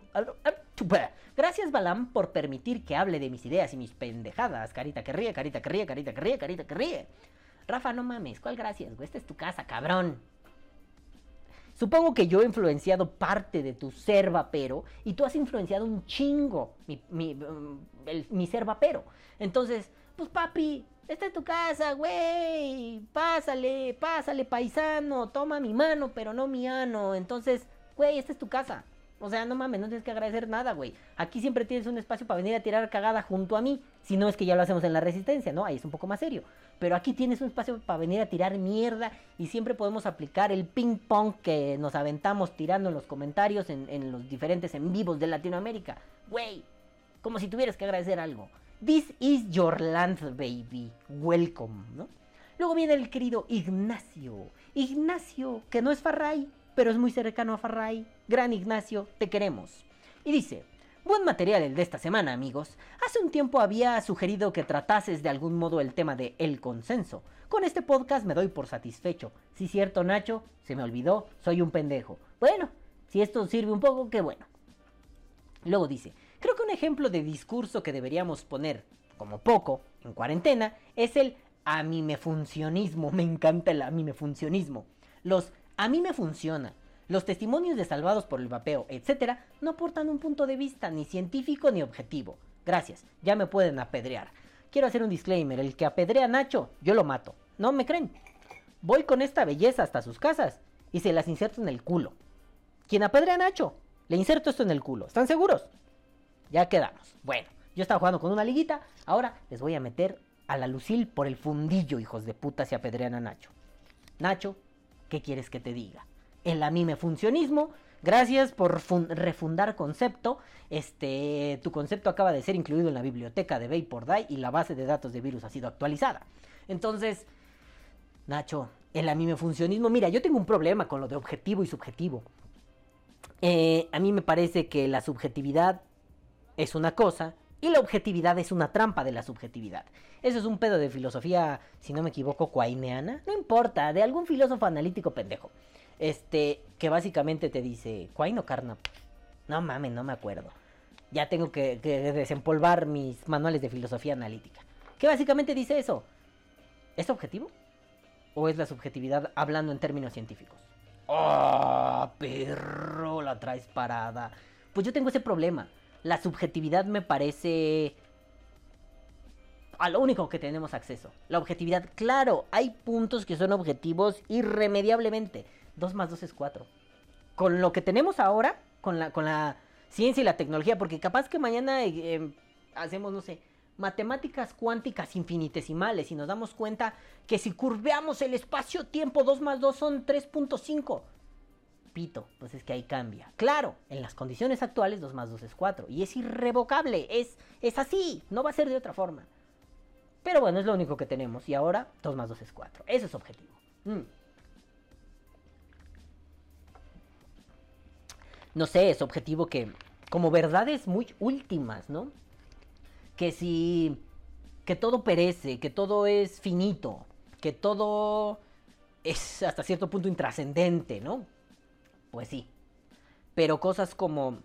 Gracias, Balam, por permitir que hable de mis ideas y mis pendejadas. Carita que ríe, carita que ríe, carita que ríe, carita que ríe. Rafa, no mames, ¿cuál gracias, güey? Esta es tu casa, cabrón. Supongo que yo he influenciado parte de tu ser vapero y tú has influenciado un chingo mi, mi, mm, el- mi ser vapero. Entonces, pues papi, esta es tu casa, güey. Pásale, pásale, paisano. Toma mi mano, pero no mi ano. Entonces, güey, esta es tu casa. O sea, no mames, no tienes que agradecer nada, güey. Aquí siempre tienes un espacio para venir a tirar cagada junto a mí. Si no es que ya lo hacemos en la resistencia, ¿no? Ahí es un poco más serio. Pero aquí tienes un espacio para venir a tirar mierda y siempre podemos aplicar el ping pong que nos aventamos tirando en los comentarios en, en los diferentes en vivos de Latinoamérica. Güey, como si tuvieras que agradecer algo. This is your land, baby. Welcome, ¿no? Luego viene el querido Ignacio. Ignacio, que no es Farray, pero es muy cercano a Farray. Gran Ignacio, te queremos. Y dice, buen material el de esta semana, amigos. Hace un tiempo había sugerido que tratases de algún modo el tema de el consenso. Con este podcast me doy por satisfecho. Si cierto, Nacho, se me olvidó, soy un pendejo. Bueno, si esto sirve un poco, qué bueno. Luego dice, creo que un ejemplo de discurso que deberíamos poner, como poco, en cuarentena, es el a mí me funcionismo. Me encanta el a mí me funcionismo. Los a mí me funciona. Los testimonios de salvados por el vapeo, etc., no aportan un punto de vista ni científico ni objetivo. Gracias, ya me pueden apedrear. Quiero hacer un disclaimer, el que apedrea a Nacho, yo lo mato. ¿No me creen? Voy con esta belleza hasta sus casas y se las inserto en el culo. Quien apedrea a Nacho, le inserto esto en el culo. ¿Están seguros? Ya quedamos. Bueno, yo estaba jugando con una liguita, ahora les voy a meter a la Lucil por el fundillo, hijos de puta, si apedrean a Nacho. Nacho, ¿qué quieres que te diga? El anime funcionismo, gracias por refundar concepto. Este, tu concepto acaba de ser incluido en la biblioteca de Vapor y la base de datos de virus ha sido actualizada. Entonces, Nacho, el anime funcionismo, mira, yo tengo un problema con lo de objetivo y subjetivo. Eh, a mí me parece que la subjetividad es una cosa y la objetividad es una trampa de la subjetividad. Eso es un pedo de filosofía, si no me equivoco, cuaineana. No importa, de algún filósofo analítico pendejo. Este, que básicamente te dice, ¿Quain o Carnap? No mames, no me acuerdo. Ya tengo que, desempolvar mis manuales de filosofía analítica. Que básicamente dice eso. ¿Es objetivo? ¿O es la subjetividad hablando en términos científicos? ¡Oh, perro! La traes parada. Pues yo tengo ese problema. La subjetividad me parece a lo único que tenemos acceso. La objetividad, claro, hay puntos que son objetivos irremediablemente. 2 más 2 es 4. Con lo que tenemos ahora, con la, con la ciencia y la tecnología, porque capaz que mañana eh, em, hacemos, no sé, matemáticas cuánticas infinitesimales y nos damos cuenta que si curveamos el espacio-tiempo 2 más 2 son 3.5. Pito, pues es que ahí cambia. Claro, en las condiciones actuales 2 más 2 es 4 y es irrevocable, es, es así, no va a ser de otra forma. Pero bueno, es lo único que tenemos y ahora 2 más 2 es 4. Eso es objetivo. Mm. No sé, es objetivo que como verdades muy últimas, ¿no? que si que todo perece, que todo es finito, que todo es hasta cierto punto intrascendente, ¿no? Pues sí. Pero cosas como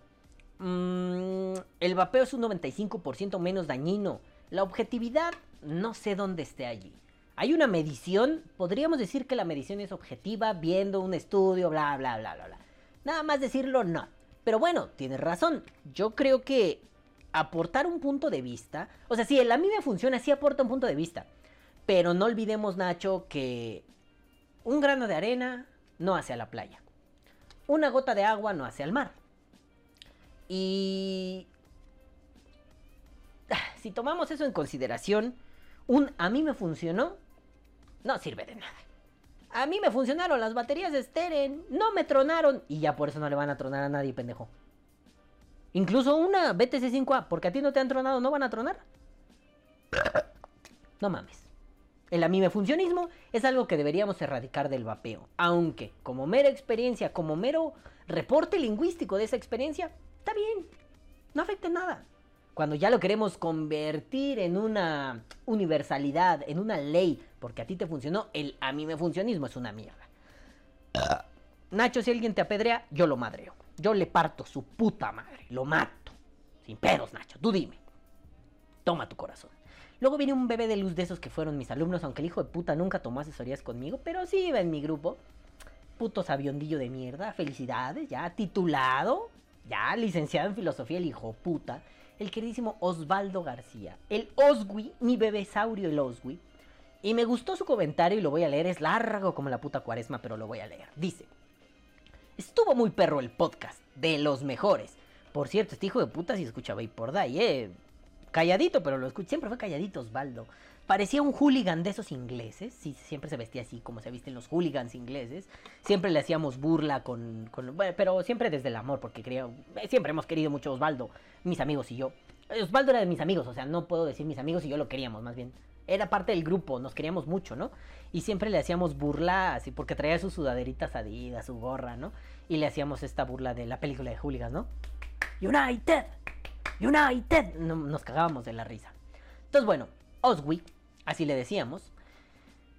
mmm, el vapeo es un 95% menos dañino. La objetividad no sé dónde esté allí. Hay una medición, podríamos decir que la medición es objetiva viendo un estudio, bla, bla, bla, bla, bla. Nada más decirlo, no. Pero bueno, tienes razón. Yo creo que aportar un punto de vista. O sea, si el a mí me funciona, sí aporta un punto de vista. Pero no olvidemos, Nacho, que un grano de arena no hace a la playa. Una gota de agua no hace al mar. Y si tomamos eso en consideración, un a mí me funcionó no sirve de nada. A mí me funcionaron las baterías de Steren, no me tronaron y ya por eso no le van a tronar a nadie, pendejo. Incluso una BTC5A, porque a ti no te han tronado, ¿no van a tronar? No mames. El amime funcionismo es algo que deberíamos erradicar del vapeo. Aunque, como mera experiencia, como mero reporte lingüístico de esa experiencia, está bien. No afecta nada. Cuando ya lo queremos convertir en una universalidad, en una ley, porque a ti te funcionó, el a me funcionismo es una mierda. Nacho, si alguien te apedrea, yo lo madreo. Yo le parto su puta madre. Lo mato. Sin pedos, Nacho. Tú dime. Toma tu corazón. Luego viene un bebé de luz de esos que fueron mis alumnos, aunque el hijo de puta nunca tomó asesorías conmigo, pero sí iba en mi grupo. Puto sabiondillo de mierda. Felicidades, ya titulado. Ya licenciado en filosofía, el hijo puta. El queridísimo Osvaldo García. El Oswi, mi bebesaurio el Oswi. Y me gustó su comentario y lo voy a leer. Es largo como la puta cuaresma, pero lo voy a leer. Dice. Estuvo muy perro el podcast, de los mejores. Por cierto, este hijo de puta si escuchaba y por Day, eh. Calladito, pero lo escuché. Siempre fue calladito Osvaldo. Parecía un hooligan de esos ingleses. Sí, siempre se vestía así como se visten los hooligans ingleses. Siempre le hacíamos burla con. bueno, pero siempre desde el amor, porque creo. Eh, siempre hemos querido mucho a Osvaldo, mis amigos y yo. Osvaldo era de mis amigos, o sea, no puedo decir mis amigos y yo lo queríamos, más bien. era parte del grupo, nos queríamos mucho, ¿no? Y siempre le hacíamos burla, así, porque traía sus sudaderitas adidas, su gorra, ¿no? Y le hacíamos esta burla de la película de Hooligans, ¿no? United, United. No- nos cagábamos de la risa. Entonces, bueno, Oswi, así le decíamos,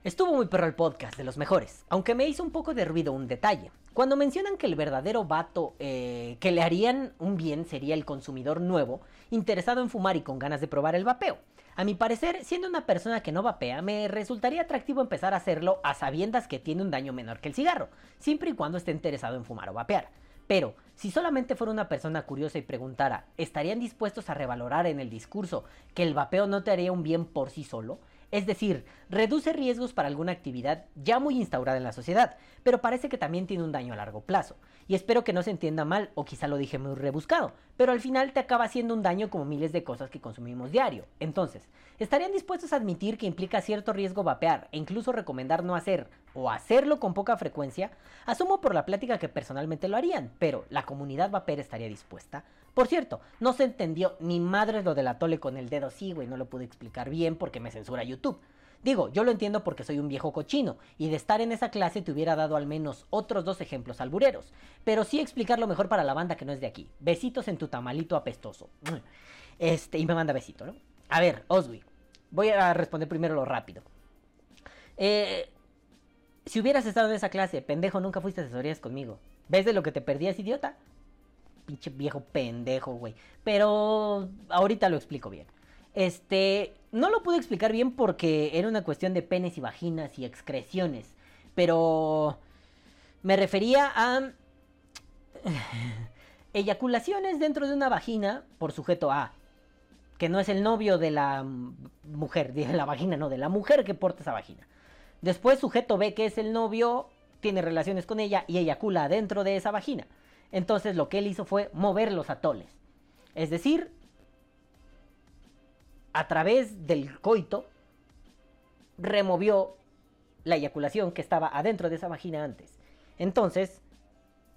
Estuvo muy perro el podcast, de los mejores, aunque me hizo un poco de ruido un detalle. Cuando mencionan que el verdadero vato eh, que le harían un bien sería el consumidor nuevo, interesado en fumar y con ganas de probar el vapeo. A mi parecer, siendo una persona que no vapea, me resultaría atractivo empezar a hacerlo a sabiendas que tiene un daño menor que el cigarro, siempre y cuando esté interesado en fumar o vapear. Pero, si solamente fuera una persona curiosa y preguntara, ¿estarían dispuestos a revalorar en el discurso que el vapeo no te haría un bien por sí solo? Es decir, reduce riesgos para alguna actividad ya muy instaurada en la sociedad, pero parece que también tiene un daño a largo plazo. Y espero que no se entienda mal, o quizá lo dije muy rebuscado, pero al final te acaba haciendo un daño como miles de cosas que consumimos diario. Entonces, ¿estarían dispuestos a admitir que implica cierto riesgo vapear e incluso recomendar no hacer o hacerlo con poca frecuencia? Asumo por la plática que personalmente lo harían, pero ¿la comunidad vapera estaría dispuesta? Por cierto, no se entendió ni madre lo del atole con el dedo, sí, güey, no lo pude explicar bien porque me censura YouTube. Digo, yo lo entiendo porque soy un viejo cochino, y de estar en esa clase te hubiera dado al menos otros dos ejemplos albureros, pero sí explicarlo mejor para la banda que no es de aquí. Besitos en tu tamalito apestoso. Este, y me manda besito, ¿no? A ver, Oswi, voy a responder primero lo rápido. Eh, si hubieras estado en esa clase, pendejo, nunca fuiste a asesorías conmigo. ¿Ves de lo que te perdías, idiota? Pinche viejo pendejo, güey. Pero ahorita lo explico bien. Este, no lo pude explicar bien porque era una cuestión de penes y vaginas y excreciones. Pero me refería a eyaculaciones dentro de una vagina por sujeto A. Que no es el novio de la mujer, de la vagina, no, de la mujer que porta esa vagina. Después sujeto B, que es el novio, tiene relaciones con ella y eyacula dentro de esa vagina. Entonces lo que él hizo fue mover los atoles. Es decir, a través del coito, removió la eyaculación que estaba adentro de esa vagina antes. Entonces,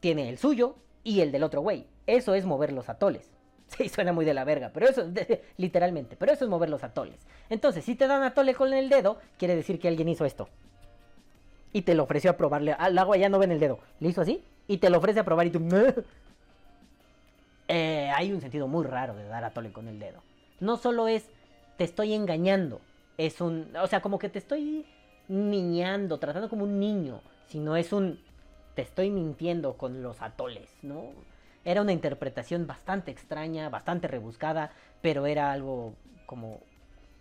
tiene el suyo y el del otro güey. Eso es mover los atoles. Sí, suena muy de la verga, pero eso, literalmente, pero eso es mover los atoles. Entonces, si te dan atole con el dedo, quiere decir que alguien hizo esto. Y te lo ofreció a probarle. Al agua ya no ven el dedo. Le hizo así y te lo ofrece a probar y tú... Eh, hay un sentido muy raro de dar atole con el dedo. No solo es te estoy engañando, es un... O sea, como que te estoy niñando, tratando como un niño, sino es un... Te estoy mintiendo con los atoles, ¿no? Era una interpretación bastante extraña, bastante rebuscada, pero era algo como...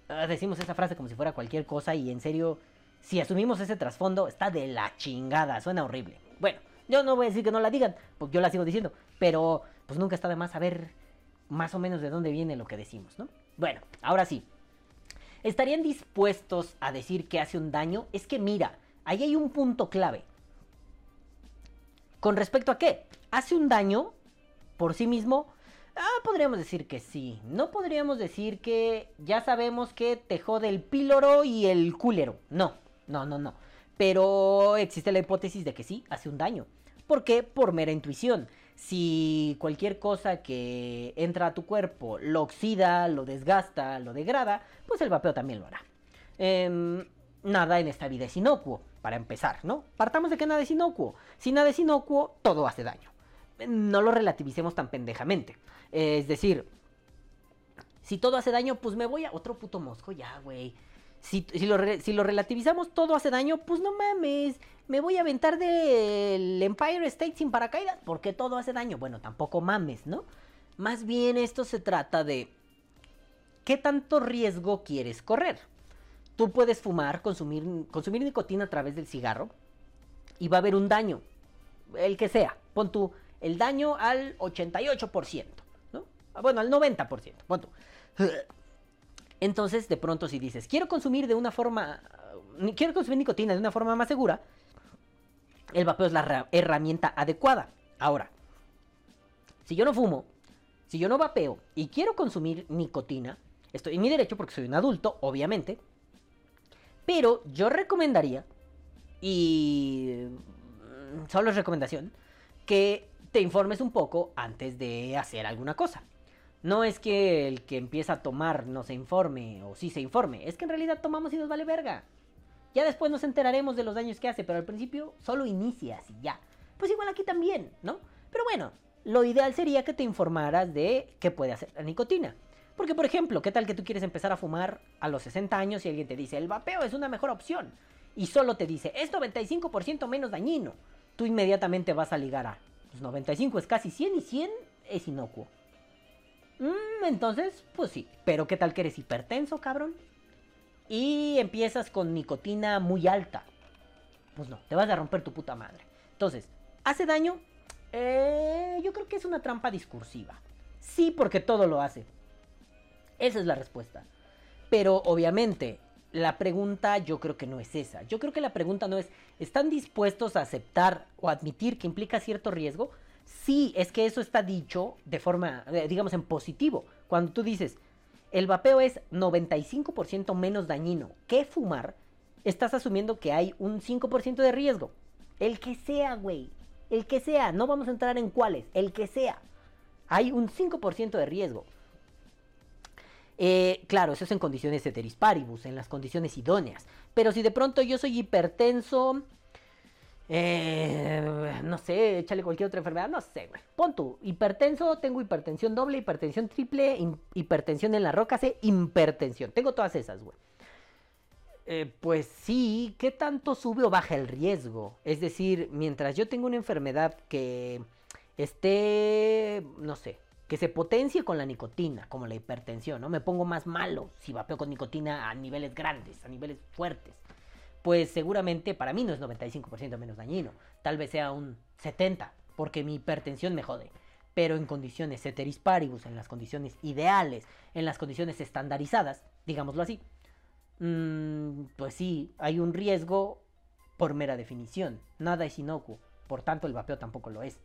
ah, Decimos esa frase como si fuera cualquier cosa y en serio, si asumimos ese trasfondo, está de la chingada, suena horrible. Bueno, yo no voy a decir que no la digan, porque yo la sigo diciendo, pero pues nunca está de más saber más o menos de dónde viene lo que decimos, ¿no? Bueno, ahora sí. ¿Estarían dispuestos a decir que hace un daño? Es que mira, ahí hay un punto clave. ¿Con respecto a qué? ¿Hace un daño por sí mismo? Ah, podríamos decir que sí. No podríamos decir que ya sabemos que te jode el píloro y el cúlero. No, no, no, no. Pero existe la hipótesis de que sí, hace un daño. ¿Por qué? Por mera intuición. Si cualquier cosa que entra a tu cuerpo lo oxida, lo desgasta, lo degrada, pues el vapeo también lo hará. Em, nada en esta vida es inocuo, para empezar, ¿no? Partamos de que nada es inocuo. Si nada es inocuo, todo hace daño. No lo relativicemos tan pendejamente. Es decir, si todo hace daño, pues me voy a otro puto mosco ya, güey. Si, si lo, si lo relativizamos, todo hace daño, pues no mames. Me voy a aventar del Empire State sin paracaídas porque todo hace daño. Bueno, tampoco mames, ¿no? Más bien esto se trata de qué tanto riesgo quieres correr. Tú puedes fumar, consumir, consumir nicotina a través del cigarro y va a haber un daño, el que sea. Pon tú el daño al 88%, ¿no? Ah, Bueno, al 90%, pon tú. Entonces, de pronto, si dices, quiero consumir de una forma, quiero consumir nicotina de una forma más segura, el vapeo es la ra- herramienta adecuada. Ahora, si yo no fumo, si yo no vapeo y quiero consumir nicotina, estoy en mi derecho porque soy un adulto, obviamente, pero yo recomendaría, y mm, solo es recomendación, que te informes un poco antes de hacer alguna cosa. No es que el que empieza a tomar no se informe o sí se informe, es que en realidad tomamos y nos vale verga. Ya después nos enteraremos de los daños que hace, pero al principio solo inicias y ya. Pues igual aquí también, ¿no? Pero bueno, lo ideal sería que te informaras de qué puede hacer la nicotina. Porque, por ejemplo, ¿qué tal que tú quieres empezar a fumar a los 60 años y alguien te dice, el vapeo es una mejor opción? Y solo te dice, es 95% menos dañino. Tú inmediatamente vas a ligar a, pues 95 es casi 100 y 100 es inocuo. Mm, entonces, pues sí. Pero ¿qué tal que eres hipertenso, cabrón? Y empiezas con nicotina muy alta. Pues no, te vas a romper tu puta madre. Entonces, ¿hace daño? Eh, yo creo que es una trampa discursiva. Sí, porque todo lo hace. Esa es la respuesta. Pero obviamente, la pregunta yo creo que no es esa. Yo creo que la pregunta no es, ¿están dispuestos a aceptar o admitir que implica cierto riesgo? Sí, es que eso está dicho de forma, eh, digamos, en positivo. Cuando tú dices, el vapeo es 95% menos dañino que fumar, estás asumiendo que hay un 5% de riesgo. El que sea, güey. El que sea. No vamos a entrar en cuáles. El que sea. Hay un 5% de riesgo. Eh, claro, eso es en condiciones heteris paribus, en las condiciones idóneas. Pero si de pronto yo soy hipertenso, eh, no sé, échale cualquier otra enfermedad, no sé, güey. Pon tú, hipertenso, tengo hipertensión doble, hipertensión triple, hi- hipertensión en la roca, sé, hipertensión. Tengo todas esas, güey. Eh, pues sí, ¿qué tanto sube o baja el riesgo? Es decir, mientras yo tengo una enfermedad que esté, no sé, que se potencie con la nicotina, como la hipertensión, ¿no? Me pongo más malo si vapeo con nicotina a niveles grandes, a niveles fuertes. Pues seguramente para mí no es 95% menos dañino, tal vez sea un 70%, porque mi hipertensión me jode. Pero en condiciones ceteris paribus, en las condiciones ideales, en las condiciones estandarizadas, digámoslo así, mm, pues sí, hay un riesgo por mera definición. Nada es inocuo, por tanto el vapeo tampoco lo es.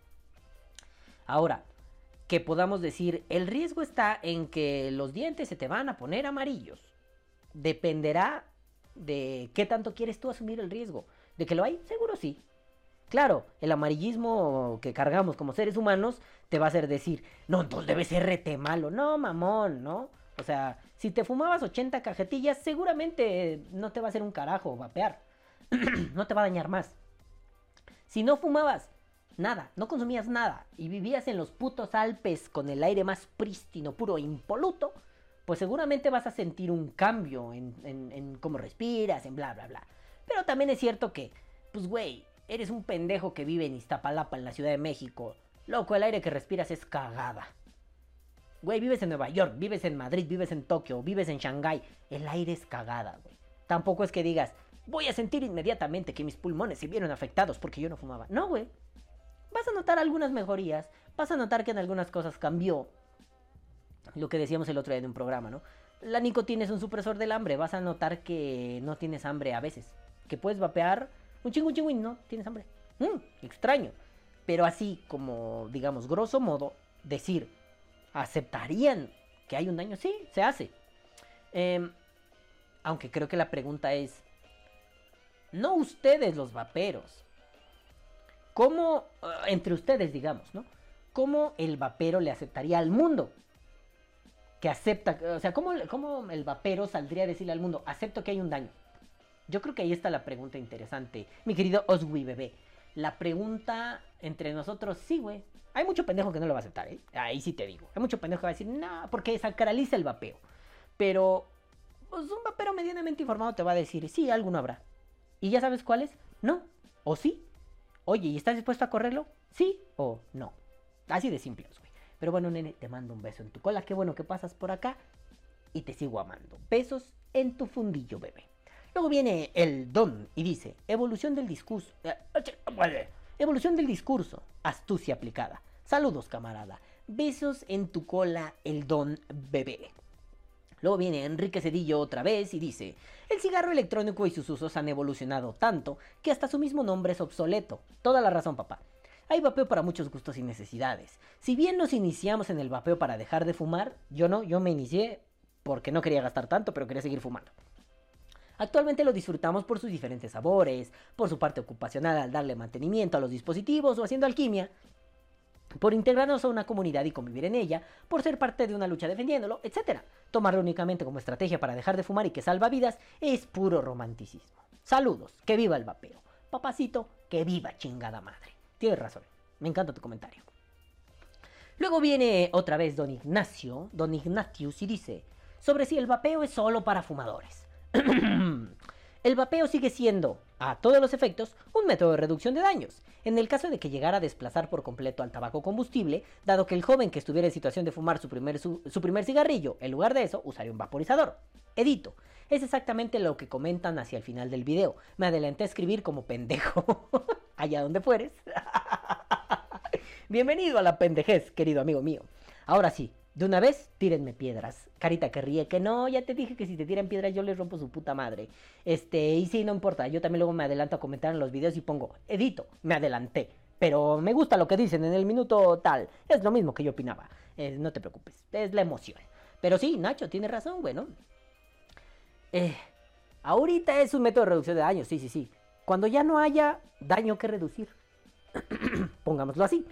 Ahora, que podamos decir, el riesgo está en que los dientes se te van a poner amarillos. Dependerá de qué tanto quieres tú asumir el riesgo. ¿De que lo hay? Seguro sí. Claro, el amarillismo que cargamos como seres humanos te va a hacer decir, no, entonces debe ser rete malo. No, mamón, ¿no? O sea, si te fumabas 80 cajetillas, seguramente no te va a hacer un carajo vapear. no te va a dañar más. Si no fumabas nada, no consumías nada y vivías en los putos Alpes con el aire más prístino, puro, impoluto, pues seguramente vas a sentir un cambio en, en- en cómo respiras, en bla, bla, bla. Pero también es cierto que, pues güey, eres un pendejo que vive en Iztapalapa, en la Ciudad de México. Loco, el aire que respiras es cagada. Güey, vives en Nueva York, vives en Madrid, vives en Tokio, vives en Shanghái. El aire es cagada, güey. Tampoco es que digas, voy a sentir inmediatamente que mis pulmones se vieron afectados porque yo no fumaba. No, güey. Vas a notar algunas mejorías, vas a notar que en algunas cosas cambió. Lo que decíamos el otro día en un programa, ¿no? La nicotina es un supresor del hambre, vas a notar que no tienes hambre a veces. Que puedes vapear un chingo, un chingo y no tienes hambre. Mm, extraño. Pero así como, digamos, grosso modo, decir, ¿aceptarían que hay un daño? Sí, se hace. Em, aunque creo que la pregunta es, no ustedes los vaperos, ¿cómo, eh, entre ustedes digamos, ¿no? ¿Cómo el vapero le aceptaría al mundo? Que acepta, o sea, ¿cómo, cómo el vapero saldría a decirle al mundo, acepto que hay un daño? Yo creo que ahí está la pregunta interesante, mi querido Oswi bebé. La pregunta entre nosotros, sí, güey. Hay mucho pendejo que no lo va a aceptar, ¿eh? Ahí sí te digo. Hay mucho pendejo que va a decir, no, porque sacraliza el vapeo. Pero, pues un vapero medianamente informado te va a decir, sí, alguno habrá. ¿Y ya sabes cuál es? No. ¿O sí? Oye, ¿y estás dispuesto a correrlo? ¿Sí o no? Así de simples, güey. Pero bueno, nene, te mando un beso en tu cola. Qué bueno que pasas por acá. Y te sigo amando. Besos en tu fundillo, bebé. Luego viene el don y dice, evolución del discurso. eh, Evolución del discurso. Astucia aplicada. Saludos, camarada. Besos en tu cola, el don bebé. Luego viene Enrique Cedillo otra vez y dice, el cigarro electrónico y sus usos han evolucionado tanto que hasta su mismo nombre es obsoleto. Toda la razón, papá. Hay vapeo para muchos gustos y necesidades. Si bien nos iniciamos en el vapeo para dejar de fumar, yo no, yo me inicié porque no quería gastar tanto, pero quería seguir fumando. Actualmente lo disfrutamos por sus diferentes sabores, por su parte ocupacional al darle mantenimiento a los dispositivos o haciendo alquimia. Por integrarnos a una comunidad y convivir en ella, por ser parte de una lucha defendiéndolo, etc. Tomarlo únicamente como estrategia para dejar de fumar y que salva vidas es puro romanticismo. Saludos, que viva el vapeo. Papacito, que viva chingada madre. Tienes razón, me encanta tu comentario. Luego viene otra vez don Ignacio, don Ignatius, y dice, sobre si el vapeo es solo para fumadores. el vapeo sigue siendo, a todos los efectos, un método de reducción de daños. En el caso de que llegara a desplazar por completo al tabaco combustible, dado que el joven que estuviera en situación de fumar su primer, su, primer cigarrillo, en lugar de eso, usaría un vaporizador. Edito. Es exactamente lo que comentan hacia el final del video. Me adelanté a escribir como pendejo. Allá donde fueres. Bienvenido a la pendejez, querido amigo mío. Ahora sí, de una vez, tírenme piedras. Carita que ríe, que no, ya te dije que si te tiran piedras yo les rompo su puta madre. Este, y sí, no importa, yo también luego me adelanto a comentar en los videos y pongo, edito, me adelanté. Pero me gusta lo que dicen en el minuto tal. Es lo mismo que yo opinaba. Eh, no te preocupes, es la emoción. Pero sí, Nacho, tiene razón, bueno. Eh, ahorita es un método de reducción de daño, sí, sí, sí. Cuando ya no haya daño que reducir. Pongámoslo así.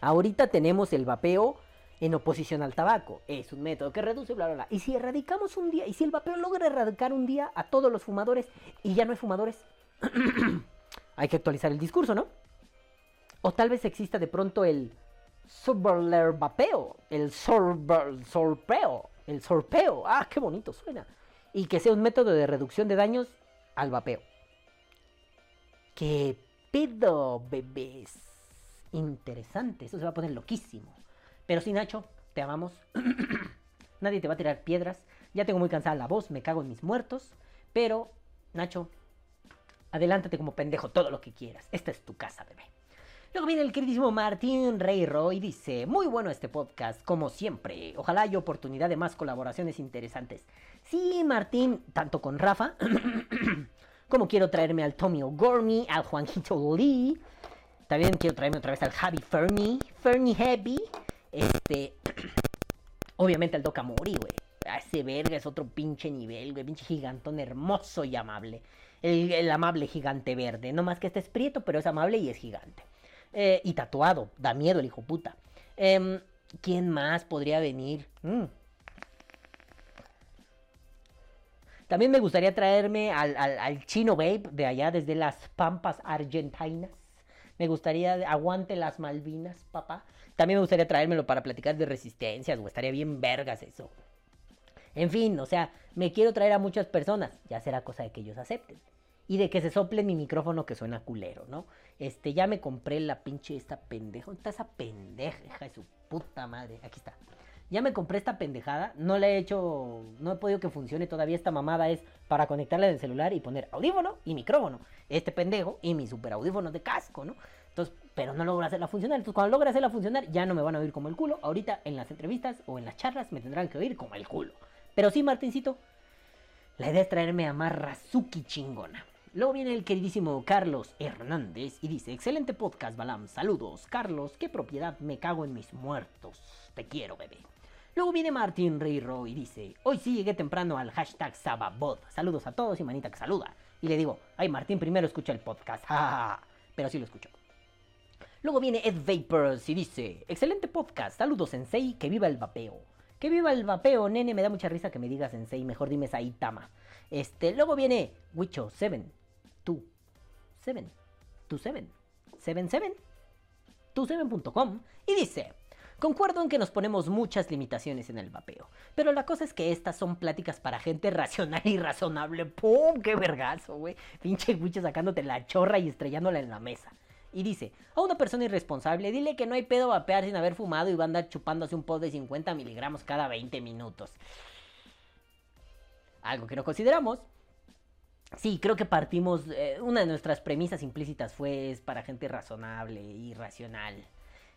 Ahorita tenemos el vapeo en oposición al tabaco. Es un método que reduce, bla, bla, bla. Y si erradicamos un día, y si el vapeo logra erradicar un día a todos los fumadores y ya no hay fumadores, hay que actualizar el discurso, ¿no? O tal vez exista de pronto el surler vapeo, el sorber, sorpeo, el sorpeo. Ah, qué bonito suena. Y que sea un método de reducción de daños al vapeo. ¿Qué pedo, bebés? Interesante, eso se va a poner loquísimo. Pero sí, Nacho, te amamos. Nadie te va a tirar piedras. Ya tengo muy cansada la voz, me cago en mis muertos. Pero, Nacho, adelántate como pendejo todo lo que quieras. Esta es tu casa, bebé. Luego viene el queridísimo Martín Reyro y dice, muy bueno este podcast, como siempre. Ojalá haya oportunidad de más colaboraciones interesantes. Sí, Martín, tanto con Rafa, como quiero traerme al Tommy O'Gormy, al Juanjito Lee. También quiero traerme otra vez al Javi Fernie, Fernie Heavy. Este, obviamente al Doc Amori, güey. Ese verga es otro pinche nivel, güey. Pinche gigantón hermoso y amable. El, el amable gigante verde. No más que este es prieto, pero es amable y es gigante. Eh, y tatuado. Da miedo el hijo puta. Em, ¿Quién más podría venir? Mm. También me gustaría traerme al, al, al, chino babe de allá desde las pampas argentinas. Me gustaría, aguante las Malvinas, papá. También me gustaría traérmelo para platicar de resistencias, o estaría bien vergas eso. En fin, o sea, me quiero traer a muchas personas. Ya será cosa de que ellos acepten. Y de que se sople mi micrófono que suena culero, ¿no? Este, ya me compré la pinche esta pendeja. ¿Dónde está esa pendeja, de su puta madre? Aquí está. Ya me compré esta pendejada. No la he hecho. No he podido que funcione todavía. Esta mamada es para conectarla del celular y poner audífono y micrófono. Este pendejo y mi super audífono de casco, ¿no? Entonces, pero no logro hacerla funcionar. Entonces, cuando logre hacerla funcionar, ya no me van a oír como el culo. Ahorita en las entrevistas o en las charlas me tendrán que oír como el culo. Pero sí, Martincito, la idea es traerme a Marrazuki chingona. Luego viene el queridísimo Carlos Hernández y dice, excelente podcast, Balam. Saludos, Carlos, qué propiedad, me cago en mis muertos. Te quiero, bebé. Luego viene Martín Reiro y dice, hoy sí llegué temprano al hashtag Sababot. Saludos a todos y manita que saluda. Y le digo, ay Martín, primero escucha el podcast. Pero sí lo escucho. Luego viene Ed Vapors y dice, excelente podcast, saludos Sensei, que viva el vapeo. Que viva el vapeo, nene, me da mucha risa que me digas Sensei, mejor dime Saitama. Este, luego viene Wicho 7, 2, 7, 2, 7, 7, 7, 27.com y dice, Concuerdo en que nos ponemos muchas limitaciones en el vapeo, pero la cosa es que estas son pláticas para gente racional y razonable. ¡Pum! ¡Qué vergazo, güey! Pinche Wicho sacándote la chorra y estrellándola en la mesa. Y dice, a una persona irresponsable, dile que no hay pedo vapear sin haber fumado y va a andar chupándose un pod de 50 miligramos cada 20 minutos. Algo que no consideramos. Sí, creo que partimos, eh, una de nuestras premisas implícitas fue es para gente razonable y racional.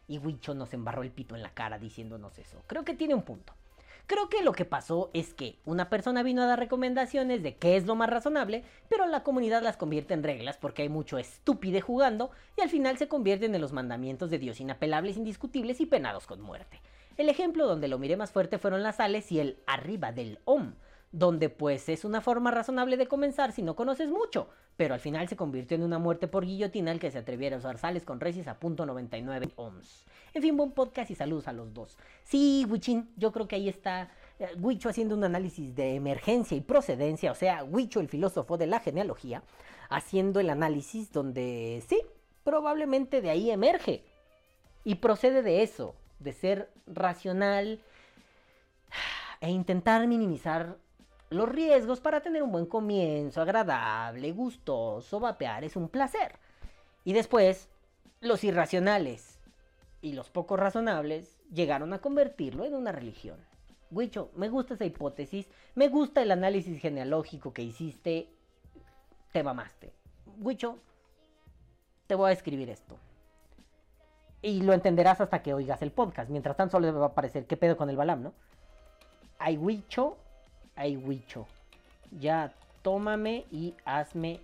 Y Wicho nos embarró el pito en la cara diciéndonos eso. Creo que tiene un punto. Creo que lo que pasó es que una persona vino a dar recomendaciones de qué es lo más razonable, pero la comunidad las convierte en reglas porque hay mucho estúpide jugando y al final se convierten en los mandamientos de Dios inapelables, indiscutibles y penados con muerte. El ejemplo donde lo miré más fuerte fueron las sales y el arriba del OM, donde pues es una forma razonable de comenzar si no conoces mucho, pero al final se convirtió en una muerte por guillotina el que se atreviera a usar sales con resis a punto .99 ohms. En fin, buen podcast y saludos a los dos. Sí, Wichin, yo creo que ahí está eh, Huicho haciendo un análisis de emergencia y procedencia, o sea, Huicho el filósofo de la genealogía, haciendo el análisis donde sí, probablemente de ahí emerge y procede de eso, de ser racional e intentar minimizar los riesgos para tener un buen comienzo, agradable, gustoso, vapear es un placer. Y después, los irracionales y los poco razonables llegaron a convertirlo en una religión. Huicho, me gusta esa hipótesis, me gusta el análisis genealógico que hiciste, te mamaste. Huicho, te voy a escribir esto. Y lo entenderás hasta que oigas el podcast. Mientras tanto solo va a aparecer qué pedo con el Balam, ¿no? Ay, Huicho, ay, Huicho. Ya, tómame y hazme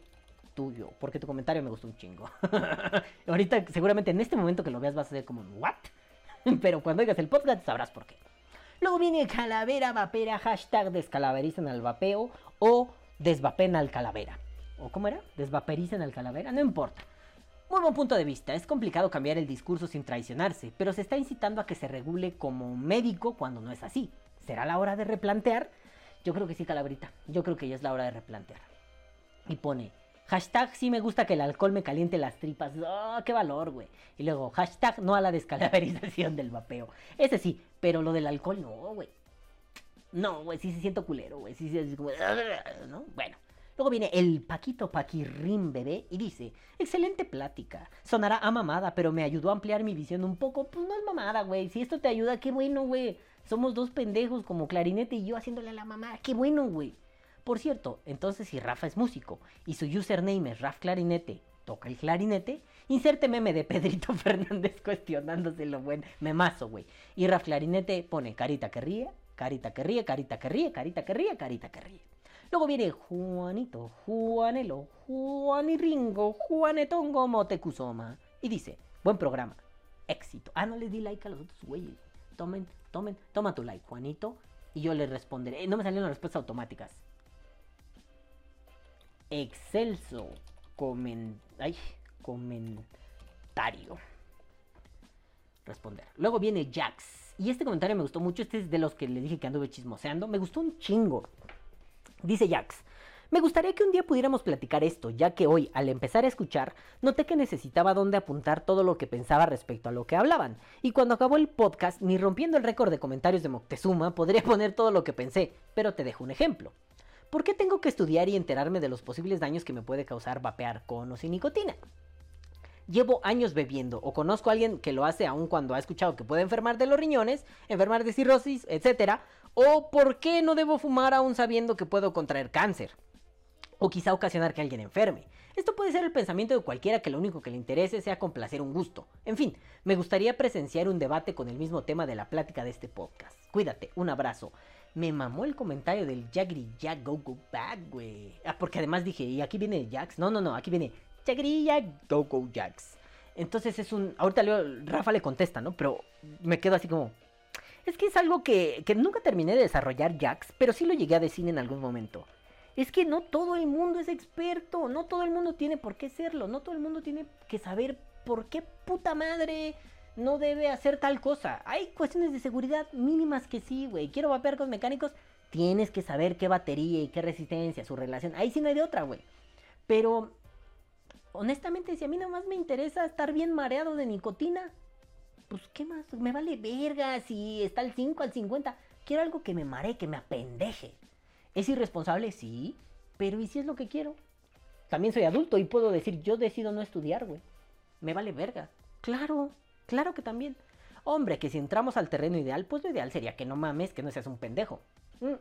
tuyo. Porque tu comentario me gustó un chingo. Ahorita, seguramente en este momento que lo veas vas a ser como, ¿what? Pero cuando oigas el podcast sabrás por qué. Luego viene calavera vapera, hashtag descalaverizan al vapeo o desvapen al calavera. ¿O cómo era? ¿Desvapericen al calavera? No importa. Muy buen punto de vista, es complicado cambiar el discurso sin traicionarse, pero se está incitando a que se regule como médico cuando no es así. ¿Será la hora de replantear? Yo creo que sí, Calabrita, yo creo que ya es la hora de replantear. Y pone, hashtag sí me gusta que el alcohol me caliente las tripas. ¡Oh, qué valor, güey! Y luego, hashtag no a la descalaverización del vapeo. Ese sí, pero lo del alcohol no, güey. No, güey, sí se siento culero, güey. Sí, sí, como... ¿no? Bueno. Luego viene el Paquito Paquirrín bebé y dice, excelente plática. Sonará a mamada, pero me ayudó a ampliar mi visión un poco. Pues no es mamada, güey. Si esto te ayuda, qué bueno, güey. Somos dos pendejos como Clarinete y yo haciéndole a la mamada. Qué bueno, güey. Por cierto, entonces si Rafa es músico y su username es Raf Clarinete, toca el clarinete, inserte meme de Pedrito Fernández cuestionándose lo buen memazo, güey. Y Raf Clarinete pone carita que ríe, carita que ríe, carita que ríe, carita que ríe, carita que ríe. Luego viene Juanito, Juanelo, Juaniringo, Juanetongo Motecuzoma. Y dice, buen programa, éxito. Ah, no le di like a los otros güeyes. Tomen, tomen, toma tu like, Juanito. Y yo le responderé. No me salieron las respuestas automáticas. Excelso. Comen... Ay, comentario. Responder. Luego viene Jax. Y este comentario me gustó mucho. Este es de los que le dije que anduve chismoseando. Me gustó un chingo. Dice Jax. Me gustaría que un día pudiéramos platicar esto, ya que hoy, al empezar a escuchar, noté que necesitaba dónde apuntar todo lo que pensaba respecto a lo que hablaban. Y cuando acabó el podcast, ni rompiendo el récord de comentarios de Moctezuma, podría poner todo lo que pensé, pero te dejo un ejemplo. ¿Por qué tengo que estudiar y enterarme de los posibles daños que me puede causar vapear con o sin nicotina? Llevo años bebiendo o conozco a alguien que lo hace aun cuando ha escuchado que puede enfermar de los riñones, enfermar de cirrosis, etc. O por qué no debo fumar aún sabiendo que puedo contraer cáncer. O quizá ocasionar que alguien enferme. Esto puede ser el pensamiento de cualquiera que lo único que le interese sea complacer un gusto. En fin, me gustaría presenciar un debate con el mismo tema de la plática de este podcast. Cuídate, un abrazo. Me mamó el comentario del Jagri Jack Go Go Back, güey. Ah, porque además dije, ¿y aquí viene Jax? No, no, no, aquí viene Jagri Go Go Jax. Entonces es un. Ahorita leo, Rafa le contesta, ¿no? Pero me quedo así como. Es que es algo que, que nunca terminé de desarrollar Jax, pero sí lo llegué a decir en algún momento. Es que no todo el mundo es experto, no todo el mundo tiene por qué serlo, no todo el mundo tiene que saber por qué puta madre no debe hacer tal cosa. Hay cuestiones de seguridad mínimas que sí, güey. Quiero vapear con mecánicos, tienes que saber qué batería y qué resistencia, su relación. Ahí sí no hay de otra, güey. Pero, honestamente, si a mí nada más me interesa estar bien mareado de nicotina, pues qué más, me vale verga si está al 5, al 50. Quiero algo que me maree, que me apendeje. ¿Es irresponsable? Sí. Pero ¿y si es lo que quiero? También soy adulto y puedo decir, yo decido no estudiar, güey. Me vale verga. Claro, claro que también. Hombre, que si entramos al terreno ideal, pues lo ideal sería que no mames, que no seas un pendejo. Mm.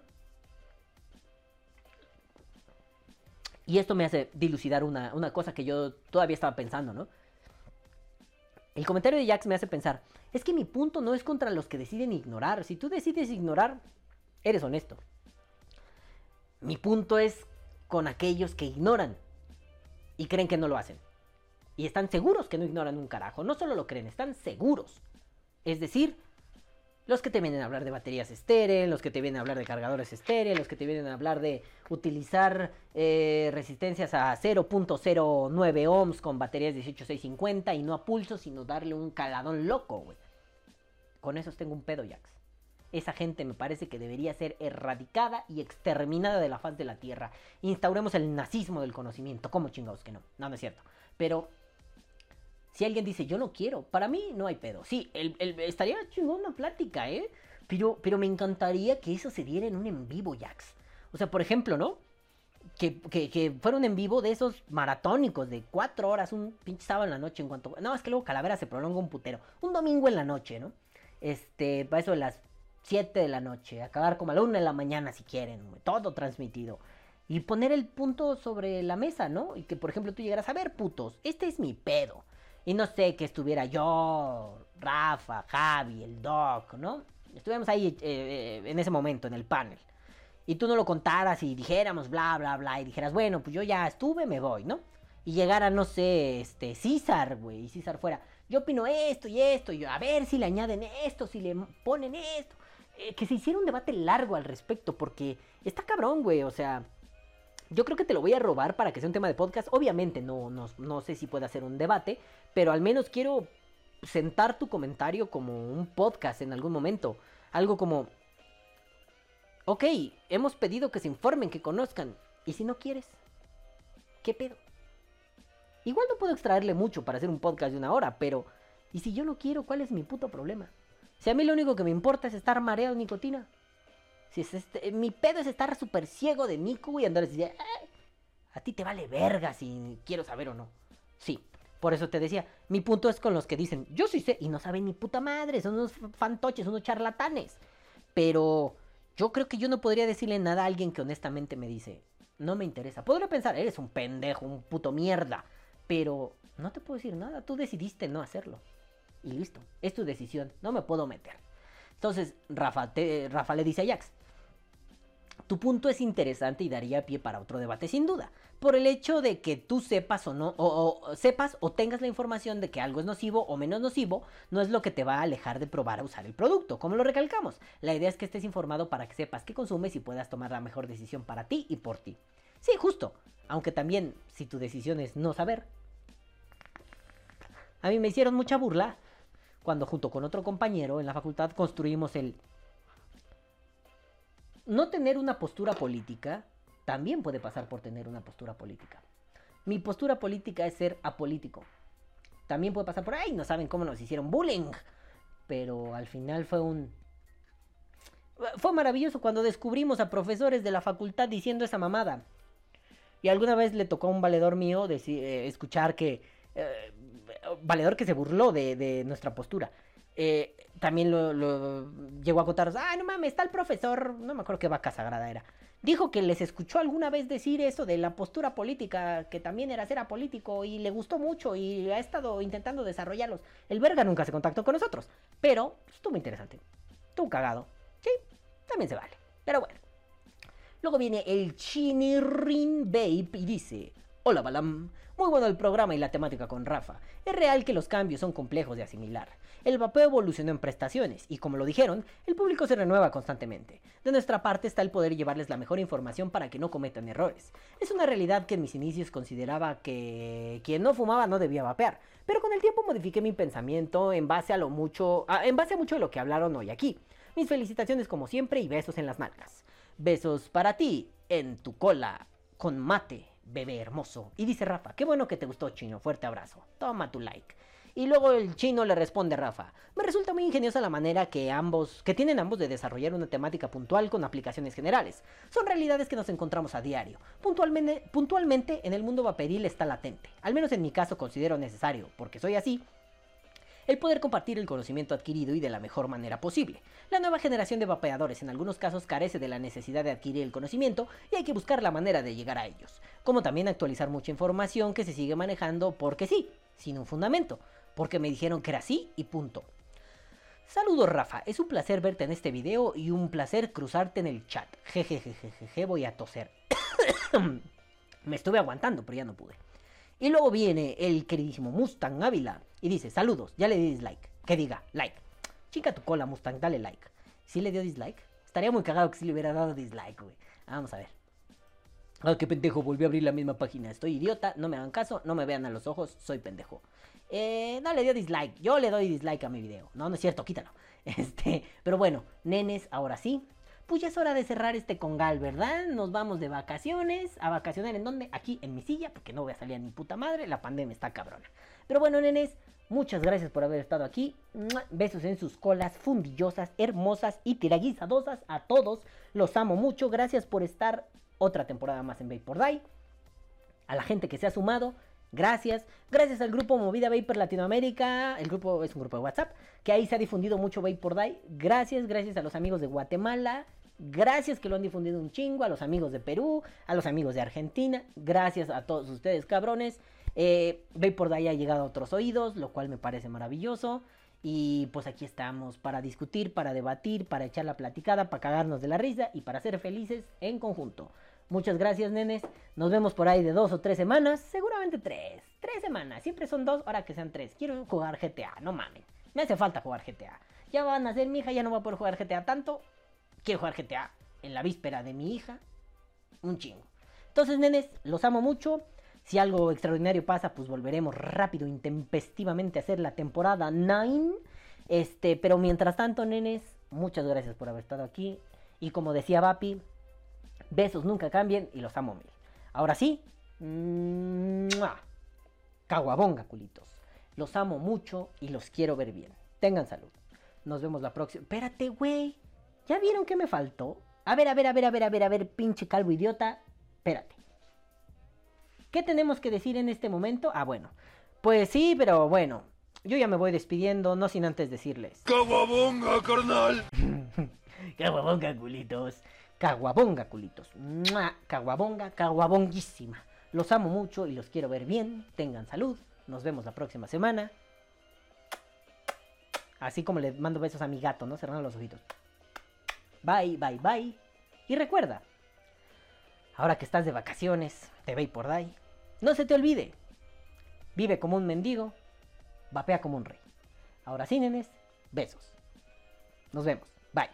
Y esto me hace dilucidar una, una cosa que yo todavía estaba pensando, ¿no? El comentario de Jax me hace pensar, es que mi punto no es contra los que deciden ignorar. Si tú decides ignorar, eres honesto. Mi punto es con aquellos que ignoran y creen que no lo hacen. Y están seguros que no ignoran un carajo. No solo lo creen, están seguros. Es decir, Los que te vienen a hablar de baterías estéreo, los que te vienen a hablar de cargadores estéreo, los que te vienen a hablar de utilizar eh, resistencias a 0.09 ohms con baterías 18650 y no a pulso, sino darle un caladón loco, güey. Con esos tengo un pedo, Jax. Esa gente me parece que debería ser erradicada y exterminada de la faz de la tierra. Instauremos el nazismo del conocimiento. ¿Cómo chingados que no? No, no es cierto. Pero si alguien dice, yo no quiero, para mí no hay pedo. Sí, el, el- estaría chingón una plática, ¿eh? Pero, pero me encantaría que eso se diera en un en vivo, Jax. O sea, por ejemplo, ¿no? Que, que, que fuera un en vivo de esos maratónicos de cuatro horas, un pinche sábado en la noche en cuanto... No, es que luego Calavera se prolonga un putero. Un domingo en la noche, ¿no? Este, para eso de las 7 de la noche, acabar como a la 1 de la mañana si quieren, todo transmitido. Y poner el punto sobre la mesa, ¿no? Y que, por ejemplo, tú llegaras a ver, putos, este es mi pedo. Y no sé, que estuviera yo, Rafa, Javi, el Doc, ¿no? Estuviéramos ahí eh, eh, en ese momento, en el panel. Y tú no lo contaras y dijéramos bla, bla, bla. Y dijeras, bueno, pues yo ya estuve, me voy, ¿no? Y llegara, no sé, este, César, güey. Y César fuera, yo opino esto y esto. Y a ver si le añaden esto, si le ponen esto. Eh, que se hiciera un debate largo al respecto, porque está cabrón, güey. O sea, yo creo que te lo voy a robar para que sea un tema de podcast. Obviamente no, no, no sé si puede hacer un debate, pero al menos quiero sentar tu comentario como un podcast en algún momento. Algo como, ok, hemos pedido que se informen, que conozcan. ¿Y si no quieres? ¿Qué pedo? Igual no puedo extraerle mucho para hacer un podcast de una hora, pero ¿y si yo no quiero? ¿Cuál es mi puto problema? Si a mí lo único que me importa es estar mareado de nicotina. Si es este, mi pedo es estar súper ciego de Nico y andar así "Ay, a ti te vale verga si quiero saber o no. Sí, por eso te decía, mi punto es con los que dicen, yo sí sé, y no saben ni puta madre, son unos fantoches, unos charlatanes. Pero yo creo que yo no podría decirle nada a alguien que honestamente me dice, no me interesa. Podría pensar, eres un pendejo, un puto mierda. Pero no te puedo decir nada, tú decidiste no hacerlo. Y listo, es tu decisión, no me puedo meter. Entonces, Rafa, te- Rafa le dice a Jax, tu punto es interesante y daría pie para otro debate sin duda. Por el hecho de que tú sepas o no, o, sepas o tengas la información de que algo es nocivo o menos nocivo, no es lo que te va a alejar de probar a usar el producto. Como lo recalcamos, la idea es que estés informado para que sepas qué consumes y puedas tomar la mejor decisión para ti y por ti. Sí, justo. Aunque también, si tu decisión es no saber. A mí me hicieron mucha burla cuando junto con otro compañero en la facultad construimos el no tener una postura política también puede pasar por tener una postura política. Mi postura política es ser apolítico. También puede pasar por ahí, no saben cómo nos hicieron bullying. Pero al final fue un... Fue maravilloso cuando descubrimos a profesores de la facultad diciendo esa mamada. Y alguna vez le tocó a un valedor mío deci- eh, escuchar que... eh, valedor que se burló de, de nuestra postura. Eh, también lo, llegó a contar, ah, no mames, está el profesor, no me acuerdo qué vaca sagrada era. Dijo que les escuchó alguna vez decir eso de la postura política, que también era ser apolítico y le gustó mucho y ha estado intentando desarrollarlos. El verga nunca se contactó con nosotros, pero estuvo interesante. Estuvo cagado. Sí, también se vale. Pero bueno. Luego viene el Chinirrin Babe y dice: Hola Balam, muy bueno el programa y la temática con Rafa. Es real que los cambios son complejos de asimilar. El vapeo evolucionó en prestaciones y como lo dijeron, el público se renueva constantemente. De nuestra parte está el poder llevarles la mejor información para que no cometan errores. Es una realidad que en mis inicios consideraba que quien no fumaba no debía vapear, pero con el tiempo modifiqué mi pensamiento en base a lo mucho, en base a mucho de lo que hablaron hoy aquí. Mis felicitaciones como siempre y besos en las nalgas. Besos para ti, en tu cola, con mate, bebé hermoso. Y dice Rafa, qué bueno que te gustó, chino, fuerte abrazo. Toma tu like. Y luego el chino le responde a Rafa, me resulta muy ingeniosa la manera que ambos, que tienen ambos de desarrollar una temática puntual con aplicaciones generales. Son realidades que nos encontramos a diario. Puntualmente, puntualmente en el mundo vaporil está latente. Al menos en mi caso considero necesario, porque soy así, el poder compartir el conocimiento adquirido y de la mejor manera posible. La nueva generación de vapeadores en algunos casos carece de la necesidad de adquirir el conocimiento y hay que buscar la manera de llegar a ellos, como también actualizar mucha información que se sigue manejando porque sí, sin un fundamento, porque me dijeron que era así y punto. Saludos Rafa, es un placer verte en este video y un placer cruzarte en el chat. Jejejejeje, voy a toser. me estuve aguantando, pero ya no pude. Y luego viene el queridísimo Mustang Ávila y dice, saludos, ya le di dislike. Que diga, like. Chica tu cola, Mustang, dale like. ¿Sí le dio dislike? Estaría muy cagado que si le hubiera dado dislike, güey. Vamos a ver. Ah, qué pendejo, volví a abrir la misma página. Estoy idiota, no me hagan caso, no me vean a los ojos, soy pendejo. Eh, no le dio dislike, yo le doy dislike a mi video. No, no es cierto, quítalo. Este, pero bueno, nenes, ahora sí. Pues ya es hora de cerrar este congal, ¿verdad? Nos vamos de vacaciones. ¿A vacacionar en dónde? Aquí en mi silla, porque no voy a salir a ni puta madre. La pandemia está cabrona. Pero bueno, nenes, muchas gracias por haber estado aquí. Besos en sus colas, fundillosas, hermosas y tiraguizadosas. A todos, los amo mucho. Gracias por estar otra temporada más en Vapor Die. A la gente que se ha sumado, gracias. Gracias al grupo Movida Vapor Latinoamérica. El grupo es un grupo de WhatsApp. Que ahí se ha difundido mucho Vapor Die. Gracias, gracias a los amigos de Guatemala. Gracias que lo han difundido un chingo. A los amigos de Perú. A los amigos de Argentina. Gracias a todos ustedes, cabrones. Eh, Vapor Die ha llegado a otros oídos, lo cual me parece maravilloso. Y pues aquí estamos para discutir, para debatir, para echar la platicada, para cagarnos de la risa y para ser felices en conjunto. Muchas gracias, nenes. Nos vemos por ahí de dos o tres semanas. Seguramente tres. Tres semanas. Siempre son dos, ahora que sean tres. Quiero jugar GTA, no mamen. Me hace falta jugar GTA. Ya van a ser mi hija, ya no va a poder jugar GTA tanto. Quiero jugar GTA en la víspera de mi hija. Un chingo. Entonces, nenes, los amo mucho. Si algo extraordinario pasa, pues volveremos rápido, intempestivamente a hacer la temporada 9. Este, pero mientras tanto, nenes, muchas gracias por haber estado aquí. Y como decía Vapi, besos nunca cambien y los amo mil. Ahora sí, ¡mua! caguabonga, culitos. Los amo mucho y los quiero ver bien. Tengan salud. Nos vemos la próxima. Espérate, güey. ¿Ya vieron qué me faltó? A ver, a ver, a ver, a ver, a ver, a ver, pinche calvo idiota. Espérate. ¿Qué tenemos que decir en este momento? Ah, bueno. Pues sí, pero bueno. Yo ya me voy despidiendo, no sin antes decirles.
¡Caguabonga, carnal!
Caguabonga, culitos. Caguabonga, culitos. ¡Mua! Caguabonga, caguabonguísima. Los amo mucho y los quiero ver bien. Tengan salud. Nos vemos la próxima semana. Así como le mando besos a mi gato, ¿no? Cerrando los ojitos. Bye, bye, bye. Y recuerda, ahora que estás de vacaciones, te ve por die, no se te olvide. Vive como un mendigo, vapea como un rey. Ahora sí, nenes, besos. Nos vemos. Bye.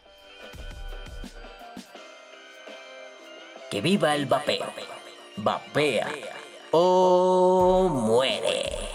Que viva el vapeo. Vapea o muere.